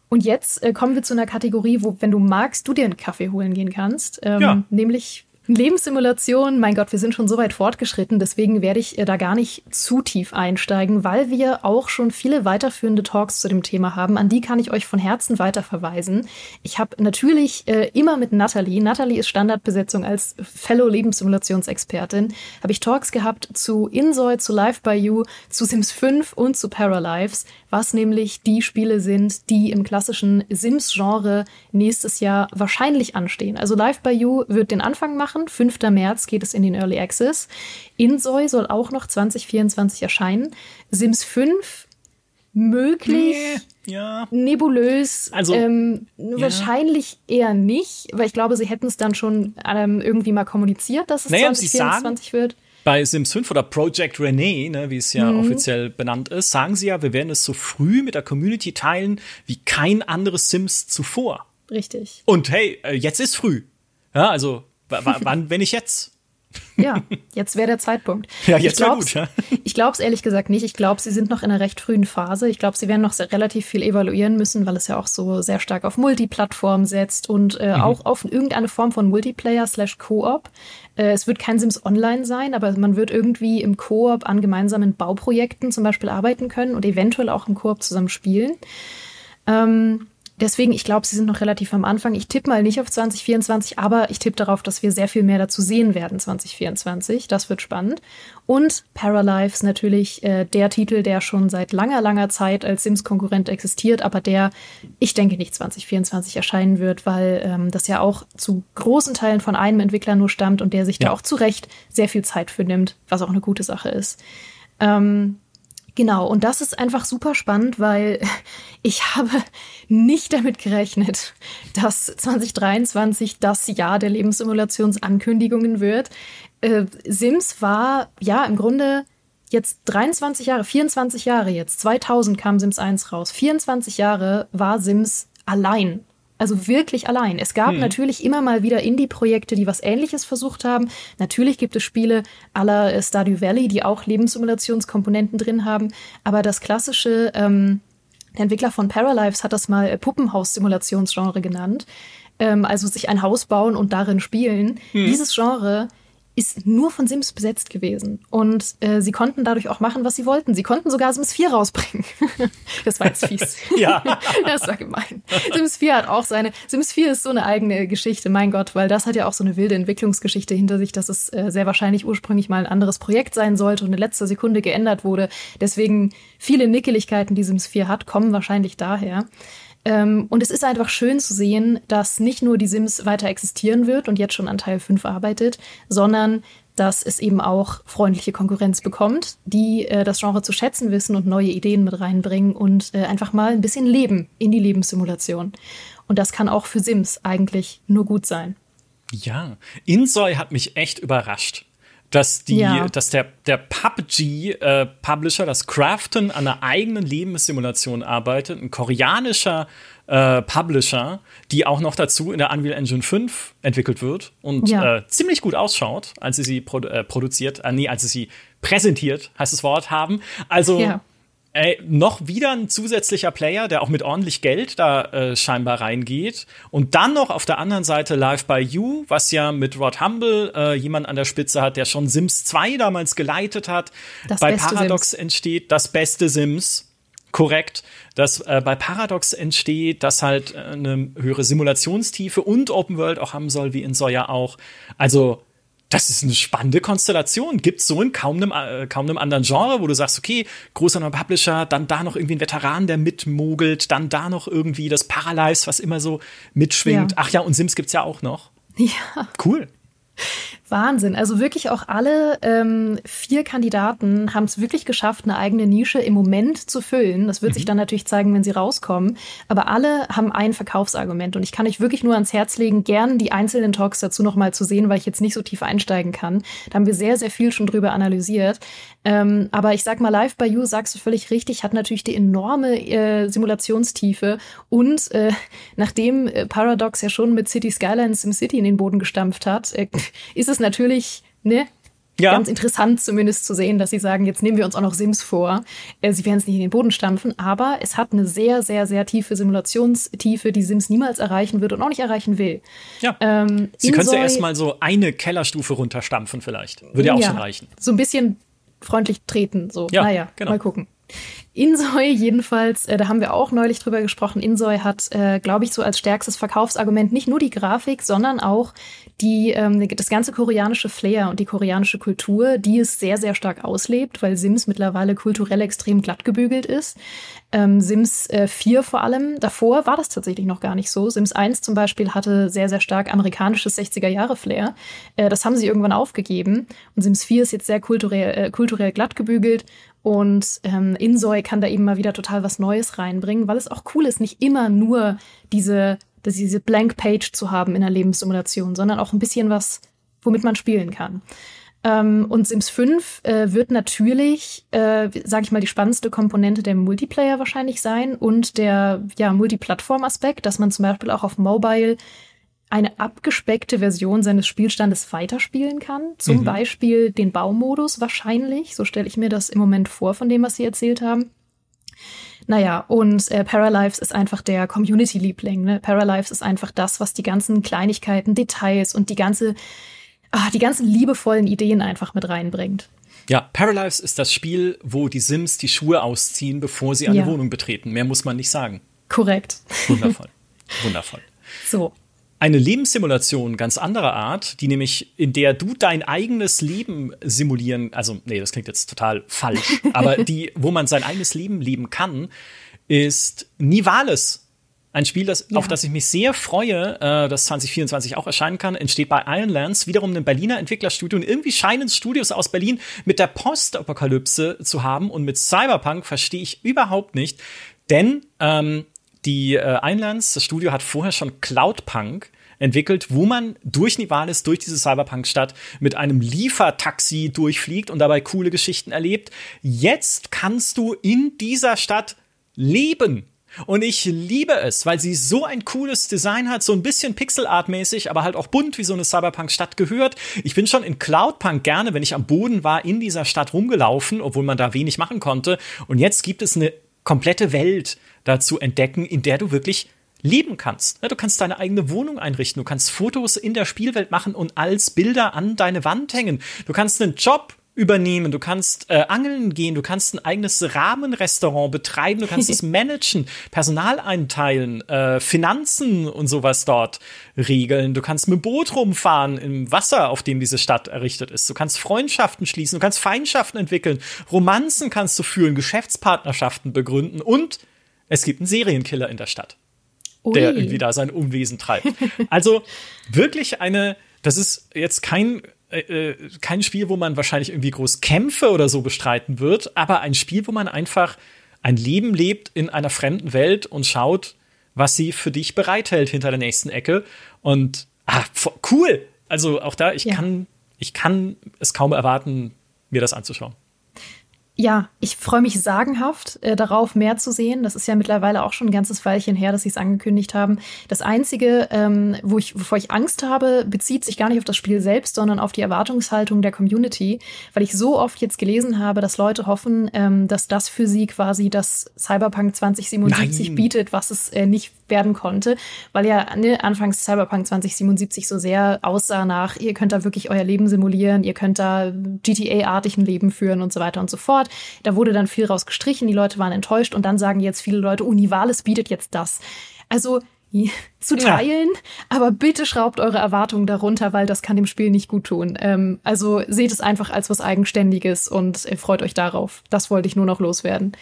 Und jetzt äh, kommen wir zu einer Kategorie, wo, wenn du magst, du dir einen Kaffee holen gehen kannst. Ähm, ja. Nämlich Lebenssimulation, mein Gott, wir sind schon so weit fortgeschritten, deswegen werde ich äh, da gar nicht zu tief einsteigen, weil wir auch schon viele weiterführende Talks zu dem Thema haben. An die kann ich euch von Herzen weiterverweisen. Ich habe natürlich äh, immer mit Natalie, Natalie ist Standardbesetzung als Fellow Lebenssimulationsexpertin, habe ich Talks gehabt zu Insoy, zu Live by You, zu Sims 5 und zu Paralives, was nämlich die Spiele sind, die im klassischen Sims-Genre nächstes Jahr wahrscheinlich anstehen. Also Live by You wird den Anfang machen machen. 5. März geht es in den Early Access. Insoy soll auch noch 2024 erscheinen. Sims 5 möglich. Nee, ja. Nebulös. Also ähm, ja. wahrscheinlich eher nicht, weil ich glaube, sie hätten es dann schon ähm, irgendwie mal kommuniziert, dass es naja, 2024 wird. Bei Sims 5 oder Project Renee, ne, wie es ja mhm. offiziell benannt ist, sagen sie ja, wir werden es so früh mit der Community teilen wie kein anderes Sims zuvor. Richtig. Und hey, äh, jetzt ist früh. Ja, also wann, wenn ich jetzt? Ja, jetzt wäre der Zeitpunkt. Ja, jetzt wäre gut. Ja? Ich glaube es ehrlich gesagt nicht. Ich glaube, sie sind noch in einer recht frühen Phase. Ich glaube, sie werden noch sehr, relativ viel evaluieren müssen, weil es ja auch so sehr stark auf Multiplattform setzt und äh, mhm. auch auf irgendeine Form von Multiplayer slash Koop. Äh, es wird kein Sims Online sein, aber man wird irgendwie im Koop an gemeinsamen Bauprojekten zum Beispiel arbeiten können und eventuell auch im Koop zusammen spielen. Ähm, Deswegen, ich glaube, sie sind noch relativ am Anfang. Ich tippe mal nicht auf 2024, aber ich tippe darauf, dass wir sehr viel mehr dazu sehen werden 2024. Das wird spannend. Und Paralives natürlich äh, der Titel, der schon seit langer, langer Zeit als Sims-Konkurrent existiert, aber der, ich denke, nicht 2024 erscheinen wird, weil ähm, das ja auch zu großen Teilen von einem Entwickler nur stammt und der sich ja. da auch zu Recht sehr viel Zeit für nimmt, was auch eine gute Sache ist. Ähm, Genau, und das ist einfach super spannend, weil ich habe nicht damit gerechnet, dass 2023 das Jahr der Lebenssimulationsankündigungen wird. Äh, Sims war ja im Grunde jetzt 23 Jahre, 24 Jahre jetzt, 2000 kam Sims 1 raus, 24 Jahre war Sims allein also wirklich allein. Es gab hm. natürlich immer mal wieder Indie-Projekte, die was Ähnliches versucht haben. Natürlich gibt es Spiele aller Stardew Valley, die auch Lebenssimulationskomponenten drin haben. Aber das klassische, ähm, der Entwickler von Paralives hat das mal äh, Puppenhaus-Simulationsgenre genannt. Ähm, also sich ein Haus bauen und darin spielen. Hm. Dieses Genre ist nur von Sims besetzt gewesen. Und äh, sie konnten dadurch auch machen, was sie wollten. Sie konnten sogar Sims 4 rausbringen. das war jetzt fies. ja. das war gemein. Sims 4 hat auch seine. Sims 4 ist so eine eigene Geschichte, mein Gott, weil das hat ja auch so eine wilde Entwicklungsgeschichte hinter sich, dass es äh, sehr wahrscheinlich ursprünglich mal ein anderes Projekt sein sollte und in letzter Sekunde geändert wurde. Deswegen viele Nickeligkeiten, die Sims 4 hat, kommen wahrscheinlich daher. Ähm, und es ist einfach schön zu sehen, dass nicht nur die Sims weiter existieren wird und jetzt schon an Teil 5 arbeitet, sondern dass es eben auch freundliche Konkurrenz bekommt, die äh, das Genre zu schätzen wissen und neue Ideen mit reinbringen und äh, einfach mal ein bisschen Leben in die Lebenssimulation. Und das kann auch für Sims eigentlich nur gut sein. Ja, Insoy hat mich echt überrascht dass die, ja. dass der, der PUBG-Publisher, äh, das Crafton, an einer eigenen Lebenssimulation arbeitet, ein koreanischer äh, Publisher, die auch noch dazu in der Unreal Engine 5 entwickelt wird und ja. äh, ziemlich gut ausschaut, als sie sie produ äh, produziert, äh, nee, als sie sie präsentiert, heißt das Wort, haben. Also ja. Ey, noch wieder ein zusätzlicher Player, der auch mit ordentlich Geld da äh, scheinbar reingeht. Und dann noch auf der anderen Seite Live by You, was ja mit Rod Humble äh, jemand an der Spitze hat, der schon Sims 2 damals geleitet hat. Das bei Paradox Sims. entsteht das beste Sims. Korrekt, dass äh, bei Paradox entsteht, dass halt äh, eine höhere Simulationstiefe und Open World auch haben soll, wie in Soja auch. Also das ist eine spannende Konstellation. Gibt es so in kaum einem, äh, kaum einem anderen Genre, wo du sagst, okay, großer neuer Publisher, dann da noch irgendwie ein Veteran, der mitmogelt, dann da noch irgendwie das Paralyze, was immer so mitschwingt. Ja. Ach ja, und Sims gibt's ja auch noch. Ja. Cool. Wahnsinn. Also wirklich auch alle ähm, vier Kandidaten haben es wirklich geschafft, eine eigene Nische im Moment zu füllen. Das wird mhm. sich dann natürlich zeigen, wenn sie rauskommen. Aber alle haben ein Verkaufsargument. Und ich kann euch wirklich nur ans Herz legen, gern die einzelnen Talks dazu nochmal zu sehen, weil ich jetzt nicht so tief einsteigen kann. Da haben wir sehr, sehr viel schon drüber analysiert. Ähm, aber ich sag mal, Live by You, sagst du völlig richtig, hat natürlich die enorme äh, Simulationstiefe. Und äh, nachdem äh, Paradox ja schon mit City Skylines im City in den Boden gestampft hat, äh, ist es natürlich, ne, ja. ganz interessant zumindest zu sehen, dass sie sagen, jetzt nehmen wir uns auch noch Sims vor. Äh, sie werden es nicht in den Boden stampfen, aber es hat eine sehr, sehr, sehr tiefe Simulationstiefe, die Sims niemals erreichen wird und auch nicht erreichen will. Ja. Ähm, sie können ja erstmal so eine Kellerstufe runterstampfen vielleicht. Würde ja auch schon reichen. So ein bisschen freundlich treten, so. Ja, naja, genau. mal gucken. Insoy jedenfalls, äh, da haben wir auch neulich drüber gesprochen, Insoy hat, äh, glaube ich, so als stärkstes Verkaufsargument nicht nur die Grafik, sondern auch die, ähm, das ganze koreanische Flair und die koreanische Kultur, die es sehr, sehr stark auslebt, weil Sims mittlerweile kulturell extrem glatt gebügelt ist. Ähm, Sims äh, 4 vor allem, davor war das tatsächlich noch gar nicht so. Sims 1 zum Beispiel hatte sehr, sehr stark amerikanisches 60er-Jahre-Flair. Äh, das haben sie irgendwann aufgegeben. Und Sims 4 ist jetzt sehr kulturell, äh, kulturell glatt gebügelt und ähm, Insoy kann da eben mal wieder total was Neues reinbringen, weil es auch cool ist, nicht immer nur diese, diese Blank Page zu haben in der Lebenssimulation, sondern auch ein bisschen was, womit man spielen kann. Ähm, und Sims 5 äh, wird natürlich, äh, sage ich mal, die spannendste Komponente der Multiplayer wahrscheinlich sein und der ja, Multiplattform-Aspekt, dass man zum Beispiel auch auf Mobile eine abgespeckte Version seines Spielstandes weiterspielen kann. Zum mhm. Beispiel den Baumodus wahrscheinlich. So stelle ich mir das im Moment vor von dem, was Sie erzählt haben. Naja, und äh, Paralives ist einfach der Community-Liebling. Ne? Paralives ist einfach das, was die ganzen Kleinigkeiten, Details und die ganze, ah, die ganzen liebevollen Ideen einfach mit reinbringt. Ja, Paralives ist das Spiel, wo die Sims die Schuhe ausziehen, bevor sie eine ja. Wohnung betreten. Mehr muss man nicht sagen. Korrekt. Wundervoll. Wundervoll. So, eine Lebenssimulation ganz anderer Art, die nämlich, in der du dein eigenes Leben simulieren, also, nee, das klingt jetzt total falsch, aber die, wo man sein eigenes Leben leben kann, ist Nivales. Ein Spiel, das, ja. auf das ich mich sehr freue, äh, das 2024 auch erscheinen kann, entsteht bei Ironlands, wiederum ein Berliner Entwicklerstudio. Und irgendwie scheinen Studios aus Berlin mit der Postapokalypse zu haben. Und mit Cyberpunk verstehe ich überhaupt nicht. Denn ähm, die äh, Ironlands, das Studio hat vorher schon Cloudpunk entwickelt, wo man durch Nivalis, durch diese Cyberpunk-Stadt mit einem Liefertaxi durchfliegt und dabei coole Geschichten erlebt. Jetzt kannst du in dieser Stadt leben. Und ich liebe es, weil sie so ein cooles Design hat, so ein bisschen Pixel-Art-mäßig, aber halt auch bunt, wie so eine Cyberpunk-Stadt gehört. Ich bin schon in Cloudpunk gerne, wenn ich am Boden war, in dieser Stadt rumgelaufen, obwohl man da wenig machen konnte. Und jetzt gibt es eine komplette Welt dazu entdecken, in der du wirklich leben kannst. Du kannst deine eigene Wohnung einrichten, du kannst Fotos in der Spielwelt machen und als Bilder an deine Wand hängen. Du kannst einen Job übernehmen, du kannst äh, angeln gehen, du kannst ein eigenes Rahmenrestaurant betreiben, du kannst es managen, Personal einteilen, äh, Finanzen und sowas dort regeln. Du kannst mit dem Boot rumfahren im Wasser, auf dem diese Stadt errichtet ist. Du kannst Freundschaften schließen, du kannst Feindschaften entwickeln, Romanzen kannst du führen, Geschäftspartnerschaften begründen und es gibt einen Serienkiller in der Stadt, Ui. der irgendwie da sein Unwesen treibt. Also wirklich eine, das ist jetzt kein äh, äh, kein Spiel, wo man wahrscheinlich irgendwie groß Kämpfe oder so bestreiten wird, aber ein Spiel, wo man einfach ein Leben lebt in einer fremden Welt und schaut, was sie für dich bereithält hinter der nächsten Ecke. Und ah, cool. Also auch da, ich ja. kann, ich kann es kaum erwarten, mir das anzuschauen. Ja, ich freue mich sagenhaft äh, darauf, mehr zu sehen. Das ist ja mittlerweile auch schon ein ganzes Weilchen her, dass sie es angekündigt haben. Das Einzige, ähm, wo ich, wovor ich Angst habe, bezieht sich gar nicht auf das Spiel selbst, sondern auf die Erwartungshaltung der Community, weil ich so oft jetzt gelesen habe, dass Leute hoffen, ähm, dass das für sie quasi das Cyberpunk 2077 Nein. bietet, was es äh, nicht werden konnte, weil ja anfangs Cyberpunk 2077 so sehr aussah nach, ihr könnt da wirklich euer Leben simulieren, ihr könnt da GTA-artigen Leben führen und so weiter und so fort. Da wurde dann viel raus gestrichen, die Leute waren enttäuscht und dann sagen jetzt viele Leute, Univales bietet jetzt das. Also zu teilen, ja. aber bitte schraubt eure Erwartungen darunter, weil das kann dem Spiel nicht gut tun. Ähm, also seht es einfach als was Eigenständiges und freut euch darauf. Das wollte ich nur noch loswerden.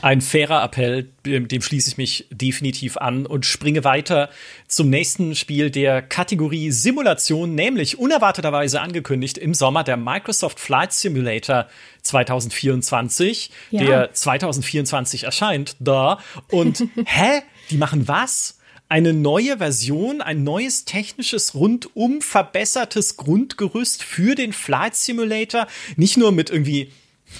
Ein fairer Appell, dem schließe ich mich definitiv an und springe weiter zum nächsten Spiel der Kategorie Simulation, nämlich unerwarteterweise angekündigt im Sommer der Microsoft Flight Simulator 2024, ja. der 2024 erscheint, da. Und hä? Die machen was? Eine neue Version, ein neues technisches, rundum verbessertes Grundgerüst für den Flight Simulator. Nicht nur mit irgendwie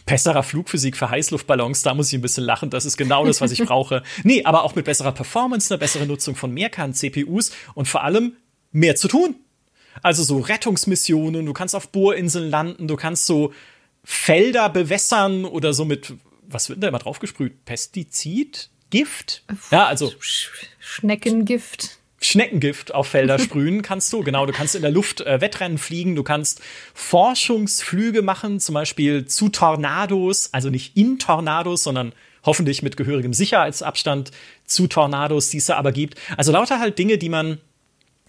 besserer Flugphysik für Heißluftballons, da muss ich ein bisschen lachen, das ist genau das, was ich brauche. Nee, aber auch mit besserer Performance, einer besseren Nutzung von Mehrkern-CPUs und vor allem mehr zu tun. Also so Rettungsmissionen, du kannst auf Bohrinseln landen, du kannst so Felder bewässern oder so mit, was wird denn da immer draufgesprüht? Pestizid? Gift? Ja, also. Schneckengift. Schneckengift auf Felder sprühen kannst du. Genau, du kannst in der Luft äh, Wettrennen fliegen, du kannst Forschungsflüge machen, zum Beispiel zu Tornados, also nicht in Tornados, sondern hoffentlich mit gehörigem Sicherheitsabstand zu Tornados, die es da aber gibt. Also lauter halt Dinge, die man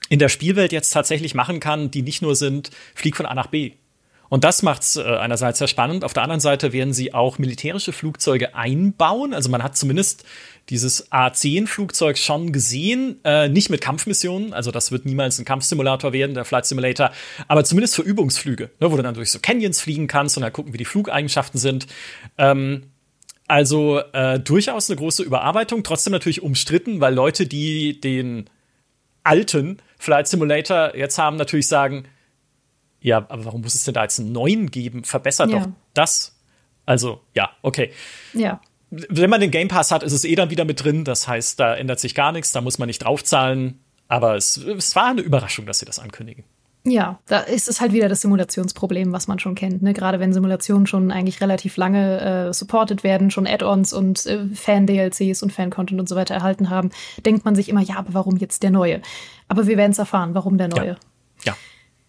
in der Spielwelt jetzt tatsächlich machen kann, die nicht nur sind, flieg von A nach B. Und das macht es äh, einerseits sehr spannend. Auf der anderen Seite werden sie auch militärische Flugzeuge einbauen. Also man hat zumindest dieses A10-Flugzeug schon gesehen, äh, nicht mit Kampfmissionen, also das wird niemals ein Kampfsimulator werden, der Flight Simulator, aber zumindest für Übungsflüge, ne, wo du dann durch so Canyons fliegen kannst und dann gucken, wie die Flugeigenschaften sind. Ähm, also äh, durchaus eine große Überarbeitung, trotzdem natürlich umstritten, weil Leute, die den alten Flight Simulator jetzt haben, natürlich sagen, ja, aber warum muss es denn da jetzt einen neuen geben? Verbessert ja. doch das. Also, ja, okay. Ja wenn man den Game Pass hat, ist es eh dann wieder mit drin. Das heißt, da ändert sich gar nichts, da muss man nicht draufzahlen. Aber es, es war eine Überraschung, dass sie das ankündigen. Ja, da ist es halt wieder das Simulationsproblem, was man schon kennt. Ne? Gerade wenn Simulationen schon eigentlich relativ lange äh, supported werden, schon Add-ons und äh, Fan-DLCs und Fan-Content und so weiter erhalten haben, denkt man sich immer, ja, aber warum jetzt der neue? Aber wir werden es erfahren, warum der neue. Ja, ja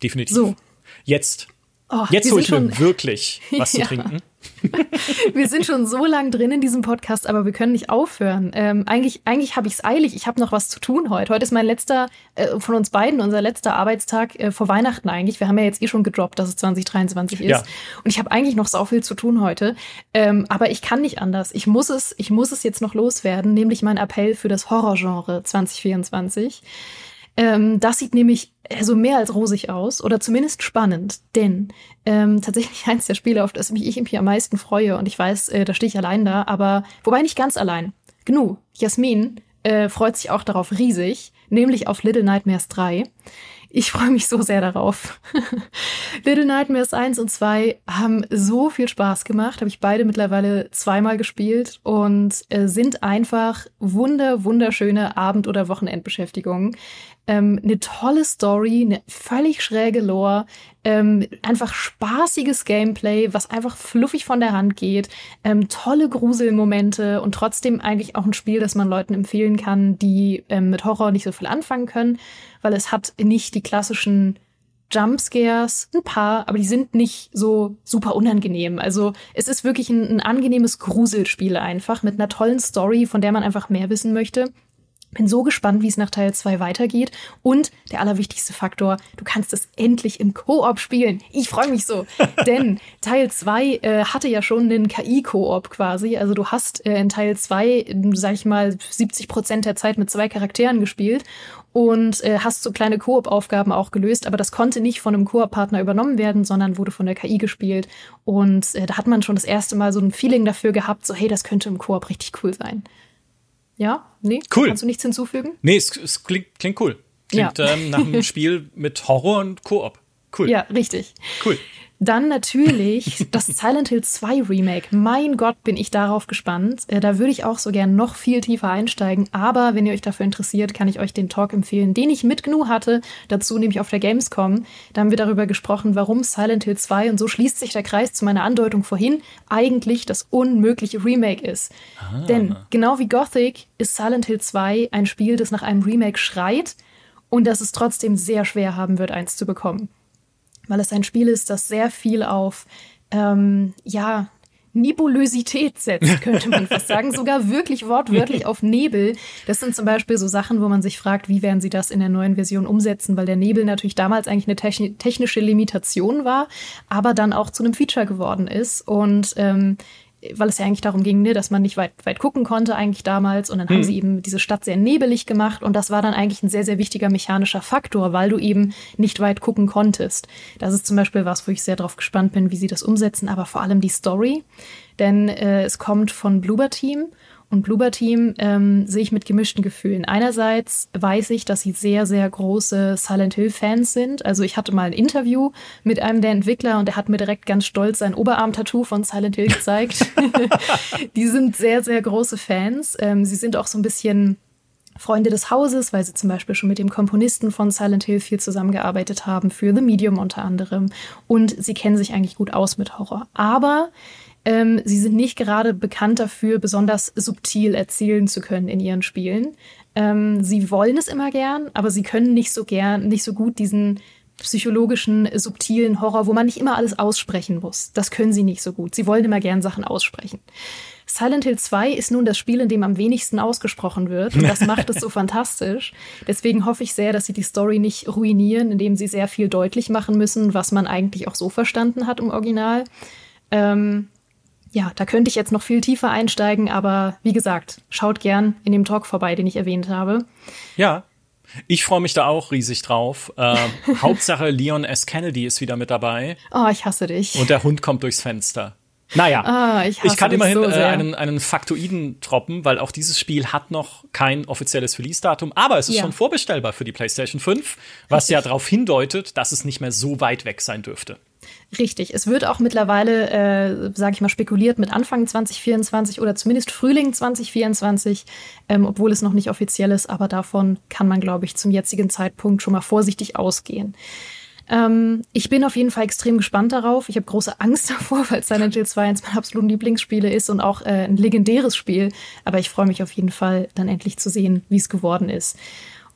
definitiv. So. Jetzt Oh, Jetzt hole ich mir wirklich was ja. zu trinken. wir sind schon so lang drin in diesem Podcast, aber wir können nicht aufhören. Ähm, eigentlich eigentlich habe ich es eilig. Ich habe noch was zu tun heute. Heute ist mein letzter, äh, von uns beiden, unser letzter Arbeitstag äh, vor Weihnachten eigentlich. Wir haben ja jetzt eh schon gedroppt, dass es 2023 ist. Ja. Und ich habe eigentlich noch so viel zu tun heute. Ähm, aber ich kann nicht anders. Ich muss es, ich muss es jetzt noch loswerden, nämlich mein Appell für das Horrorgenre 2024. Ähm, das sieht nämlich also mehr als rosig aus oder zumindest spannend, denn ähm, tatsächlich eins der Spiele, auf das mich ich irgendwie am meisten freue und ich weiß, äh, da stehe ich allein da, aber wobei nicht ganz allein. Gnu, Jasmin äh, freut sich auch darauf riesig, nämlich auf Little Nightmares 3. Ich freue mich so sehr darauf. Little Nightmares 1 und 2 haben so viel Spaß gemacht, habe ich beide mittlerweile zweimal gespielt und äh, sind einfach wunder, wunderschöne Abend- oder Wochenendbeschäftigungen. Ähm, eine tolle Story, eine völlig schräge Lore, ähm, einfach spaßiges Gameplay, was einfach fluffig von der Hand geht, ähm, tolle Gruselmomente und trotzdem eigentlich auch ein Spiel, das man Leuten empfehlen kann, die ähm, mit Horror nicht so viel anfangen können, weil es hat nicht die klassischen Jumpscares, ein paar, aber die sind nicht so super unangenehm. Also es ist wirklich ein, ein angenehmes Gruselspiel einfach mit einer tollen Story, von der man einfach mehr wissen möchte. Bin so gespannt, wie es nach Teil 2 weitergeht. Und der allerwichtigste Faktor, du kannst es endlich im Koop spielen. Ich freue mich so. Denn Teil 2 äh, hatte ja schon einen KI-Koop quasi. Also du hast äh, in Teil 2, sag ich mal, 70 Prozent der Zeit mit zwei Charakteren gespielt und äh, hast so kleine Koop-Aufgaben auch gelöst, aber das konnte nicht von einem Koop-Partner übernommen werden, sondern wurde von der KI gespielt. Und äh, da hat man schon das erste Mal so ein Feeling dafür gehabt, so hey, das könnte im Koop richtig cool sein. Ja? Nee? Cool. Kannst du nichts hinzufügen? Nee, es, es klingt, klingt cool. Klingt ja. ähm, nach einem Spiel mit Horror und Koop. Cool. Ja, richtig. Cool. Dann natürlich das Silent Hill 2 Remake. Mein Gott, bin ich darauf gespannt. Äh, da würde ich auch so gern noch viel tiefer einsteigen. Aber wenn ihr euch dafür interessiert, kann ich euch den Talk empfehlen, den ich mit GNU hatte. Dazu nämlich auf der Gamescom. Da haben wir darüber gesprochen, warum Silent Hill 2, und so schließt sich der Kreis zu meiner Andeutung vorhin, eigentlich das unmögliche Remake ist. Ah. Denn genau wie Gothic ist Silent Hill 2 ein Spiel, das nach einem Remake schreit und das es trotzdem sehr schwer haben wird, eins zu bekommen weil es ein Spiel ist, das sehr viel auf, ähm, ja, Nebulosität setzt, könnte man fast sagen. Sogar wirklich wortwörtlich auf Nebel. Das sind zum Beispiel so Sachen, wo man sich fragt, wie werden sie das in der neuen Version umsetzen, weil der Nebel natürlich damals eigentlich eine technische Limitation war, aber dann auch zu einem Feature geworden ist. Und ähm, weil es ja eigentlich darum ging, ne, dass man nicht weit, weit gucken konnte eigentlich damals. Und dann hm. haben sie eben diese Stadt sehr nebelig gemacht. Und das war dann eigentlich ein sehr, sehr wichtiger mechanischer Faktor, weil du eben nicht weit gucken konntest. Das ist zum Beispiel was, wo ich sehr drauf gespannt bin, wie sie das umsetzen, aber vor allem die Story. Denn äh, es kommt von Bloober Team und Bloober Team ähm, sehe ich mit gemischten Gefühlen. Einerseits weiß ich, dass sie sehr, sehr große Silent Hill-Fans sind. Also ich hatte mal ein Interview mit einem der Entwickler und er hat mir direkt ganz stolz sein Oberarm-Tattoo von Silent Hill gezeigt. die sind sehr, sehr große Fans. Ähm, sie sind auch so ein bisschen Freunde des Hauses, weil sie zum Beispiel schon mit dem Komponisten von Silent Hill viel zusammengearbeitet haben, für The Medium unter anderem. Und sie kennen sich eigentlich gut aus mit Horror. Aber ähm, sie sind nicht gerade bekannt dafür, besonders subtil erzählen zu können in ihren Spielen. Ähm, sie wollen es immer gern, aber sie können nicht so gern, nicht so gut diesen psychologischen, subtilen Horror, wo man nicht immer alles aussprechen muss. Das können sie nicht so gut. Sie wollen immer gern Sachen aussprechen. Silent Hill 2 ist nun das Spiel, in dem am wenigsten ausgesprochen wird. Und das macht es so fantastisch. Deswegen hoffe ich sehr, dass sie die Story nicht ruinieren, indem sie sehr viel deutlich machen müssen, was man eigentlich auch so verstanden hat im Original. Ähm, ja, da könnte ich jetzt noch viel tiefer einsteigen, aber wie gesagt, schaut gern in dem Talk vorbei, den ich erwähnt habe. Ja, ich freue mich da auch riesig drauf. Äh, Hauptsache Leon S. Kennedy ist wieder mit dabei. Oh, ich hasse dich. Und der Hund kommt durchs Fenster. Naja, ah, ich, ich, kann immerhin so äh, einen, einen Faktoiden droppen, weil auch dieses Spiel hat noch kein offizielles Release-Datum, aber es ist ja. schon vorbestellbar für die PlayStation 5, was Richtig. ja darauf hindeutet, dass es nicht mehr so weit weg sein dürfte. Richtig. Es wird auch mittlerweile, äh, sage ich mal, spekuliert mit Anfang 2024 oder zumindest Frühling 2024, ähm, obwohl es noch nicht offiziell ist. Aber davon kann man, glaube ich, zum jetzigen Zeitpunkt schon mal vorsichtig ausgehen. Ähm, ich bin auf jeden Fall extrem gespannt darauf. Ich habe große Angst davor, weil Silent Hill 2 eins meiner absoluten Lieblingsspiele ist und auch äh, ein legendäres Spiel. Aber ich freue mich auf jeden Fall, dann endlich zu sehen, wie es geworden ist.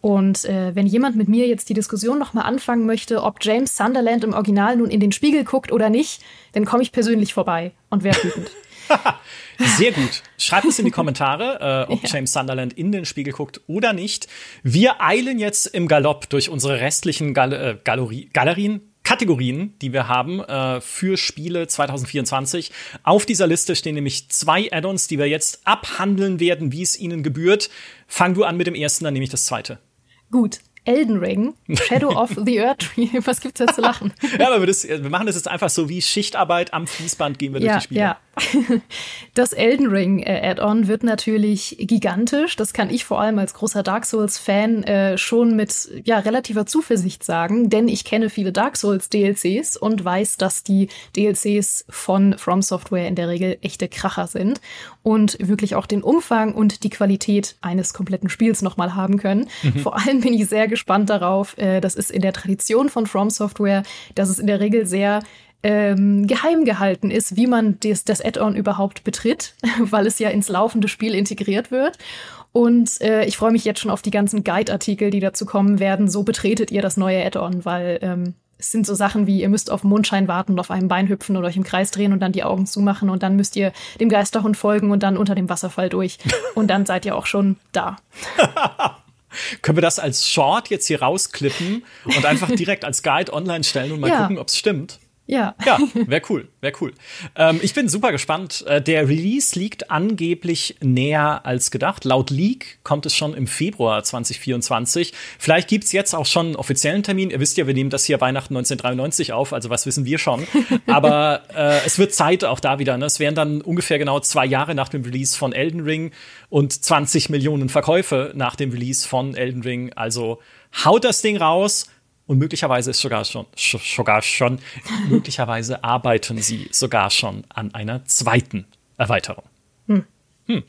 Und äh, wenn jemand mit mir jetzt die Diskussion nochmal anfangen möchte, ob James Sunderland im Original nun in den Spiegel guckt oder nicht, dann komme ich persönlich vorbei und wäre wütend. Sehr gut. Schreibt es in die Kommentare, äh, ob ja. James Sunderland in den Spiegel guckt oder nicht. Wir eilen jetzt im Galopp durch unsere restlichen Gal äh, Galerie Galerien, Kategorien, die wir haben äh, für Spiele 2024. Auf dieser Liste stehen nämlich zwei Add-ons, die wir jetzt abhandeln werden, wie es ihnen gebührt. Fang du an mit dem ersten, dann nehme ich das zweite. Gut. Elden Ring, Shadow of the Earth Tree. Was gibt's da zu lachen? ja, aber wir, das, wir, machen das jetzt einfach so wie Schichtarbeit am Fließband gehen wir ja, durch die Spiele. Ja. Das Elden Ring äh, Add-on wird natürlich gigantisch. Das kann ich vor allem als großer Dark Souls-Fan äh, schon mit ja, relativer Zuversicht sagen, denn ich kenne viele Dark Souls DLCs und weiß, dass die DLCs von From Software in der Regel echte Kracher sind und wirklich auch den Umfang und die Qualität eines kompletten Spiels nochmal haben können. Mhm. Vor allem bin ich sehr gespannt darauf. Äh, das ist in der Tradition von From Software, dass es in der Regel sehr ähm, geheim gehalten ist, wie man das, das Add-on überhaupt betritt, weil es ja ins laufende Spiel integriert wird. Und äh, ich freue mich jetzt schon auf die ganzen Guide-Artikel, die dazu kommen werden. So betretet ihr das neue Add-on, weil ähm, es sind so Sachen wie, ihr müsst auf Mondschein warten und auf einem Bein hüpfen oder euch im Kreis drehen und dann die Augen zumachen und dann müsst ihr dem Geisterhund folgen und dann unter dem Wasserfall durch. Und dann seid ihr auch schon da. Können wir das als Short jetzt hier rausklippen und einfach direkt als Guide online stellen und mal ja. gucken, ob es stimmt? Ja. Ja, wäre cool, wäre cool. Ähm, ich bin super gespannt. Äh, der Release liegt angeblich näher als gedacht. Laut Leak kommt es schon im Februar 2024. Vielleicht gibt's jetzt auch schon einen offiziellen Termin. Ihr wisst ja, wir nehmen das hier Weihnachten 1993 auf, also was wissen wir schon. Aber äh, es wird Zeit auch da wieder. Ne? Es wären dann ungefähr genau zwei Jahre nach dem Release von Elden Ring und 20 Millionen Verkäufe nach dem Release von Elden Ring. Also haut das Ding raus und möglicherweise ist sogar schon, sogar schon, möglicherweise arbeiten sie sogar schon an einer zweiten Erweiterung. Hm. Hm.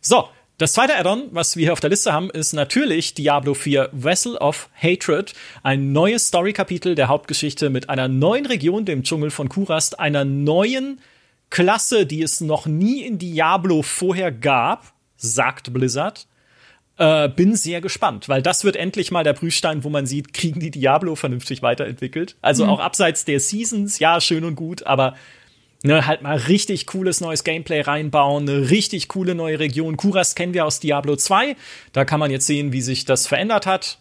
So, das zweite Add-on, was wir hier auf der Liste haben, ist natürlich Diablo 4 Vessel of Hatred. Ein neues Story-Kapitel der Hauptgeschichte mit einer neuen Region, dem Dschungel von Kurast, einer neuen Klasse, die es noch nie in Diablo vorher gab, sagt Blizzard. Äh, bin sehr gespannt, weil das wird endlich mal der Prüfstein, wo man sieht, kriegen die Diablo vernünftig weiterentwickelt. Also mhm. auch abseits der Seasons, ja, schön und gut, aber ne, halt mal richtig cooles neues Gameplay reinbauen, eine richtig coole neue Region. Kuras kennen wir aus Diablo 2. Da kann man jetzt sehen, wie sich das verändert hat.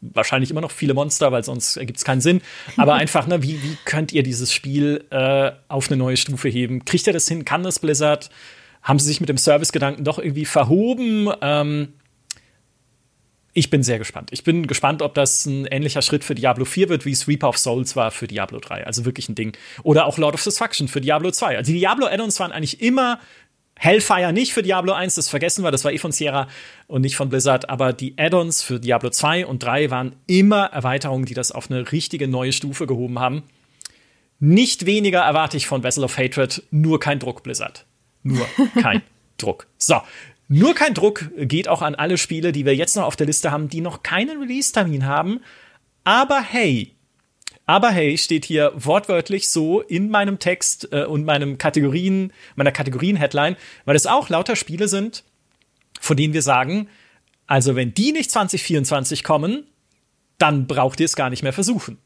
Wahrscheinlich immer noch viele Monster, weil sonst ergibt es keinen Sinn. Aber einfach, ne, wie, wie könnt ihr dieses Spiel äh, auf eine neue Stufe heben? Kriegt ihr das hin? Kann das Blizzard? Haben sie sich mit dem Service-Gedanken doch irgendwie verhoben? Ähm, ich bin sehr gespannt. Ich bin gespannt, ob das ein ähnlicher Schritt für Diablo 4 wird, wie es Reaper of Souls war für Diablo 3. Also wirklich ein Ding. Oder auch Lord of Destruction für Diablo 2. Also die Diablo Add-ons waren eigentlich immer Hellfire nicht für Diablo 1, das vergessen wir, das war eh von Sierra und nicht von Blizzard, aber die Add-ons für Diablo 2 und 3 waren immer Erweiterungen, die das auf eine richtige neue Stufe gehoben haben. Nicht weniger erwarte ich von Vessel of Hatred, nur kein Druck, Blizzard. Nur kein Druck. So, Nur kein Druck geht auch an alle Spiele, die wir jetzt noch auf der Liste haben, die noch keinen Release-Termin haben. Aber hey, aber hey, steht hier wortwörtlich so in meinem Text äh, und meinem Kategorien, meiner Kategorien-Headline, weil es auch lauter Spiele sind, von denen wir sagen, also wenn die nicht 2024 kommen, dann braucht ihr es gar nicht mehr versuchen.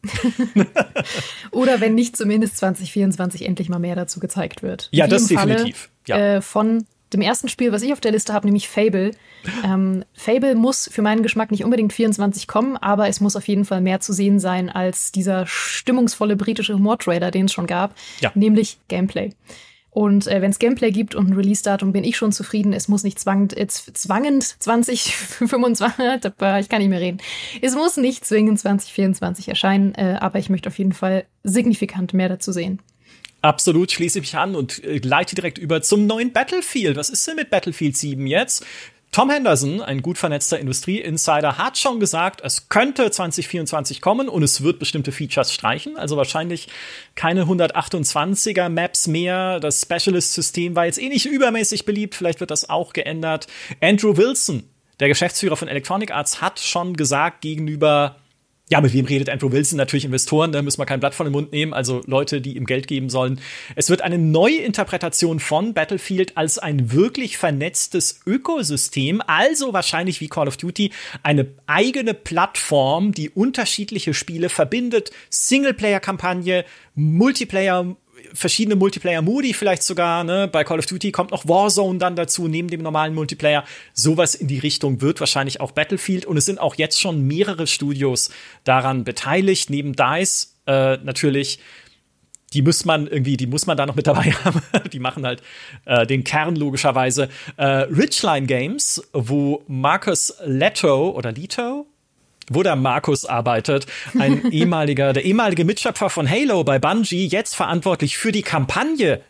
Oder wenn nicht zumindest 2024 endlich mal mehr dazu gezeigt wird. Ja, das definitiv. Falle, ja. Äh, von dem ersten Spiel, was ich auf der Liste habe, nämlich Fable. Ähm, Fable muss für meinen Geschmack nicht unbedingt 24 kommen, aber es muss auf jeden Fall mehr zu sehen sein als dieser stimmungsvolle britische Humor-Trailer, den es schon gab, ja. nämlich Gameplay. Und äh, wenn es Gameplay gibt und ein Release-Datum, bin ich schon zufrieden. Es muss nicht zwangend, äh, zwangend 2025, ich kann nicht mehr reden. Es muss nicht zwingend 2024 erscheinen, äh, aber ich möchte auf jeden Fall signifikant mehr dazu sehen. Absolut, schließe ich mich an und äh, leite direkt über zum neuen Battlefield. Was ist denn mit Battlefield 7 jetzt? Tom Henderson, ein gut vernetzter Industrie-Insider, hat schon gesagt, es könnte 2024 kommen und es wird bestimmte Features streichen. Also wahrscheinlich keine 128er Maps mehr. Das Specialist-System war jetzt eh nicht übermäßig beliebt. Vielleicht wird das auch geändert. Andrew Wilson, der Geschäftsführer von Electronic Arts, hat schon gesagt gegenüber ja, mit wem redet Andrew Wilson? Natürlich Investoren, da müssen wir kein Blatt von den Mund nehmen, also Leute, die ihm Geld geben sollen. Es wird eine neue Interpretation von Battlefield als ein wirklich vernetztes Ökosystem, also wahrscheinlich wie Call of Duty eine eigene Plattform, die unterschiedliche Spiele verbindet, Singleplayer-Kampagne, Multiplayer, verschiedene Multiplayer-Modi vielleicht sogar. Ne? Bei Call of Duty kommt noch Warzone dann dazu, neben dem normalen Multiplayer. Sowas in die Richtung wird wahrscheinlich auch Battlefield. Und es sind auch jetzt schon mehrere Studios daran beteiligt, neben DICE äh, natürlich die muss man irgendwie, die muss man da noch mit dabei haben. die machen halt äh, den Kern logischerweise. Äh, Richline Games, wo Marcus Leto oder Leto, wo der Markus arbeitet, ein ehemaliger, der ehemalige Mitschöpfer von Halo bei Bungie, jetzt verantwortlich für die Kampagne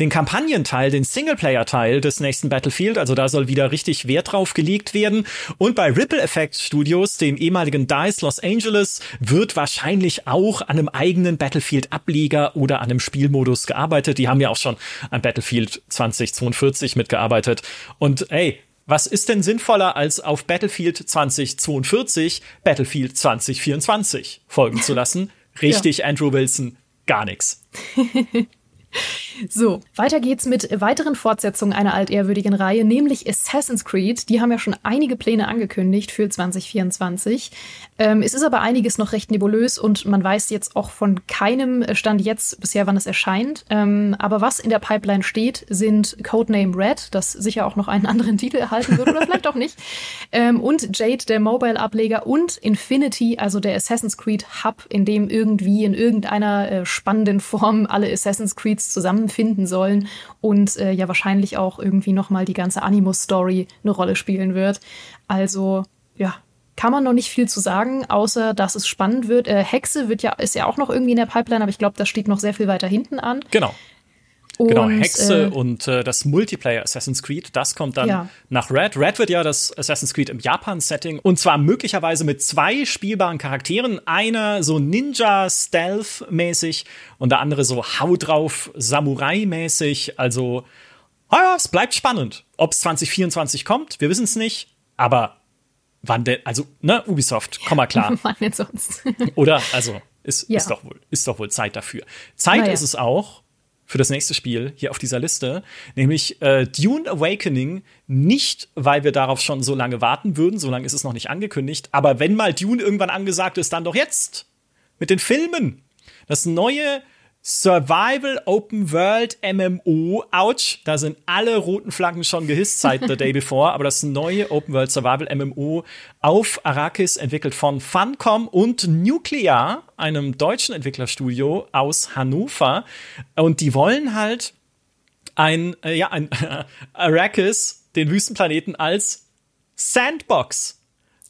den Kampagnenteil, den Singleplayer-Teil des nächsten Battlefield. Also da soll wieder richtig Wert drauf gelegt werden. Und bei Ripple Effect Studios, dem ehemaligen DICE Los Angeles, wird wahrscheinlich auch an einem eigenen Battlefield-Ableger oder an einem Spielmodus gearbeitet. Die haben ja auch schon an Battlefield 2042 mitgearbeitet. Und ey, was ist denn sinnvoller, als auf Battlefield 2042 Battlefield 2024 folgen zu lassen? Richtig, ja. Andrew Wilson, gar nichts. So, weiter geht's mit weiteren Fortsetzungen einer altehrwürdigen Reihe, nämlich Assassin's Creed. Die haben ja schon einige Pläne angekündigt für 2024. Ähm, es ist aber einiges noch recht nebulös und man weiß jetzt auch von keinem Stand jetzt bisher, wann es erscheint. Ähm, aber was in der Pipeline steht, sind Codename Red, das sicher auch noch einen anderen Titel erhalten wird oder vielleicht auch nicht. Ähm, und Jade, der Mobile-Ableger und Infinity, also der Assassin's Creed Hub, in dem irgendwie in irgendeiner äh, spannenden Form alle Assassin's Creed Kids zusammenfinden sollen und äh, ja wahrscheinlich auch irgendwie nochmal die ganze Animus-Story eine Rolle spielen wird. Also, ja, kann man noch nicht viel zu sagen, außer dass es spannend wird. Äh, Hexe wird ja, ist ja auch noch irgendwie in der Pipeline, aber ich glaube, das steht noch sehr viel weiter hinten an. Genau. Genau, und, genau, Hexe äh, und äh, das Multiplayer Assassin's Creed, das kommt dann ja. nach Red. Red wird ja das Assassin's Creed im Japan-Setting und zwar möglicherweise mit zwei spielbaren Charakteren. Einer so Ninja-Stealth-mäßig und der andere so Hau drauf Samurai-mäßig. Also, ja, es bleibt spannend. Ob es 2024 kommt, wir wissen es nicht, aber wann denn, also, ne, Ubisoft, komm mal klar. wann denn sonst? Oder, also, ist, ja. ist, doch wohl, ist doch wohl Zeit dafür. Zeit ja. ist es auch, für das nächste Spiel hier auf dieser Liste, nämlich äh, Dune Awakening. Nicht, weil wir darauf schon so lange warten würden, so lange ist es noch nicht angekündigt, aber wenn mal Dune irgendwann angesagt ist, dann doch jetzt mit den Filmen. Das neue Survival Open World MMO. Ouch, da sind alle roten Flaggen schon gehisst seit The Day Before. Aber das neue Open World Survival MMO auf Arrakis, entwickelt von Funcom und Nuclear, einem deutschen Entwicklerstudio aus Hannover. Und die wollen halt ein, äh, ja, ein Arrakis, den Wüstenplaneten als Sandbox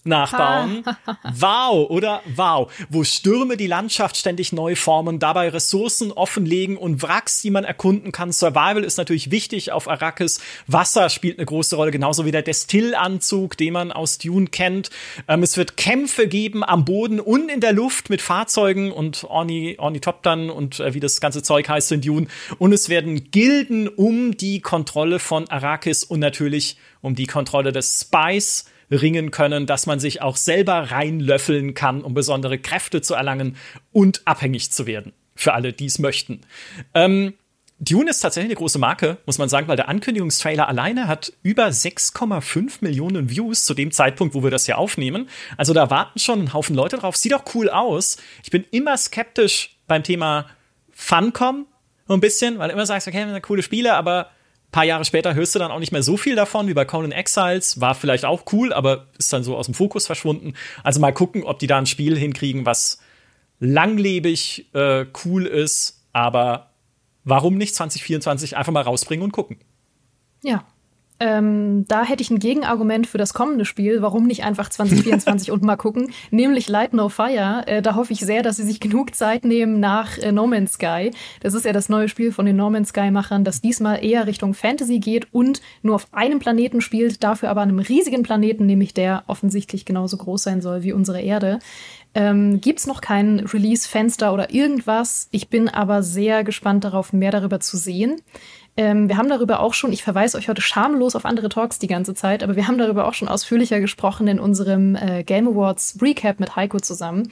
nachbauen. wow, oder wow. Wo Stürme die Landschaft ständig neu formen, dabei Ressourcen offenlegen und Wracks, die man erkunden kann. Survival ist natürlich wichtig auf Arrakis. Wasser spielt eine große Rolle, genauso wie der Destillanzug, den man aus Dune kennt. Ähm, es wird Kämpfe geben am Boden und in der Luft mit Fahrzeugen und Orni Ornithoptern und äh, wie das ganze Zeug heißt in Dune. Und es werden Gilden um die Kontrolle von Arrakis und natürlich um die Kontrolle des Spice ringen können, dass man sich auch selber reinlöffeln kann, um besondere Kräfte zu erlangen und abhängig zu werden. Für alle, die es möchten. Ähm, Dune ist tatsächlich eine große Marke, muss man sagen, weil der Ankündigungstrailer alleine hat über 6,5 Millionen Views zu dem Zeitpunkt, wo wir das hier aufnehmen. Also da warten schon ein Haufen Leute drauf. Sieht auch cool aus. Ich bin immer skeptisch beim Thema Funcom, so ein bisschen, weil du immer sagst, okay, coole Spiele, aber paar Jahre später hörst du dann auch nicht mehr so viel davon wie bei Conan Exiles. War vielleicht auch cool, aber ist dann so aus dem Fokus verschwunden. Also mal gucken, ob die da ein Spiel hinkriegen, was langlebig äh, cool ist, aber warum nicht 2024 einfach mal rausbringen und gucken? Ja, ähm, da hätte ich ein Gegenargument für das kommende Spiel. Warum nicht einfach 2024 und mal gucken? Nämlich Light No Fire. Äh, da hoffe ich sehr, dass sie sich genug Zeit nehmen nach äh, No Man's Sky. Das ist ja das neue Spiel von den No Man's Sky-Machern, das diesmal eher Richtung Fantasy geht und nur auf einem Planeten spielt, dafür aber an einem riesigen Planeten, nämlich der offensichtlich genauso groß sein soll wie unsere Erde. Ähm, Gibt noch kein Release-Fenster oder irgendwas. Ich bin aber sehr gespannt darauf, mehr darüber zu sehen. Ähm, wir haben darüber auch schon, ich verweise euch heute schamlos auf andere Talks die ganze Zeit, aber wir haben darüber auch schon ausführlicher gesprochen in unserem äh, Game Awards Recap mit Heiko zusammen.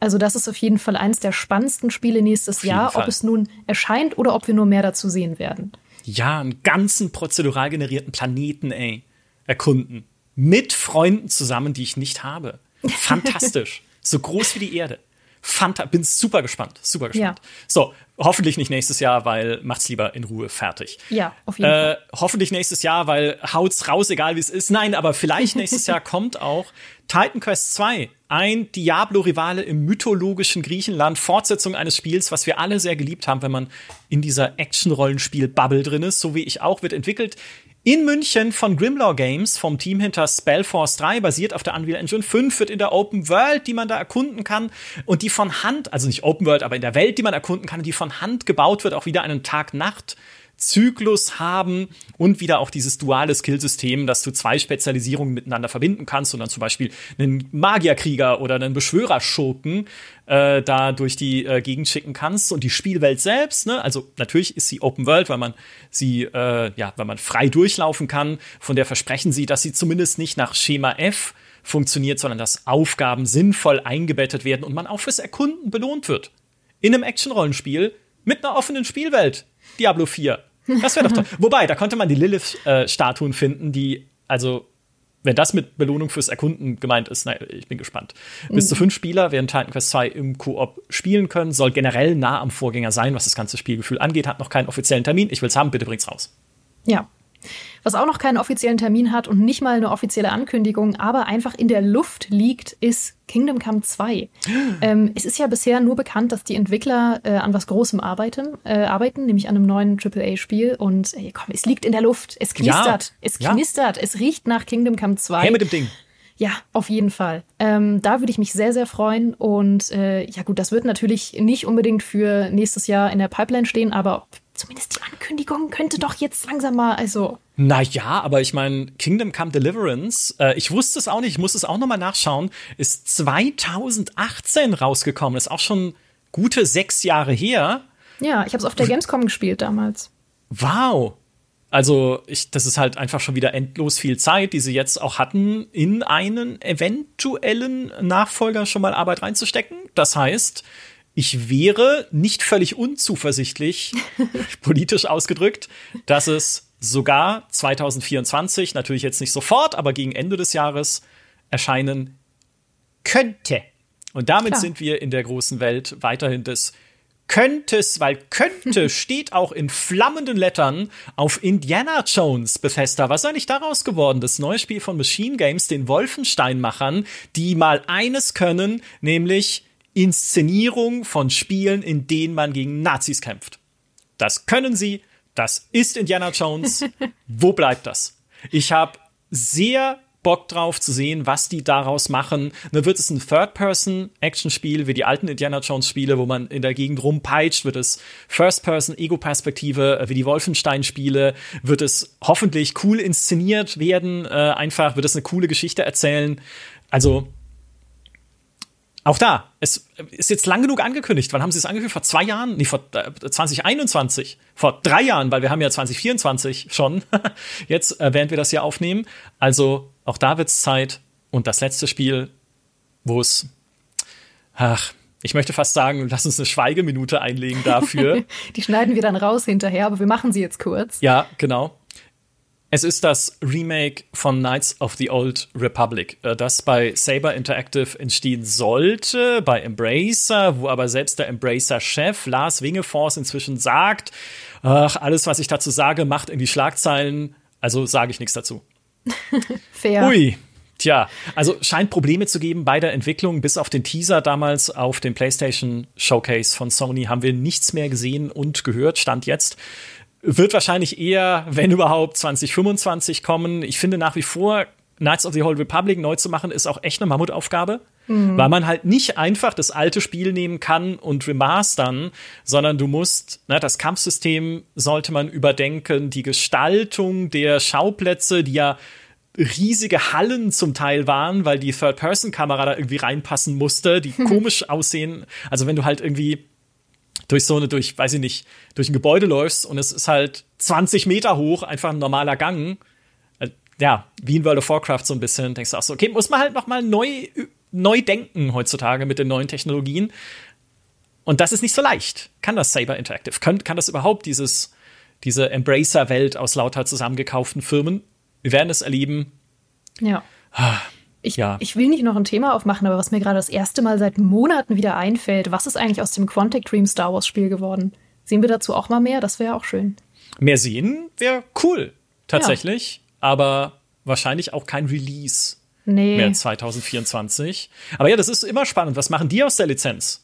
Also das ist auf jeden Fall eins der spannendsten Spiele nächstes Jahr, Fall. ob es nun erscheint oder ob wir nur mehr dazu sehen werden. Ja, einen ganzen prozedural generierten Planeten, ey, erkunden. Mit Freunden zusammen, die ich nicht habe. Fantastisch. so groß wie die Erde. Fanta bin super gespannt, super gespannt. Ja. So, hoffentlich nicht nächstes Jahr, weil macht's lieber in Ruhe fertig. Ja, auf jeden äh, Fall. Hoffentlich nächstes Jahr, weil haut's raus, egal wie es ist. Nein, aber vielleicht nächstes Jahr kommt auch Titan Quest 2, ein Diablo-Rivale im mythologischen Griechenland, Fortsetzung eines Spiels, was wir alle sehr geliebt haben, wenn man in dieser Action-Rollenspiel-Bubble drin ist, so wie ich auch, wird entwickelt in München von Grimlaw Games, vom Team hinter Spellforce 3, basiert auf der Unreal Engine 5, wird in der Open World, die man da erkunden kann und die von Hand, also nicht Open World, aber in der Welt, die man erkunden kann, die von Hand gebaut wird, auch wieder einen Tag-Nacht Zyklus haben und wieder auch dieses duale Skillsystem, dass du zwei Spezialisierungen miteinander verbinden kannst und dann zum Beispiel einen Magierkrieger oder einen Beschwörerschurken äh, da durch die äh, Gegend schicken kannst und die Spielwelt selbst, ne, also natürlich ist sie Open World, weil man sie, äh, ja, weil man frei durchlaufen kann, von der versprechen sie, dass sie zumindest nicht nach Schema F funktioniert, sondern dass Aufgaben sinnvoll eingebettet werden und man auch fürs Erkunden belohnt wird. In einem Action-Rollenspiel mit einer offenen Spielwelt. Diablo 4. Das wäre doch toll. Wobei, da konnte man die Lilith-Statuen finden, die, also, wenn das mit Belohnung fürs Erkunden gemeint ist, naja, ich bin gespannt. Mhm. Bis zu fünf Spieler werden Titan Quest 2 im Koop spielen können, soll generell nah am Vorgänger sein, was das ganze Spielgefühl angeht, hat noch keinen offiziellen Termin. Ich will's haben, bitte bringt's raus. Ja, was auch noch keinen offiziellen Termin hat und nicht mal eine offizielle Ankündigung, aber einfach in der Luft liegt, ist Kingdom Come 2. ähm, es ist ja bisher nur bekannt, dass die Entwickler äh, an was Großem arbeiten, äh, arbeiten, nämlich an einem neuen AAA-Spiel. Und ey, komm, es liegt in der Luft, es knistert, ja. es knistert, ja. es riecht nach Kingdom Come 2. Hey mit dem Ding. Ja, auf jeden Fall. Ähm, da würde ich mich sehr, sehr freuen. Und äh, ja gut, das wird natürlich nicht unbedingt für nächstes Jahr in der Pipeline stehen, aber zumindest die Ankündigung könnte doch jetzt langsam mal, also. Naja, aber ich meine, Kingdom Come Deliverance, äh, ich wusste es auch nicht, ich muss es auch nochmal nachschauen, ist 2018 rausgekommen. Ist auch schon gute sechs Jahre her. Ja, ich habe es auf der Gamescom gespielt damals. Wow. Also, ich, das ist halt einfach schon wieder endlos viel Zeit, die sie jetzt auch hatten, in einen eventuellen Nachfolger schon mal Arbeit reinzustecken. Das heißt, ich wäre nicht völlig unzuversichtlich, politisch ausgedrückt, dass es sogar 2024, natürlich jetzt nicht sofort, aber gegen Ende des Jahres erscheinen könnte. Und damit Klar. sind wir in der großen Welt weiterhin des Könntest, weil könnte steht auch in flammenden Lettern auf Indiana Jones Bethesda. Was ist eigentlich daraus geworden? Das neue Spiel von Machine Games, den Wolfenstein-Machern, die mal eines können, nämlich Inszenierung von Spielen, in denen man gegen Nazis kämpft. Das können sie, das ist Indiana Jones. Wo bleibt das? Ich habe sehr Bock drauf zu sehen, was die daraus machen. Ne, wird es ein Third-Person-Action-Spiel wie die alten Indiana Jones-Spiele, wo man in der Gegend rumpeitscht? Wird es First-Person-Ego-Perspektive wie die Wolfenstein-Spiele? Wird es hoffentlich cool inszeniert werden? Äh, einfach wird es eine coole Geschichte erzählen? Also auch da, es ist jetzt lang genug angekündigt. Wann haben sie es angekündigt? Vor zwei Jahren? Nee, vor äh, 2021. Vor drei Jahren, weil wir haben ja 2024 schon. jetzt, äh, während wir das hier aufnehmen. Also auch da wird es Zeit. Und das letzte Spiel, wo es, ach, ich möchte fast sagen, lass uns eine Schweigeminute einlegen dafür. Die schneiden wir dann raus hinterher, aber wir machen sie jetzt kurz. Ja, genau. Es ist das Remake von Knights of the Old Republic, äh, das bei Saber Interactive entstehen sollte, bei Embracer, wo aber selbst der Embracer-Chef Lars Wingefors inzwischen sagt, ach, alles, was ich dazu sage, macht irgendwie Schlagzeilen, also sage ich nichts dazu. Fair. Ui. Tja, also scheint Probleme zu geben bei der Entwicklung. Bis auf den Teaser damals auf dem PlayStation Showcase von Sony haben wir nichts mehr gesehen und gehört. Stand jetzt wird wahrscheinlich eher, wenn überhaupt, 2025 kommen. Ich finde nach wie vor, Knights of the Old Republic neu zu machen, ist auch echt eine Mammutaufgabe, mhm. weil man halt nicht einfach das alte Spiel nehmen kann und remastern, sondern du musst, ne, das Kampfsystem sollte man überdenken, die Gestaltung der Schauplätze, die ja riesige Hallen zum Teil waren, weil die Third-Person-Kamera da irgendwie reinpassen musste, die komisch aussehen. Also wenn du halt irgendwie durch so eine, durch, weiß ich nicht, durch ein Gebäude läufst und es ist halt 20 Meter hoch, einfach ein normaler Gang. Äh, ja, wie in World of Warcraft so ein bisschen, denkst du auch so, okay, muss man halt noch mal neu, neu denken heutzutage mit den neuen Technologien. Und das ist nicht so leicht. Kann das Saber Interactive? Kann, kann das überhaupt dieses, diese Embracer-Welt aus lauter zusammengekauften Firmen? Wir werden es erleben. Ja. Ich, ja. ich will nicht noch ein Thema aufmachen, aber was mir gerade das erste Mal seit Monaten wieder einfällt, was ist eigentlich aus dem Quantic Dream Star Wars Spiel geworden? Sehen wir dazu auch mal mehr? Das wäre auch schön. Mehr sehen wäre cool, tatsächlich. Ja. Aber wahrscheinlich auch kein Release nee. mehr 2024. Aber ja, das ist immer spannend. Was machen die aus der Lizenz?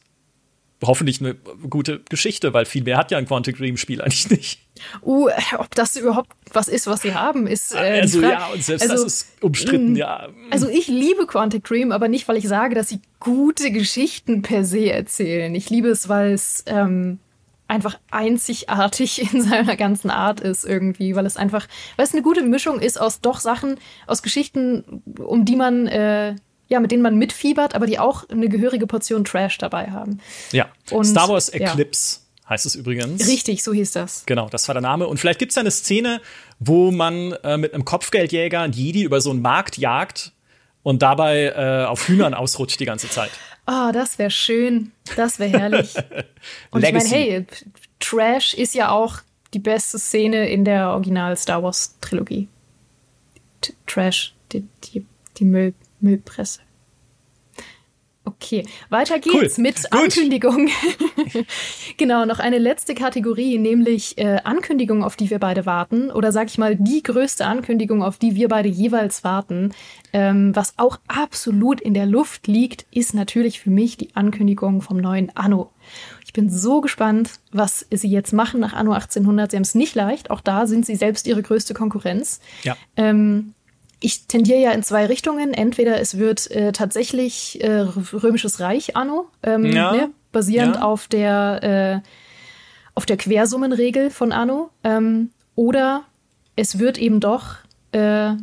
Hoffentlich eine gute Geschichte, weil viel mehr hat ja ein Quantic Dream Spiel eigentlich nicht. Uh, ob das überhaupt was ist, was sie haben, ist äh, also ja und selbst also, das ist umstritten, mm, ja. Also ich liebe Quantic Dream, aber nicht, weil ich sage, dass sie gute Geschichten per se erzählen. Ich liebe es, weil es ähm, einfach einzigartig in seiner ganzen Art ist irgendwie, weil es einfach, weil es eine gute Mischung ist aus doch Sachen, aus Geschichten, um die man äh, ja, mit denen man mitfiebert, aber die auch eine gehörige Portion Trash dabei haben. Ja. Und, Star Wars Eclipse. Ja. Heißt es übrigens. Richtig, so hieß das. Genau, das war der Name. Und vielleicht gibt es eine Szene, wo man äh, mit einem Kopfgeldjäger ein Jedi über so einen Markt jagt und dabei äh, auf Hühnern ausrutscht die ganze Zeit. Oh, das wäre schön. Das wäre herrlich. und ich meine, hey, Trash ist ja auch die beste Szene in der Original Star Wars Trilogie. Trash, die, die, die Müll, Müllpresse. Okay, weiter geht's cool. mit Gut. Ankündigung. genau, noch eine letzte Kategorie, nämlich äh, Ankündigungen, auf die wir beide warten. Oder sag ich mal, die größte Ankündigung, auf die wir beide jeweils warten. Ähm, was auch absolut in der Luft liegt, ist natürlich für mich die Ankündigung vom neuen Anno. Ich bin so gespannt, was sie jetzt machen nach Anno 1800. Sie haben es nicht leicht. Auch da sind sie selbst ihre größte Konkurrenz. Ja. Ähm, ich tendiere ja in zwei Richtungen. Entweder es wird äh, tatsächlich äh, Römisches Reich Anno, ähm, ja. ne, basierend ja. auf der äh, auf der Quersummenregel von Anno, ähm, oder es wird eben doch. Äh,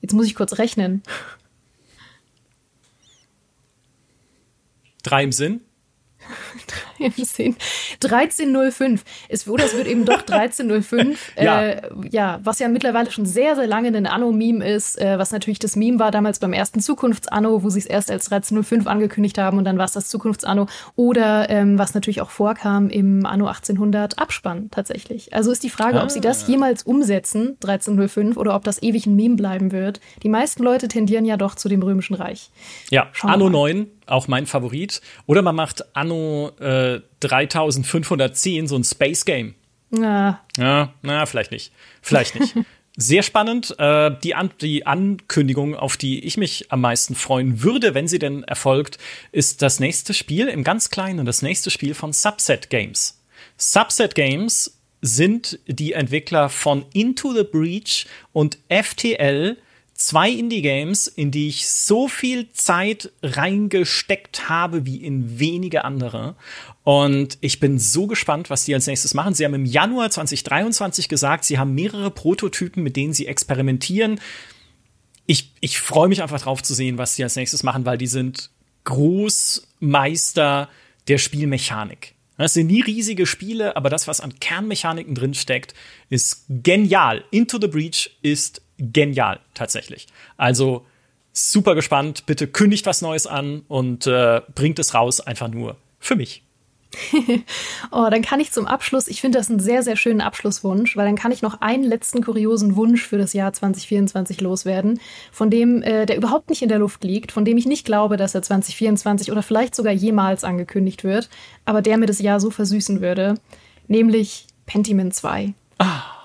jetzt muss ich kurz rechnen. Drei im Sinn? 1305. Es, oder es wird eben doch 1305. ja. Äh, ja, was ja mittlerweile schon sehr, sehr lange ein Anno-Meme ist, äh, was natürlich das Meme war damals beim ersten Zukunfts-Anno, wo sie es erst als 1305 angekündigt haben und dann war es das Zukunfts-Anno. Oder ähm, was natürlich auch vorkam im Anno 1800 Abspann tatsächlich. Also ist die Frage, ah. ob sie das ah. jemals umsetzen, 1305, oder ob das ewig ein Meme bleiben wird. Die meisten Leute tendieren ja doch zu dem Römischen Reich. Ja, Schauen Anno 9 auch mein Favorit. Oder man macht Anno äh, 3510, so ein Space Game. Ja. Ja, na, vielleicht nicht. Vielleicht nicht. Sehr spannend. Äh, die, An die Ankündigung, auf die ich mich am meisten freuen würde, wenn sie denn erfolgt, ist das nächste Spiel im ganz kleinen, das nächste Spiel von Subset Games. Subset Games sind die Entwickler von Into the Breach und FTL, zwei Indie-Games, in die ich so viel Zeit reingesteckt habe wie in wenige andere. Und ich bin so gespannt, was die als nächstes machen. Sie haben im Januar 2023 gesagt, sie haben mehrere Prototypen, mit denen sie experimentieren. Ich, ich freue mich einfach drauf zu sehen, was die als nächstes machen, weil die sind Großmeister der Spielmechanik. Das sind nie riesige Spiele, aber das, was an Kernmechaniken drin steckt, ist genial. Into the Breach ist genial, tatsächlich. Also super gespannt. Bitte kündigt was Neues an und äh, bringt es raus, einfach nur für mich. oh, dann kann ich zum Abschluss, ich finde das einen sehr, sehr schönen Abschlusswunsch, weil dann kann ich noch einen letzten kuriosen Wunsch für das Jahr 2024 loswerden, von dem, äh, der überhaupt nicht in der Luft liegt, von dem ich nicht glaube, dass er 2024 oder vielleicht sogar jemals angekündigt wird, aber der mir das Jahr so versüßen würde, nämlich Pentiment 2. Ah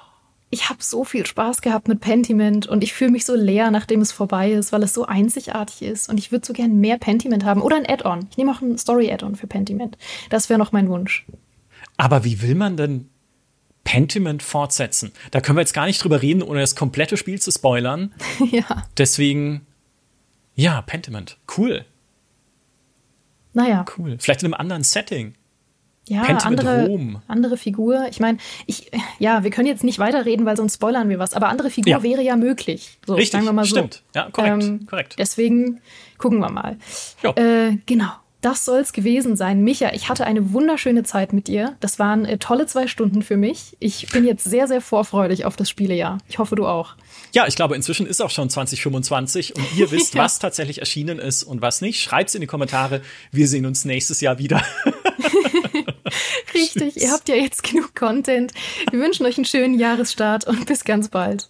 ich habe so viel Spaß gehabt mit Pentiment und ich fühle mich so leer, nachdem es vorbei ist, weil es so einzigartig ist. Und ich würde so gern mehr Pentiment haben oder ein Add-on. Ich nehme auch ein Story-Add-on für Pentiment. Das wäre noch mein Wunsch. Aber wie will man denn Pentiment fortsetzen? Da können wir jetzt gar nicht drüber reden, ohne das komplette Spiel zu spoilern. ja. Deswegen, ja, Pentiment. Cool. Naja. Cool. Vielleicht in einem anderen Setting ja, andere, andere Figur. Ich meine, ich, ja, wir können jetzt nicht weiterreden, weil sonst spoilern wir was, aber andere Figur ja. wäre ja möglich. So, Richtig, sagen wir mal so. stimmt. Ja, korrekt, ähm, korrekt. Deswegen gucken wir mal. Äh, genau. Das soll's gewesen sein. Micha, ich hatte eine wunderschöne Zeit mit dir. Das waren äh, tolle zwei Stunden für mich. Ich bin jetzt sehr, sehr vorfreudig auf das Spielejahr. Ich hoffe, du auch. Ja, ich glaube, inzwischen ist auch schon 2025 und ihr wisst, ja. was tatsächlich erschienen ist und was nicht. Schreibt's in die Kommentare. Wir sehen uns nächstes Jahr wieder. Richtig, ihr habt ja jetzt genug Content. Wir wünschen euch einen schönen Jahresstart und bis ganz bald.